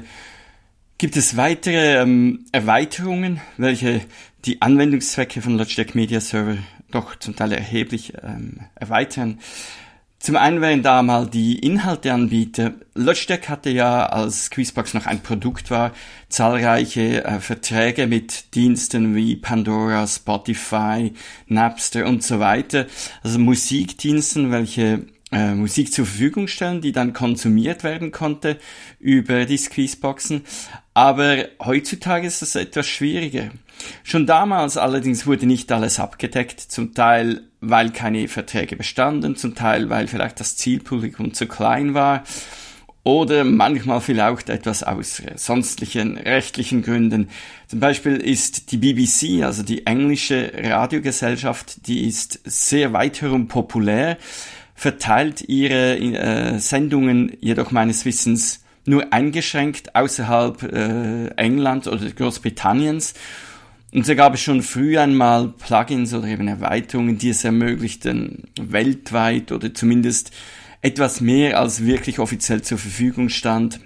gibt es weitere ähm, Erweiterungen, welche die Anwendungszwecke von Logitech Media Server doch zum Teil erheblich ähm, erweitern. Zum einen wären da mal die Inhalteanbieter. Logitech hatte ja, als Quizbox noch ein Produkt war, zahlreiche äh, Verträge mit Diensten wie Pandora, Spotify, Napster und so weiter. Also Musikdiensten, welche äh, Musik zur Verfügung stellen, die dann konsumiert werden konnte über die Squeezeboxen. Aber heutzutage ist das etwas schwieriger. Schon damals allerdings wurde nicht alles abgedeckt, zum Teil weil keine Verträge bestanden, zum Teil weil vielleicht das Zielpublikum zu klein war oder manchmal vielleicht etwas aus sonstlichen rechtlichen Gründen. Zum Beispiel ist die BBC, also die englische Radiogesellschaft, die ist sehr weit herum populär, verteilt ihre äh, Sendungen jedoch meines Wissens nur eingeschränkt außerhalb äh, England oder Großbritanniens. Und so gab es schon früh einmal Plugins oder eben Erweiterungen, die es ermöglichten, weltweit oder zumindest etwas mehr als wirklich offiziell zur Verfügung stand,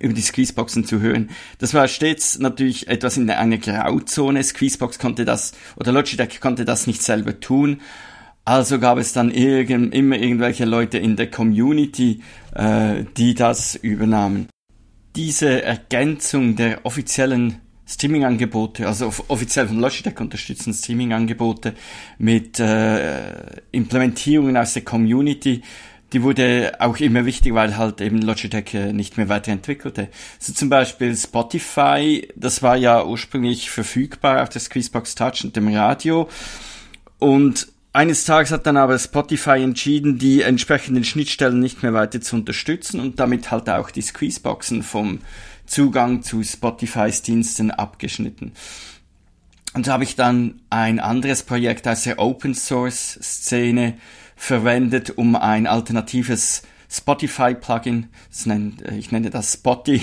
über die Squeezeboxen zu hören. Das war stets natürlich etwas in einer Grauzone. Squeezebox konnte das, oder Logitech konnte das nicht selber tun. Also gab es dann irgend, immer irgendwelche Leute in der Community, äh, die das übernahmen. Diese Ergänzung der offiziellen Streaming-Angebote, also offiziell von Logitech unterstützten Streaming-Angebote mit äh, Implementierungen aus der Community, die wurde auch immer wichtig, weil halt eben Logitech äh, nicht mehr weiterentwickelte. So zum Beispiel Spotify, das war ja ursprünglich verfügbar auf der Squeezebox Touch und dem Radio. Und eines Tages hat dann aber Spotify entschieden, die entsprechenden Schnittstellen nicht mehr weiter zu unterstützen und damit halt auch die Squeezeboxen vom Zugang zu Spotifys Diensten abgeschnitten. Und so habe ich dann ein anderes Projekt aus der Open Source Szene verwendet, um ein alternatives Spotify-Plugin, ich nenne das Spotty,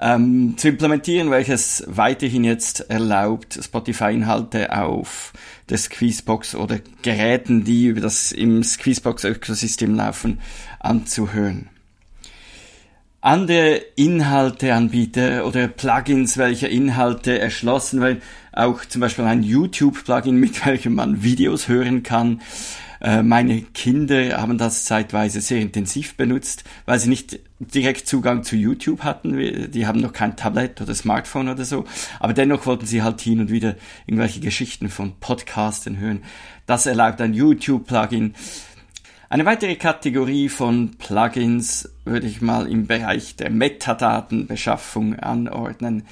ähm, zu implementieren, welches weiterhin jetzt erlaubt, Spotify-Inhalte auf der Squeezebox oder Geräten, die über das im Squeezebox-Ökosystem laufen, anzuhören. Andere Inhalteanbieter oder Plugins, welche Inhalte erschlossen werden, auch zum Beispiel ein YouTube-Plugin, mit welchem man Videos hören kann, äh, meine Kinder haben das zeitweise sehr intensiv benutzt, weil sie nicht direkt Zugang zu YouTube hatten. Die haben noch kein Tablet oder Smartphone oder so. Aber dennoch wollten sie halt hin und wieder irgendwelche Geschichten von Podcasten hören. Das erlaubt ein YouTube-Plugin. Eine weitere Kategorie von Plugins würde ich mal im Bereich der Metadatenbeschaffung anordnen.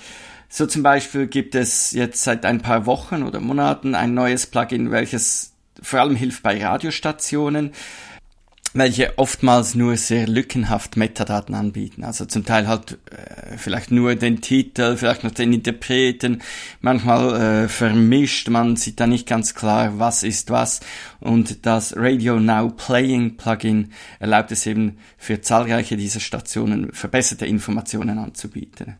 So zum Beispiel gibt es jetzt seit ein paar Wochen oder Monaten ein neues Plugin, welches vor allem hilft bei Radiostationen, welche oftmals nur sehr lückenhaft Metadaten anbieten. Also zum Teil halt äh, vielleicht nur den Titel, vielleicht noch den Interpreten. Manchmal äh, vermischt man sieht da nicht ganz klar, was ist was. Und das Radio Now Playing Plugin erlaubt es eben für zahlreiche dieser Stationen verbesserte Informationen anzubieten.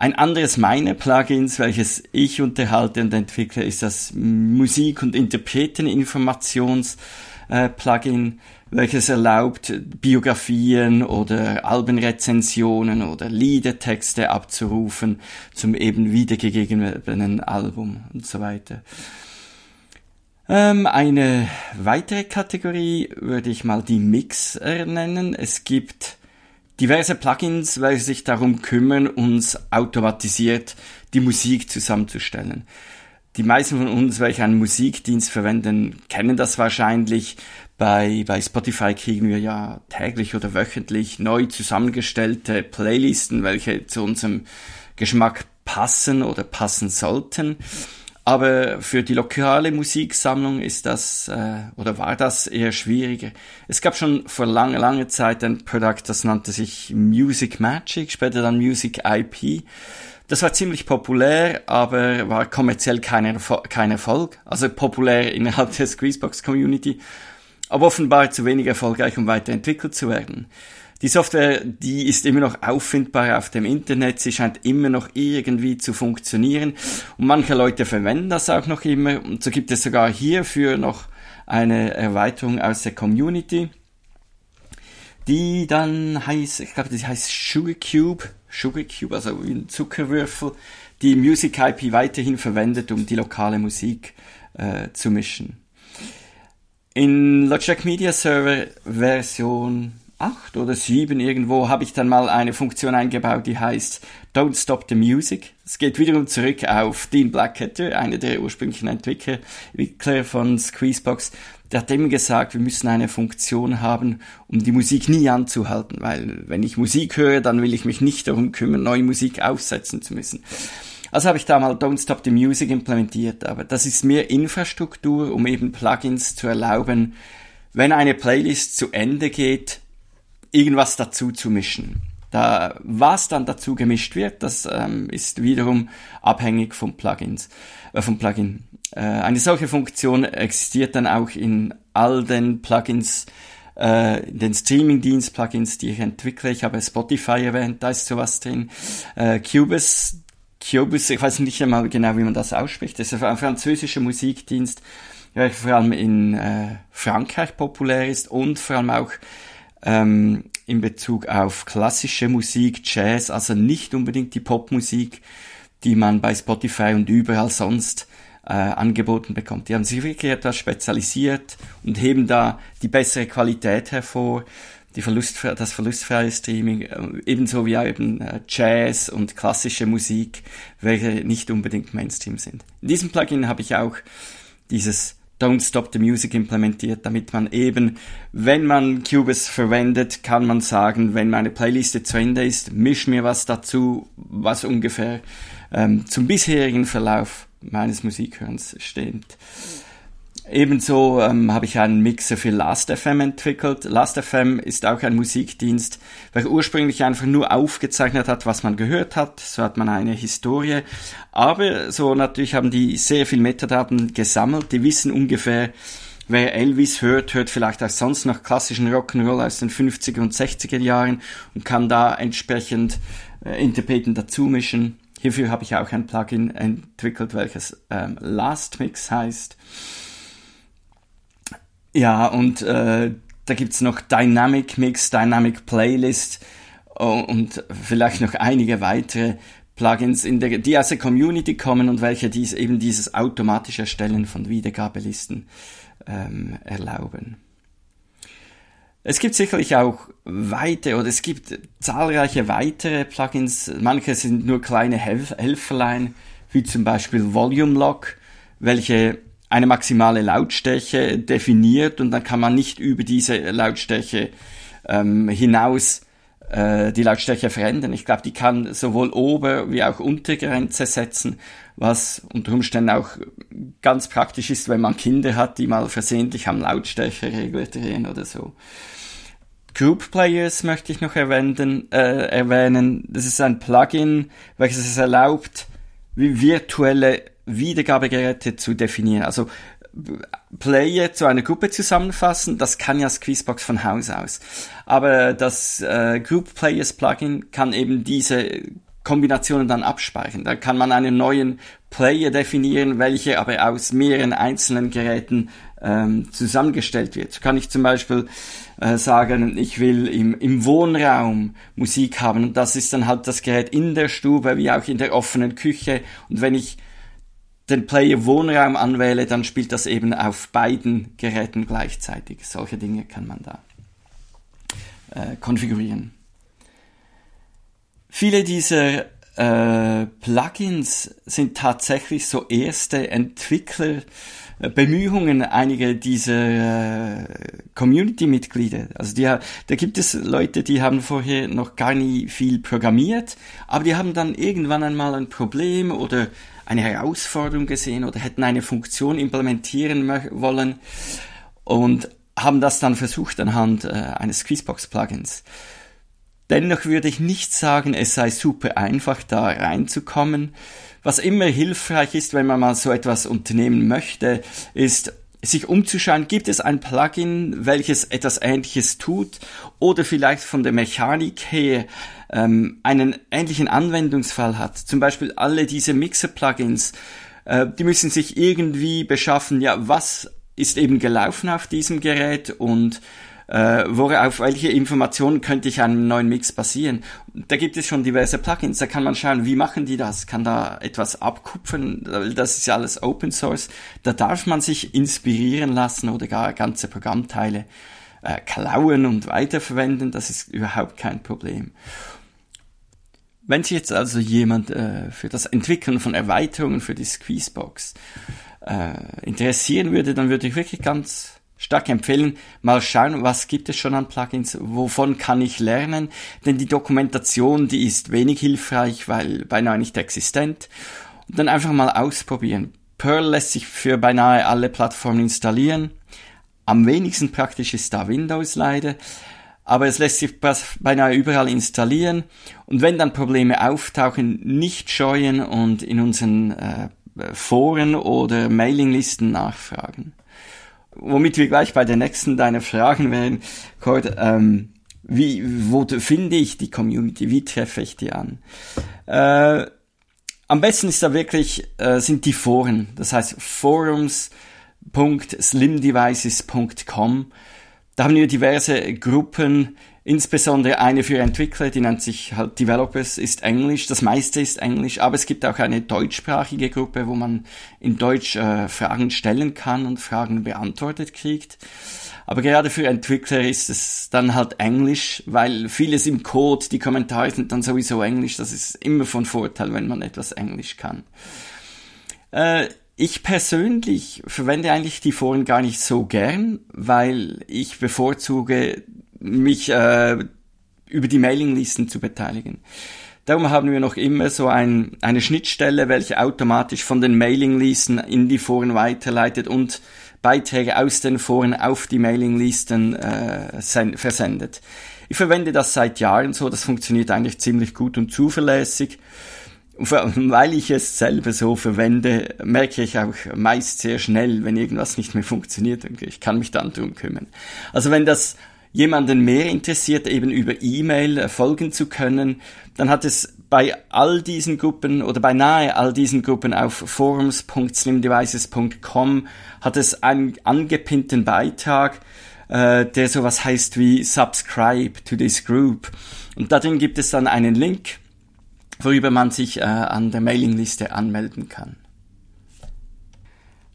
Ein anderes meiner Plugins, welches ich unterhalte und entwickle, ist das Musik- und Interpreteninformations-Plugin, welches erlaubt, Biografien oder Albenrezensionen oder Liedertexte abzurufen zum eben wiedergegebenen Album und so weiter. Ähm, eine weitere Kategorie würde ich mal die Mixer nennen. Es gibt diverse Plugins, welche sich darum kümmern, uns automatisiert die Musik zusammenzustellen. Die meisten von uns, welche einen Musikdienst verwenden, kennen das wahrscheinlich. Bei, bei Spotify kriegen wir ja täglich oder wöchentlich neu zusammengestellte Playlisten, welche zu unserem Geschmack passen oder passen sollten. Aber für die lokale Musiksammlung ist das äh, oder war das eher schwieriger. Es gab schon vor langer, langer Zeit ein Produkt, das nannte sich Music Magic, später dann Music IP. Das war ziemlich populär, aber war kommerziell kein, kein Erfolg. Also populär innerhalb der Squeezebox Community, aber offenbar zu wenig erfolgreich, um weiterentwickelt zu werden. Die Software, die ist immer noch auffindbar auf dem Internet, sie scheint immer noch irgendwie zu funktionieren. Und manche Leute verwenden das auch noch immer. Und so gibt es sogar hierfür noch eine Erweiterung aus der Community, die dann heißt, ich glaube, die heißt Sugar Cube, Sugar Cube, also ein Zuckerwürfel, die Music IP weiterhin verwendet, um die lokale Musik äh, zu mischen. In Logitech Media Server Version acht oder sieben irgendwo habe ich dann mal eine Funktion eingebaut, die heißt Don't Stop the Music. Es geht wiederum zurück auf Dean Blackketter, einer der ursprünglichen Entwickler, von Squeezebox. Der hat eben gesagt, wir müssen eine Funktion haben, um die Musik nie anzuhalten, weil wenn ich Musik höre, dann will ich mich nicht darum kümmern, neue Musik aufsetzen zu müssen. Also habe ich da mal Don't Stop the Music implementiert, aber das ist mehr Infrastruktur, um eben Plugins zu erlauben, wenn eine Playlist zu Ende geht, irgendwas dazu zu mischen. Da, was dann dazu gemischt wird, das ähm, ist wiederum abhängig vom Plugins, äh, vom Plugin. Äh, eine solche Funktion existiert dann auch in all den Plugins, äh, den Streaming-Dienst-Plugins, die ich entwickle. Ich habe Spotify erwähnt, da ist sowas drin. Äh, Cubase, Cubase, ich weiß nicht einmal genau, wie man das ausspricht. Das ist ein französischer Musikdienst, der vor allem in äh, Frankreich populär ist und vor allem auch ähm, in Bezug auf klassische Musik, Jazz, also nicht unbedingt die Popmusik, die man bei Spotify und überall sonst äh, angeboten bekommt. Die haben sich wirklich etwas spezialisiert und heben da die bessere Qualität hervor, die Verlust, das verlustfreie Streaming, äh, ebenso wie eben äh, Jazz und klassische Musik, welche nicht unbedingt Mainstream sind. In diesem Plugin habe ich auch dieses Don't Stop the Music implementiert, damit man eben, wenn man Cubase verwendet, kann man sagen, wenn meine Playliste zu Ende ist, misch mir was dazu, was ungefähr ähm, zum bisherigen Verlauf meines Musikhörens steht. Ebenso ähm, habe ich einen Mixer für Last.fm entwickelt. Last.fm ist auch ein Musikdienst, welcher ursprünglich einfach nur aufgezeichnet hat, was man gehört hat. So hat man eine Historie. Aber so natürlich haben die sehr viel Metadaten gesammelt. Die wissen ungefähr, wer Elvis hört, hört vielleicht auch sonst noch klassischen Rock'n'Roll aus den 50er und 60er Jahren und kann da entsprechend äh, Interpreten dazu mischen. Hierfür habe ich auch ein Plugin entwickelt, welches ähm, Last Mix heißt. Ja, und äh, da gibt's noch Dynamic Mix, Dynamic Playlist und vielleicht noch einige weitere Plugins, in der, die aus der Community kommen und welche dies, eben dieses automatische Erstellen von Wiedergabelisten ähm, erlauben. Es gibt sicherlich auch weitere oder es gibt zahlreiche weitere Plugins. Manche sind nur kleine Helf Helferlein, wie zum Beispiel Volume Lock, welche eine maximale Lautstärke definiert und dann kann man nicht über diese Lautstärke ähm, hinaus äh, die Lautstärke verändern. Ich glaube, die kann sowohl Ober- wie auch Untergrenze setzen, was unter Umständen auch ganz praktisch ist, wenn man Kinder hat, die mal versehentlich am Lautstärkeregler drehen oder so. Group Players möchte ich noch erwähnen, äh, erwähnen. Das ist ein Plugin, welches es erlaubt, wie virtuelle Wiedergabegeräte zu definieren. Also Player zu einer Gruppe zusammenfassen, das kann ja Squeezebox von Haus aus. Aber das äh, Group Players Plugin kann eben diese Kombinationen dann abspeichern. Da kann man einen neuen Player definieren, welcher aber aus mehreren einzelnen Geräten ähm, zusammengestellt wird. So kann ich zum Beispiel äh, sagen, ich will im, im Wohnraum Musik haben und das ist dann halt das Gerät in der Stube wie auch in der offenen Küche und wenn ich den Player Wohnraum anwähle, dann spielt das eben auf beiden Geräten gleichzeitig. Solche Dinge kann man da äh, konfigurieren. Viele dieser äh, Plugins sind tatsächlich so erste Entwicklerbemühungen einiger dieser äh, Community-Mitglieder. Also die, da gibt es Leute, die haben vorher noch gar nie viel programmiert, aber die haben dann irgendwann einmal ein Problem oder eine Herausforderung gesehen oder hätten eine Funktion implementieren wollen und haben das dann versucht anhand äh, eines Quizbox-Plugins. Dennoch würde ich nicht sagen, es sei super einfach, da reinzukommen. Was immer hilfreich ist, wenn man mal so etwas unternehmen möchte, ist sich umzuschauen, gibt es ein Plugin, welches etwas Ähnliches tut oder vielleicht von der Mechanik her ähm, einen ähnlichen Anwendungsfall hat. Zum Beispiel alle diese Mixer-Plugins, äh, die müssen sich irgendwie beschaffen, ja, was ist eben gelaufen auf diesem Gerät und äh, worauf welche Informationen könnte ich einem neuen Mix basieren. Da gibt es schon diverse Plugins, da kann man schauen, wie machen die das, kann da etwas abkupfern, das ist ja alles Open Source, da darf man sich inspirieren lassen oder gar ganze Programmteile äh, klauen und weiterverwenden, das ist überhaupt kein Problem. Wenn sich jetzt also jemand äh, für das Entwickeln von Erweiterungen für die Squeezebox äh, interessieren würde, dann würde ich wirklich ganz stark empfehlen, mal schauen, was gibt es schon an Plugins, wovon kann ich lernen, denn die Dokumentation, die ist wenig hilfreich, weil beinahe nicht existent. Und dann einfach mal ausprobieren. Perl lässt sich für beinahe alle Plattformen installieren. Am wenigsten praktisch ist da Windows leider aber es lässt sich beinahe überall installieren. Und wenn dann Probleme auftauchen, nicht scheuen und in unseren äh, Foren oder Mailinglisten nachfragen. Womit wir gleich bei der nächsten deiner Fragen wären, Cord, ähm, wie, wo finde ich die Community? Wie treffe ich die an? Äh, am besten ist da wirklich, äh, sind die Foren. Das heißt forums.slimdevices.com da haben wir diverse Gruppen, insbesondere eine für Entwickler, die nennt sich halt Developers, ist Englisch, das meiste ist Englisch, aber es gibt auch eine deutschsprachige Gruppe, wo man in Deutsch äh, Fragen stellen kann und Fragen beantwortet kriegt. Aber gerade für Entwickler ist es dann halt Englisch, weil vieles im Code, die Kommentare sind dann sowieso Englisch, das ist immer von Vorteil, wenn man etwas Englisch kann. Äh, ich persönlich verwende eigentlich die Foren gar nicht so gern, weil ich bevorzuge, mich äh, über die Mailinglisten zu beteiligen. Darum haben wir noch immer so ein, eine Schnittstelle, welche automatisch von den Mailinglisten in die Foren weiterleitet und Beiträge aus den Foren auf die Mailinglisten äh, versendet. Ich verwende das seit Jahren so, das funktioniert eigentlich ziemlich gut und zuverlässig weil ich es selber so verwende, merke ich auch meist sehr schnell, wenn irgendwas nicht mehr funktioniert und ich kann mich dann drum kümmern. Also wenn das jemanden mehr interessiert, eben über E-Mail folgen zu können, dann hat es bei all diesen Gruppen oder beinahe all diesen Gruppen auf forums.slimdevices.com hat es einen angepinnten Beitrag, äh, der sowas heißt wie Subscribe to this group. Und darin gibt es dann einen Link, worüber man sich äh, an der Mailingliste anmelden kann.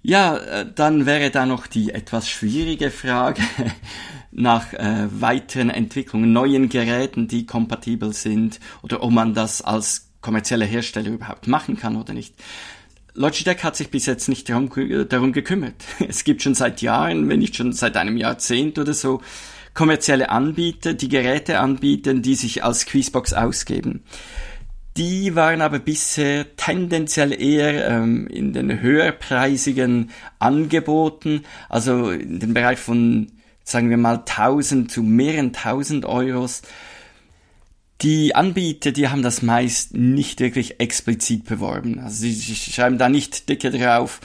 Ja, äh, dann wäre da noch die etwas schwierige Frage nach äh, weiteren Entwicklungen, neuen Geräten, die kompatibel sind oder ob man das als kommerzieller Hersteller überhaupt machen kann oder nicht. Logitech hat sich bis jetzt nicht darum, darum gekümmert. Es gibt schon seit Jahren, wenn nicht schon seit einem Jahrzehnt oder so, kommerzielle Anbieter, die Geräte anbieten, die sich als Quizbox ausgeben. Die waren aber bisher tendenziell eher ähm, in den höherpreisigen Angeboten, also in den Bereich von, sagen wir mal, 1000 zu mehreren 1000 Euros. Die Anbieter, die haben das meist nicht wirklich explizit beworben. Also sie, sie schreiben da nicht dicke drauf,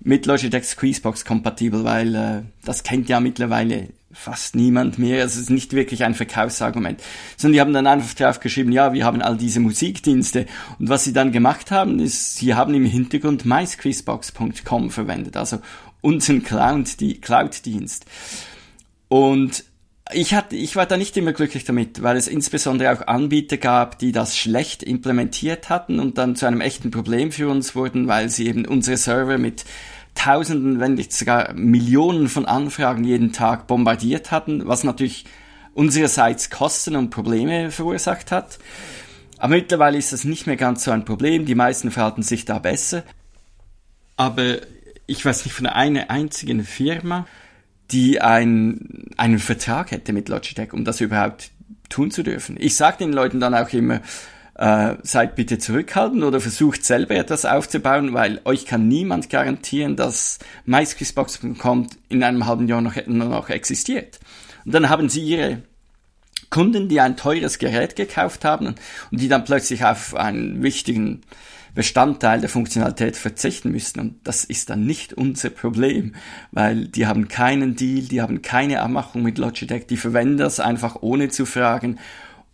mit Logitech Squeezebox kompatibel, weil äh, das kennt ja mittlerweile fast niemand mehr. Es ist nicht wirklich ein Verkaufsargument. Sondern die haben dann einfach drauf geschrieben, ja, wir haben all diese Musikdienste. Und was sie dann gemacht haben, ist, sie haben im Hintergrund mysquizbox.com verwendet, also unseren Cloud, die Cloud-Dienst. Und ich, hatte, ich war da nicht immer glücklich damit, weil es insbesondere auch Anbieter gab, die das schlecht implementiert hatten und dann zu einem echten Problem für uns wurden, weil sie eben unsere Server mit Tausenden, wenn nicht sogar Millionen von Anfragen jeden Tag bombardiert hatten, was natürlich unsererseits Kosten und Probleme verursacht hat. Aber mittlerweile ist das nicht mehr ganz so ein Problem. Die meisten verhalten sich da besser. Aber ich weiß nicht von einer einzigen Firma, die ein, einen Vertrag hätte mit Logitech, um das überhaupt tun zu dürfen. Ich sage den Leuten dann auch immer, äh, seid bitte zurückhaltend oder versucht selber etwas aufzubauen, weil euch kann niemand garantieren, dass MySqueezebox.com in einem halben Jahr noch, noch existiert. Und dann haben sie ihre Kunden, die ein teures Gerät gekauft haben und die dann plötzlich auf einen wichtigen Bestandteil der Funktionalität verzichten müssen. Und das ist dann nicht unser Problem, weil die haben keinen Deal, die haben keine Abmachung mit Logitech, die verwenden das einfach ohne zu fragen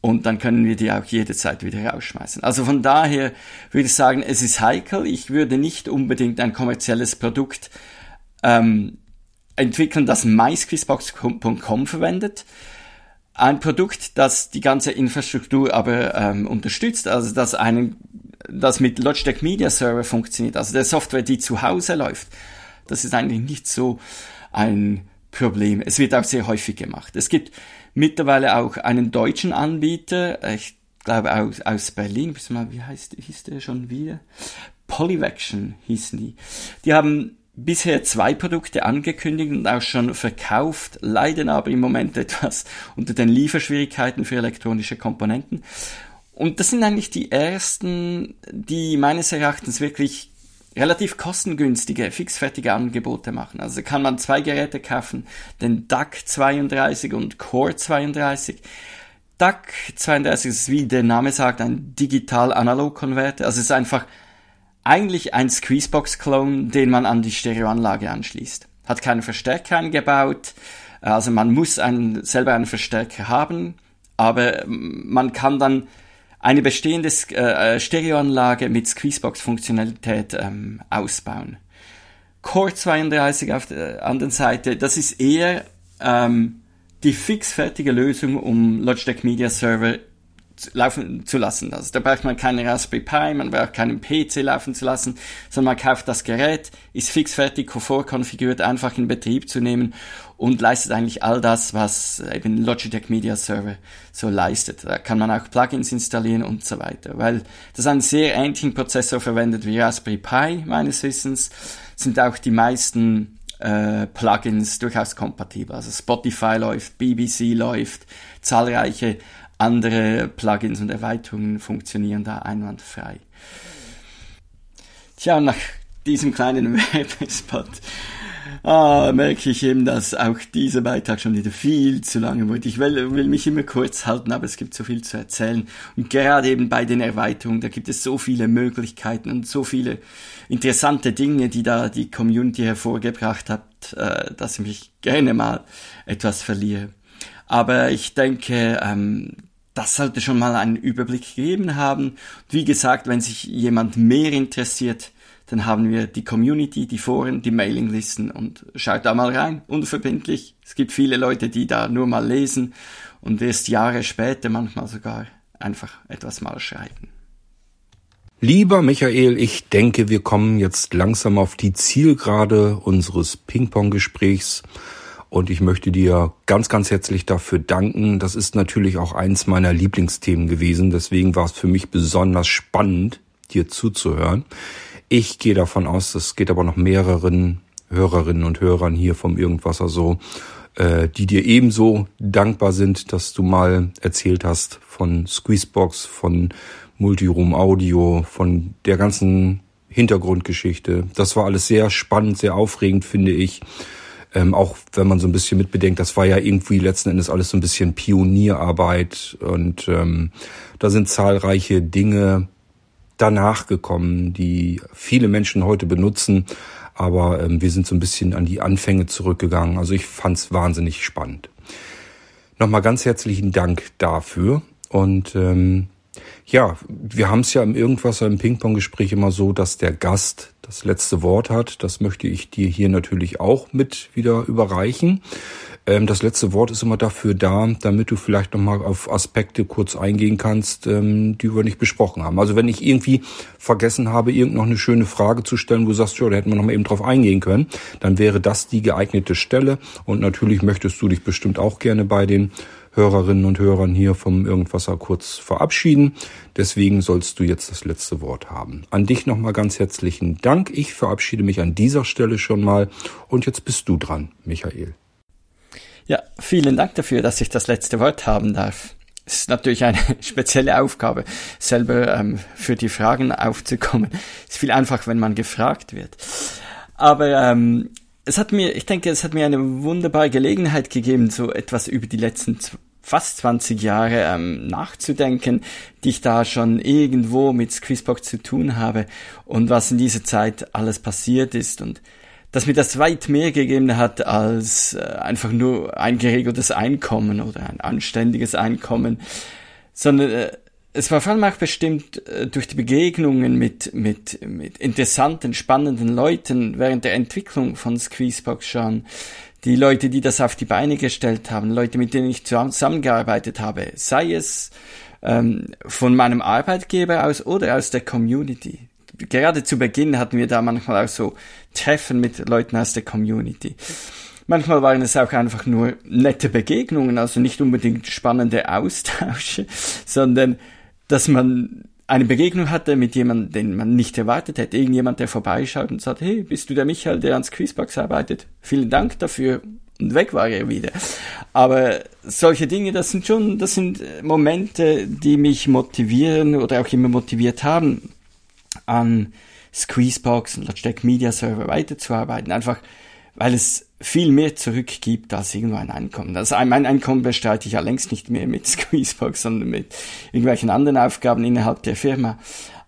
und dann können wir die auch jederzeit wieder rausschmeißen. Also von daher würde ich sagen, es ist heikel. Ich würde nicht unbedingt ein kommerzielles Produkt ähm, entwickeln, das MySquizbox.com verwendet. Ein Produkt, das die ganze Infrastruktur aber ähm, unterstützt, also das einen, das mit Logitech Media Server funktioniert, also der Software, die zu Hause läuft. Das ist eigentlich nicht so ein Problem. Es wird auch sehr häufig gemacht. Es gibt mittlerweile auch einen deutschen Anbieter, ich glaube aus, aus Berlin, wie heißt, hieß der schon wieder? Polyvaction hießen die. Die haben bisher zwei Produkte angekündigt und auch schon verkauft, leiden aber im Moment etwas unter den Lieferschwierigkeiten für elektronische Komponenten. Und das sind eigentlich die ersten, die meines Erachtens wirklich relativ kostengünstige, fixfertige Angebote machen. Also kann man zwei Geräte kaufen, den DAC 32 und Core 32. DAC 32 ist, wie der Name sagt, ein digital-analog-Konverter. Also es ist einfach eigentlich ein Squeezebox-Clone, den man an die Stereoanlage anschließt. Hat keinen Verstärker eingebaut, also man muss einen, selber einen Verstärker haben, aber man kann dann eine bestehende äh, Stereoanlage mit Squeezebox-Funktionalität ähm, ausbauen. Core 32 auf der anderen Seite, das ist eher ähm, die fixfertige Lösung, um Logitech Media Server laufen zu lassen. Also da braucht man keine Raspberry Pi, man braucht keinen PC laufen zu lassen, sondern man kauft das Gerät, ist fixfertig vorkonfiguriert, einfach in Betrieb zu nehmen und leistet eigentlich all das, was eben Logitech Media Server so leistet. Da kann man auch Plugins installieren und so weiter, weil das einen sehr ähnlichen Prozessor verwendet wie Raspberry Pi meines Wissens, sind auch die meisten äh, Plugins durchaus kompatibel. Also Spotify läuft, BBC läuft, zahlreiche andere Plugins und Erweiterungen funktionieren da einwandfrei. Tja, nach diesem kleinen Werbespot ah, merke ich eben, dass auch dieser Beitrag schon wieder viel zu lange wird. Ich will, will mich immer kurz halten, aber es gibt so viel zu erzählen. Und gerade eben bei den Erweiterungen, da gibt es so viele Möglichkeiten und so viele interessante Dinge, die da die Community hervorgebracht hat, äh, dass ich mich gerne mal etwas verliere. Aber ich denke, ähm, das sollte schon mal einen Überblick gegeben haben. Wie gesagt, wenn sich jemand mehr interessiert, dann haben wir die Community, die Foren, die Mailinglisten und schaut da mal rein, unverbindlich. Es gibt viele Leute, die da nur mal lesen und erst Jahre später manchmal sogar einfach etwas mal schreiben. Lieber Michael, ich denke, wir kommen jetzt langsam auf die Zielgerade unseres Ping-Pong-Gesprächs. Und ich möchte dir ganz, ganz herzlich dafür danken. Das ist natürlich auch eins meiner Lieblingsthemen gewesen. Deswegen war es für mich besonders spannend, dir zuzuhören. Ich gehe davon aus, das geht aber noch mehreren Hörerinnen und Hörern hier vom Irgendwasser so, äh, die dir ebenso dankbar sind, dass du mal erzählt hast von Squeezebox, von Multiroom Audio, von der ganzen Hintergrundgeschichte. Das war alles sehr spannend, sehr aufregend, finde ich. Ähm, auch wenn man so ein bisschen mitbedenkt, das war ja irgendwie letzten Endes alles so ein bisschen Pionierarbeit und ähm, da sind zahlreiche Dinge danach gekommen, die viele Menschen heute benutzen. Aber ähm, wir sind so ein bisschen an die Anfänge zurückgegangen. Also ich fand's wahnsinnig spannend. Nochmal ganz herzlichen Dank dafür. Und ähm, ja, wir haben es ja im Irgendwas im Ping-Pong-Gespräch immer so, dass der Gast das letzte Wort hat. Das möchte ich dir hier natürlich auch mit wieder überreichen. Ähm, das letzte Wort ist immer dafür da, damit du vielleicht nochmal auf Aspekte kurz eingehen kannst, ähm, die wir nicht besprochen haben. Also wenn ich irgendwie vergessen habe, irgend noch eine schöne Frage zu stellen, wo du sagst, ja, da hätten wir nochmal eben drauf eingehen können, dann wäre das die geeignete Stelle. Und natürlich möchtest du dich bestimmt auch gerne bei den Hörerinnen und Hörern hier vom Irgendwasser kurz verabschieden. Deswegen sollst du jetzt das letzte Wort haben. An dich nochmal ganz herzlichen Dank. Ich verabschiede mich an dieser Stelle schon mal. Und jetzt bist du dran, Michael. Ja, vielen Dank dafür, dass ich das letzte Wort haben darf. Es ist natürlich eine spezielle Aufgabe, selber ähm, für die Fragen aufzukommen. Es ist viel einfacher, wenn man gefragt wird. Aber ähm, es hat mir, ich denke, es hat mir eine wunderbare Gelegenheit gegeben, so etwas über die letzten fast 20 Jahre ähm, nachzudenken, die ich da schon irgendwo mit Squeezebox zu tun habe und was in dieser Zeit alles passiert ist und dass mir das weit mehr gegeben hat als äh, einfach nur ein geregeltes Einkommen oder ein anständiges Einkommen, sondern äh, es war vor allem auch bestimmt äh, durch die Begegnungen mit, mit, mit interessanten, spannenden Leuten während der Entwicklung von Squeezebox schon. Die Leute, die das auf die Beine gestellt haben, Leute, mit denen ich zusammengearbeitet habe, sei es ähm, von meinem Arbeitgeber aus oder aus der Community. Gerade zu Beginn hatten wir da manchmal auch so Treffen mit Leuten aus der Community. Manchmal waren es auch einfach nur nette Begegnungen, also nicht unbedingt spannende Austausche, sondern dass man eine Begegnung hatte mit jemandem, den man nicht erwartet hätte. Irgendjemand, der vorbeischaut und sagt, hey, bist du der Michael, der ans Quizbox arbeitet? Vielen Dank dafür. Und weg war er wieder. Aber solche Dinge, das sind schon, das sind Momente, die mich motivieren oder auch immer motiviert haben, an Squeezebox und Logitech Media Server weiterzuarbeiten. Einfach, weil es viel mehr zurückgibt als irgendwo ein Einkommen. Also mein Einkommen bestreite ich ja längst nicht mehr mit Squeezebox, sondern mit irgendwelchen anderen Aufgaben innerhalb der Firma.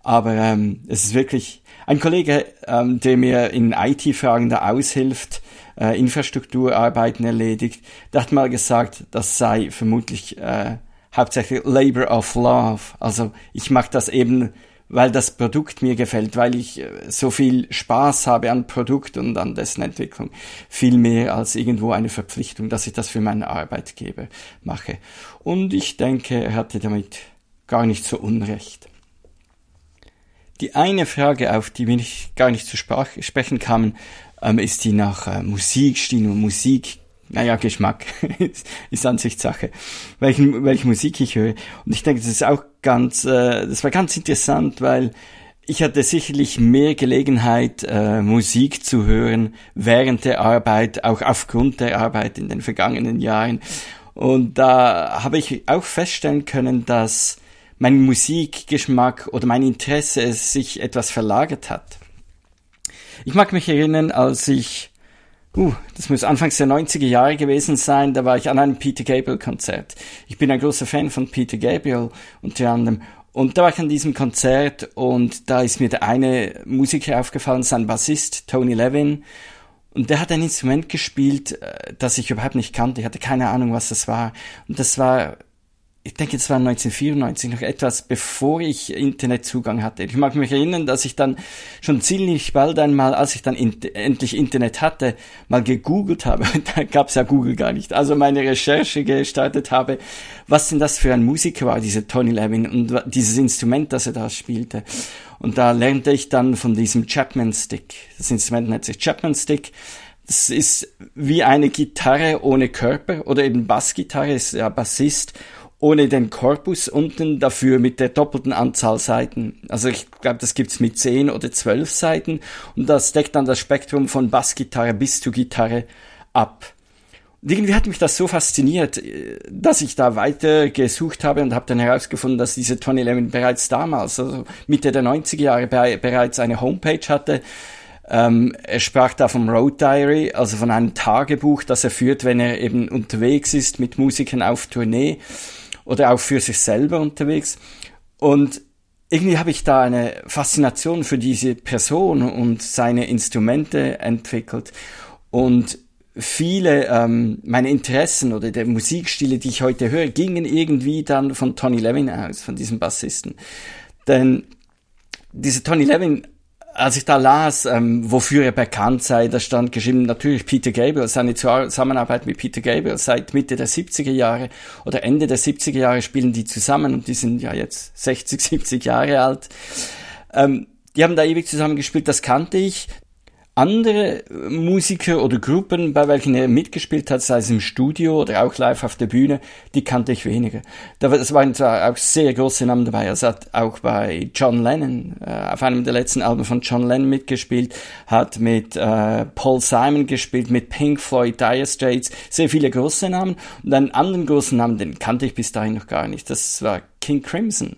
Aber ähm, es ist wirklich ein Kollege, ähm, der mir in IT-Fragen da aushilft, äh, Infrastrukturarbeiten erledigt, der hat mal gesagt, das sei vermutlich äh, hauptsächlich Labor of Love. Also ich mache das eben weil das Produkt mir gefällt, weil ich äh, so viel Spaß habe an Produkt und an dessen Entwicklung. Viel mehr als irgendwo eine Verpflichtung, dass ich das für meinen Arbeitgeber mache. Und ich denke, er hatte damit gar nicht so Unrecht. Die eine Frage, auf die wir gar nicht zu sprechen kamen, ähm, ist die nach äh, und Musik naja, Geschmack ist Ansichtssache, welchen, welche Musik ich höre. Und ich denke, das ist auch ganz, äh, das war ganz interessant, weil ich hatte sicherlich mehr Gelegenheit, äh, Musik zu hören während der Arbeit, auch aufgrund der Arbeit in den vergangenen Jahren. Und da habe ich auch feststellen können, dass mein Musikgeschmack oder mein Interesse sich etwas verlagert hat. Ich mag mich erinnern, als ich Uh, das muss anfangs der 90er Jahre gewesen sein, da war ich an einem Peter Gabriel Konzert. Ich bin ein großer Fan von Peter Gabriel unter anderem. Und da war ich an diesem Konzert und da ist mir der eine Musiker aufgefallen, sein Bassist, Tony Levin. Und der hat ein Instrument gespielt, äh, das ich überhaupt nicht kannte. Ich hatte keine Ahnung, was das war. Und das war ich denke, es war 1994, noch etwas bevor ich Internetzugang hatte. Ich mag mich erinnern, dass ich dann schon ziemlich bald einmal, als ich dann in, endlich Internet hatte, mal gegoogelt habe. da gab es ja Google gar nicht. Also meine Recherche gestartet habe, was denn das für ein Musiker war, dieser Tony Levin und dieses Instrument, das er da spielte. Und da lernte ich dann von diesem Chapman Stick. Das Instrument nennt sich Chapman Stick. Das ist wie eine Gitarre ohne Körper oder eben Bassgitarre, ist ja Bassist ohne den Korpus unten, dafür mit der doppelten Anzahl Seiten. Also ich glaube, das gibt's mit zehn oder zwölf Seiten und das deckt dann das Spektrum von Bassgitarre bis zu Gitarre ab. Und irgendwie hat mich das so fasziniert, dass ich da weiter gesucht habe und habe dann herausgefunden, dass diese Tony Levin bereits damals, also Mitte der 90er Jahre, bereits eine Homepage hatte. Ähm, er sprach da vom Road Diary, also von einem Tagebuch, das er führt, wenn er eben unterwegs ist mit Musikern auf Tournee oder auch für sich selber unterwegs. Und irgendwie habe ich da eine Faszination für diese Person und seine Instrumente entwickelt. Und viele ähm, meine Interessen oder der Musikstile, die ich heute höre, gingen irgendwie dann von Tony Levin aus, von diesem Bassisten. Denn dieser Tony Levin als ich da las, ähm, wofür er bekannt sei, da stand geschrieben, natürlich Peter Gabriel, seine Zusammenarbeit mit Peter Gabriel seit Mitte der 70er Jahre oder Ende der 70er Jahre spielen die zusammen und die sind ja jetzt 60, 70 Jahre alt. Ähm, die haben da ewig zusammen gespielt, das kannte ich. Andere Musiker oder Gruppen, bei welchen er mitgespielt hat, sei es im Studio oder auch live auf der Bühne, die kannte ich weniger. Das waren zwar auch sehr große Namen dabei. Er hat auch bei John Lennon, äh, auf einem der letzten Alben von John Lennon mitgespielt, hat mit äh, Paul Simon gespielt, mit Pink Floyd, Dire Straits, sehr viele große Namen. Und einen anderen großen Namen, den kannte ich bis dahin noch gar nicht. Das war King Crimson.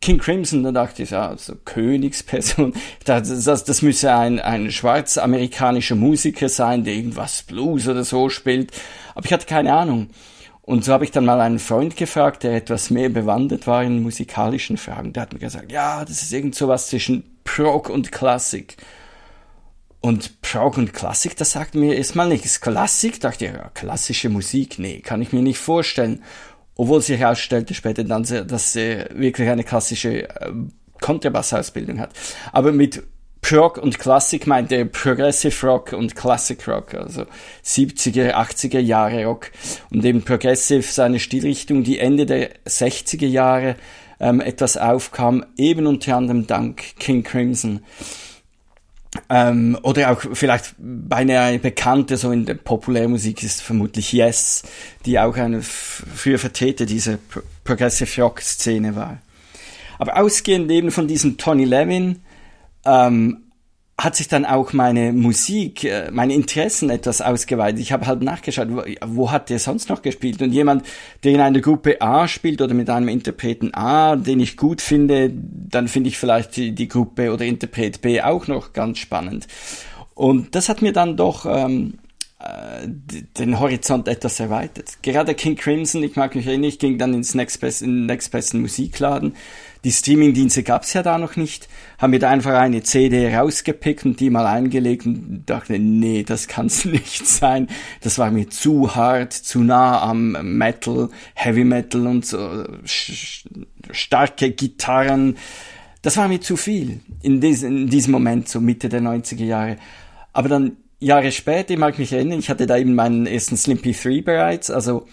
King Crimson, da dachte ich, ja, so Königsperson, das, das, das müsse ein, ein schwarzamerikanischer Musiker sein, der irgendwas Blues oder so spielt. Aber ich hatte keine Ahnung. Und so habe ich dann mal einen Freund gefragt, der etwas mehr bewandert war in musikalischen Fragen. Der hat mir gesagt, ja, das ist irgend sowas zwischen Prog und Klassik. Und Prog und Klassik, das sagt mir erstmal nichts. Klassik, dachte ich, ja, klassische Musik, nee, kann ich mir nicht vorstellen obwohl sich herausstellte später dann, dass er wirklich eine klassische äh, Kontrabassausbildung hat. Aber mit Prog und Klassik meint er Progressive Rock und Classic Rock, also 70er, 80er Jahre Rock. Und eben Progressive seine Stilrichtung, die Ende der 60er Jahre ähm, etwas aufkam, eben unter anderem dank King Crimson. Ähm, oder auch vielleicht bei einer bekannte, so in der Populärmusik ist vermutlich Yes, die auch eine früher Vertreter dieser Progressive Rock Szene war. Aber ausgehend eben von diesem Tony Levin ähm, hat sich dann auch meine Musik, äh, meine Interessen etwas ausgeweitet. Ich habe halt nachgeschaut, wo, wo hat der sonst noch gespielt? Und jemand, der in einer Gruppe A spielt oder mit einem Interpreten A, den ich gut finde, dann finde ich vielleicht die, die Gruppe oder Interpret B auch noch ganz spannend. Und das hat mir dann doch ähm, äh, den Horizont etwas erweitert. Gerade King Crimson, ich mag mich erinnern, ich ging dann ins Next Best, in den Next Besten Musikladen die Streamingdienste gab's ja da noch nicht. Haben mir da einfach eine CD rausgepickt und die mal eingelegt und dachte, nee, das kann's nicht sein. Das war mir zu hart, zu nah am Metal, Heavy Metal und so starke Gitarren. Das war mir zu viel in, dies, in diesem Moment, so Mitte der 90er Jahre. Aber dann Jahre später, ich mag mich erinnern, ich hatte da eben meinen ersten Slimpy 3 bereits, also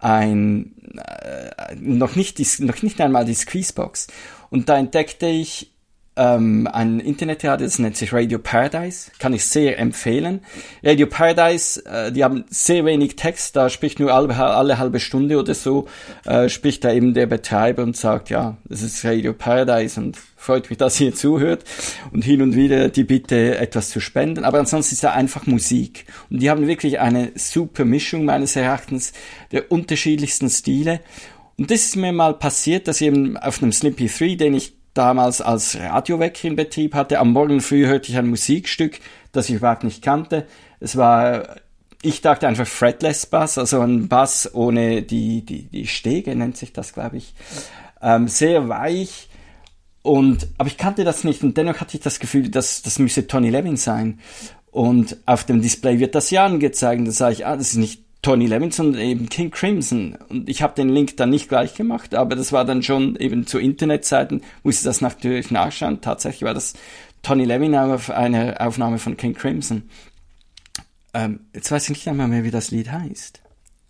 ein äh, noch nicht die, noch nicht einmal die Squeezebox. Und da entdeckte ich ähm, ein Internetradio, das nennt sich Radio Paradise, kann ich sehr empfehlen. Radio Paradise, äh, die haben sehr wenig Text, da spricht nur alle, alle halbe Stunde oder so, äh, spricht da eben der Betreiber und sagt, ja, das ist Radio Paradise und freut mich, dass ihr zuhört und hin und wieder die Bitte, etwas zu spenden. Aber ansonsten ist da einfach Musik. Und die haben wirklich eine super Mischung meines Erachtens der unterschiedlichsten Stile. Und das ist mir mal passiert, dass ich eben auf einem Slippy 3, den ich damals als Radiowecker in Betrieb hatte. Am Morgen früh hörte ich ein Musikstück, das ich überhaupt nicht kannte. Es war, ich dachte einfach Fretless Bass, also ein Bass ohne die, die, die Stege nennt sich das, glaube ich. Ähm, sehr weich. Und, aber ich kannte das nicht und dennoch hatte ich das Gefühl, dass das müsse Tony Levin sein. Und auf dem Display wird das ja angezeigt. Da sage ich, ah, das ist nicht Tony Levinson eben King Crimson. Und ich habe den Link dann nicht gleich gemacht, aber das war dann schon eben zu Internetzeiten, musste das natürlich nachschauen. Tatsächlich war das Tony Levin auf einer Aufnahme von King Crimson. Ähm, jetzt weiß ich nicht einmal mehr, wie das Lied heißt.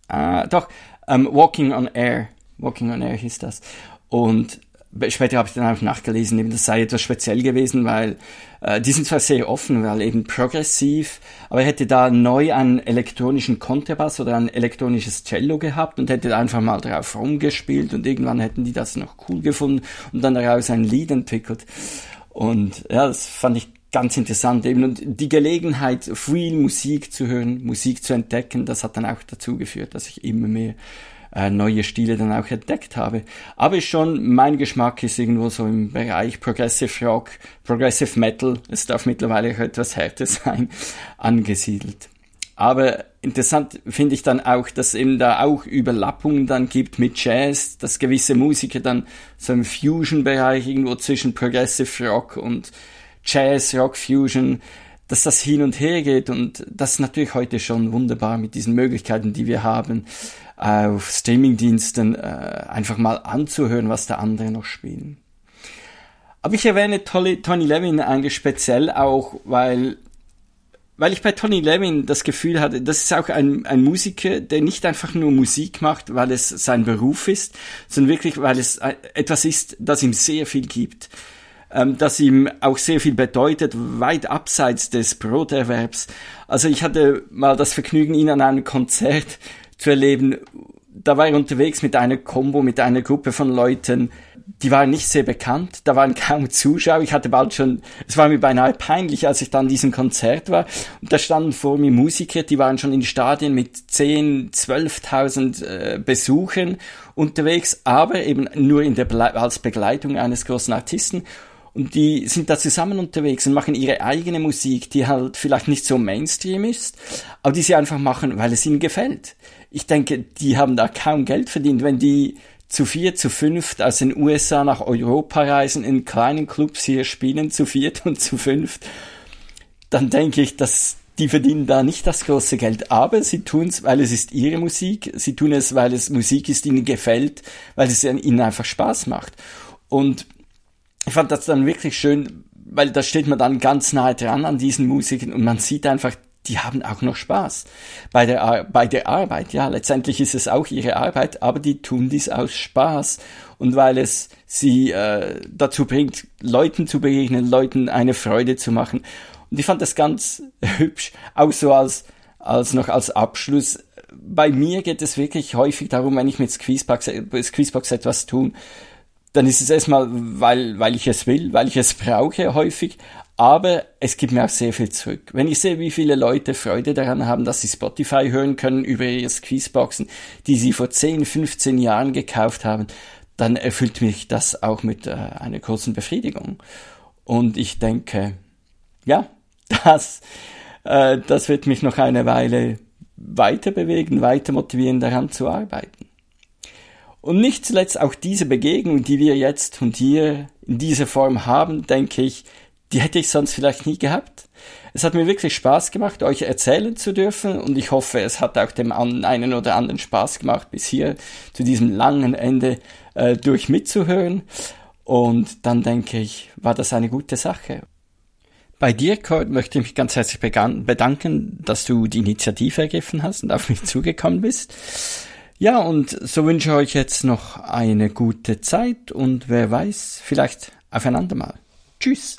Ah, doch, ähm, Walking on Air. Walking on Air hieß das. Und Später habe ich dann auch nachgelesen, eben das sei etwas speziell gewesen, weil äh, die sind zwar sehr offen, weil eben progressiv, aber er hätte da neu einen elektronischen Kontrabass oder ein elektronisches Cello gehabt und hätte einfach mal drauf rumgespielt und irgendwann hätten die das noch cool gefunden und dann daraus ein Lied entwickelt. Und ja, das fand ich ganz interessant eben und die Gelegenheit, viel Musik zu hören, Musik zu entdecken, das hat dann auch dazu geführt, dass ich immer mehr äh, neue Stile dann auch entdeckt habe. Aber schon, mein Geschmack ist irgendwo so im Bereich Progressive Rock, Progressive Metal, es darf mittlerweile auch etwas härter sein, angesiedelt. Aber interessant finde ich dann auch, dass eben da auch Überlappungen dann gibt mit Jazz, dass gewisse Musiker dann so im Fusion-Bereich irgendwo zwischen Progressive Rock und Jazz, Rock, Fusion, dass das hin und her geht und das ist natürlich heute schon wunderbar mit diesen Möglichkeiten, die wir haben auf Streamingdiensten äh, einfach mal anzuhören, was der andere noch spielen. Aber ich erwähne Tony Levin eigentlich speziell auch, weil weil ich bei Tony Levin das Gefühl hatte, das ist auch ein, ein Musiker, der nicht einfach nur Musik macht, weil es sein Beruf ist, sondern wirklich, weil es etwas ist, das ihm sehr viel gibt, ähm, das ihm auch sehr viel bedeutet, weit abseits des Broterwerbs. Also ich hatte mal das Vergnügen, ihn an einem Konzert zu erleben. Da war ich unterwegs mit einer Combo, mit einer Gruppe von Leuten, die waren nicht sehr bekannt, da waren kaum Zuschauer. Ich hatte bald schon, es war mir beinahe peinlich, als ich dann diesem Konzert war. Und da standen vor mir Musiker, die waren schon in Stadien mit 10, 12.000 äh, Besuchern unterwegs, aber eben nur in der Ble als Begleitung eines großen Artisten. Und die sind da zusammen unterwegs und machen ihre eigene Musik, die halt vielleicht nicht so Mainstream ist, aber die sie einfach machen, weil es ihnen gefällt ich denke, die haben da kaum Geld verdient, wenn die zu vier, zu fünft aus den USA nach Europa reisen, in kleinen Clubs hier spielen, zu viert und zu fünft, dann denke ich, dass die verdienen da nicht das große Geld, aber sie tun es, weil es ist ihre Musik, sie tun es, weil es Musik ist, die ihnen gefällt, weil es ihnen einfach Spaß macht. Und ich fand das dann wirklich schön, weil da steht man dann ganz nahe dran an diesen Musikern und man sieht einfach, die haben auch noch Spaß bei der, bei der Arbeit. Ja, letztendlich ist es auch ihre Arbeit, aber die tun dies aus Spaß und weil es sie äh, dazu bringt, Leuten zu begegnen, Leuten eine Freude zu machen. Und ich fand das ganz hübsch, auch so als, als noch als Abschluss. Bei mir geht es wirklich häufig darum, wenn ich mit Squeezebox, Squeezebox etwas tun, dann ist es erstmal, weil, weil ich es will, weil ich es brauche häufig, aber es gibt mir auch sehr viel zurück. Wenn ich sehe, wie viele Leute Freude daran haben, dass sie Spotify hören können über ihre Squeezeboxen, die sie vor 10, 15 Jahren gekauft haben, dann erfüllt mich das auch mit äh, einer kurzen Befriedigung. Und ich denke, ja, das, äh, das wird mich noch eine Weile weiter bewegen, weiter motivieren, daran zu arbeiten. Und nicht zuletzt auch diese Begegnung, die wir jetzt und hier in dieser Form haben, denke ich, die hätte ich sonst vielleicht nie gehabt. Es hat mir wirklich Spaß gemacht, euch erzählen zu dürfen und ich hoffe, es hat auch dem einen oder anderen Spaß gemacht, bis hier zu diesem langen Ende äh, durch mitzuhören. Und dann denke ich, war das eine gute Sache. Bei dir, Kurt, möchte ich mich ganz herzlich bedanken, dass du die Initiative ergriffen hast und auf mich zugekommen bist. Ja, und so wünsche ich euch jetzt noch eine gute Zeit und wer weiß, vielleicht aufeinander mal. Tschüss.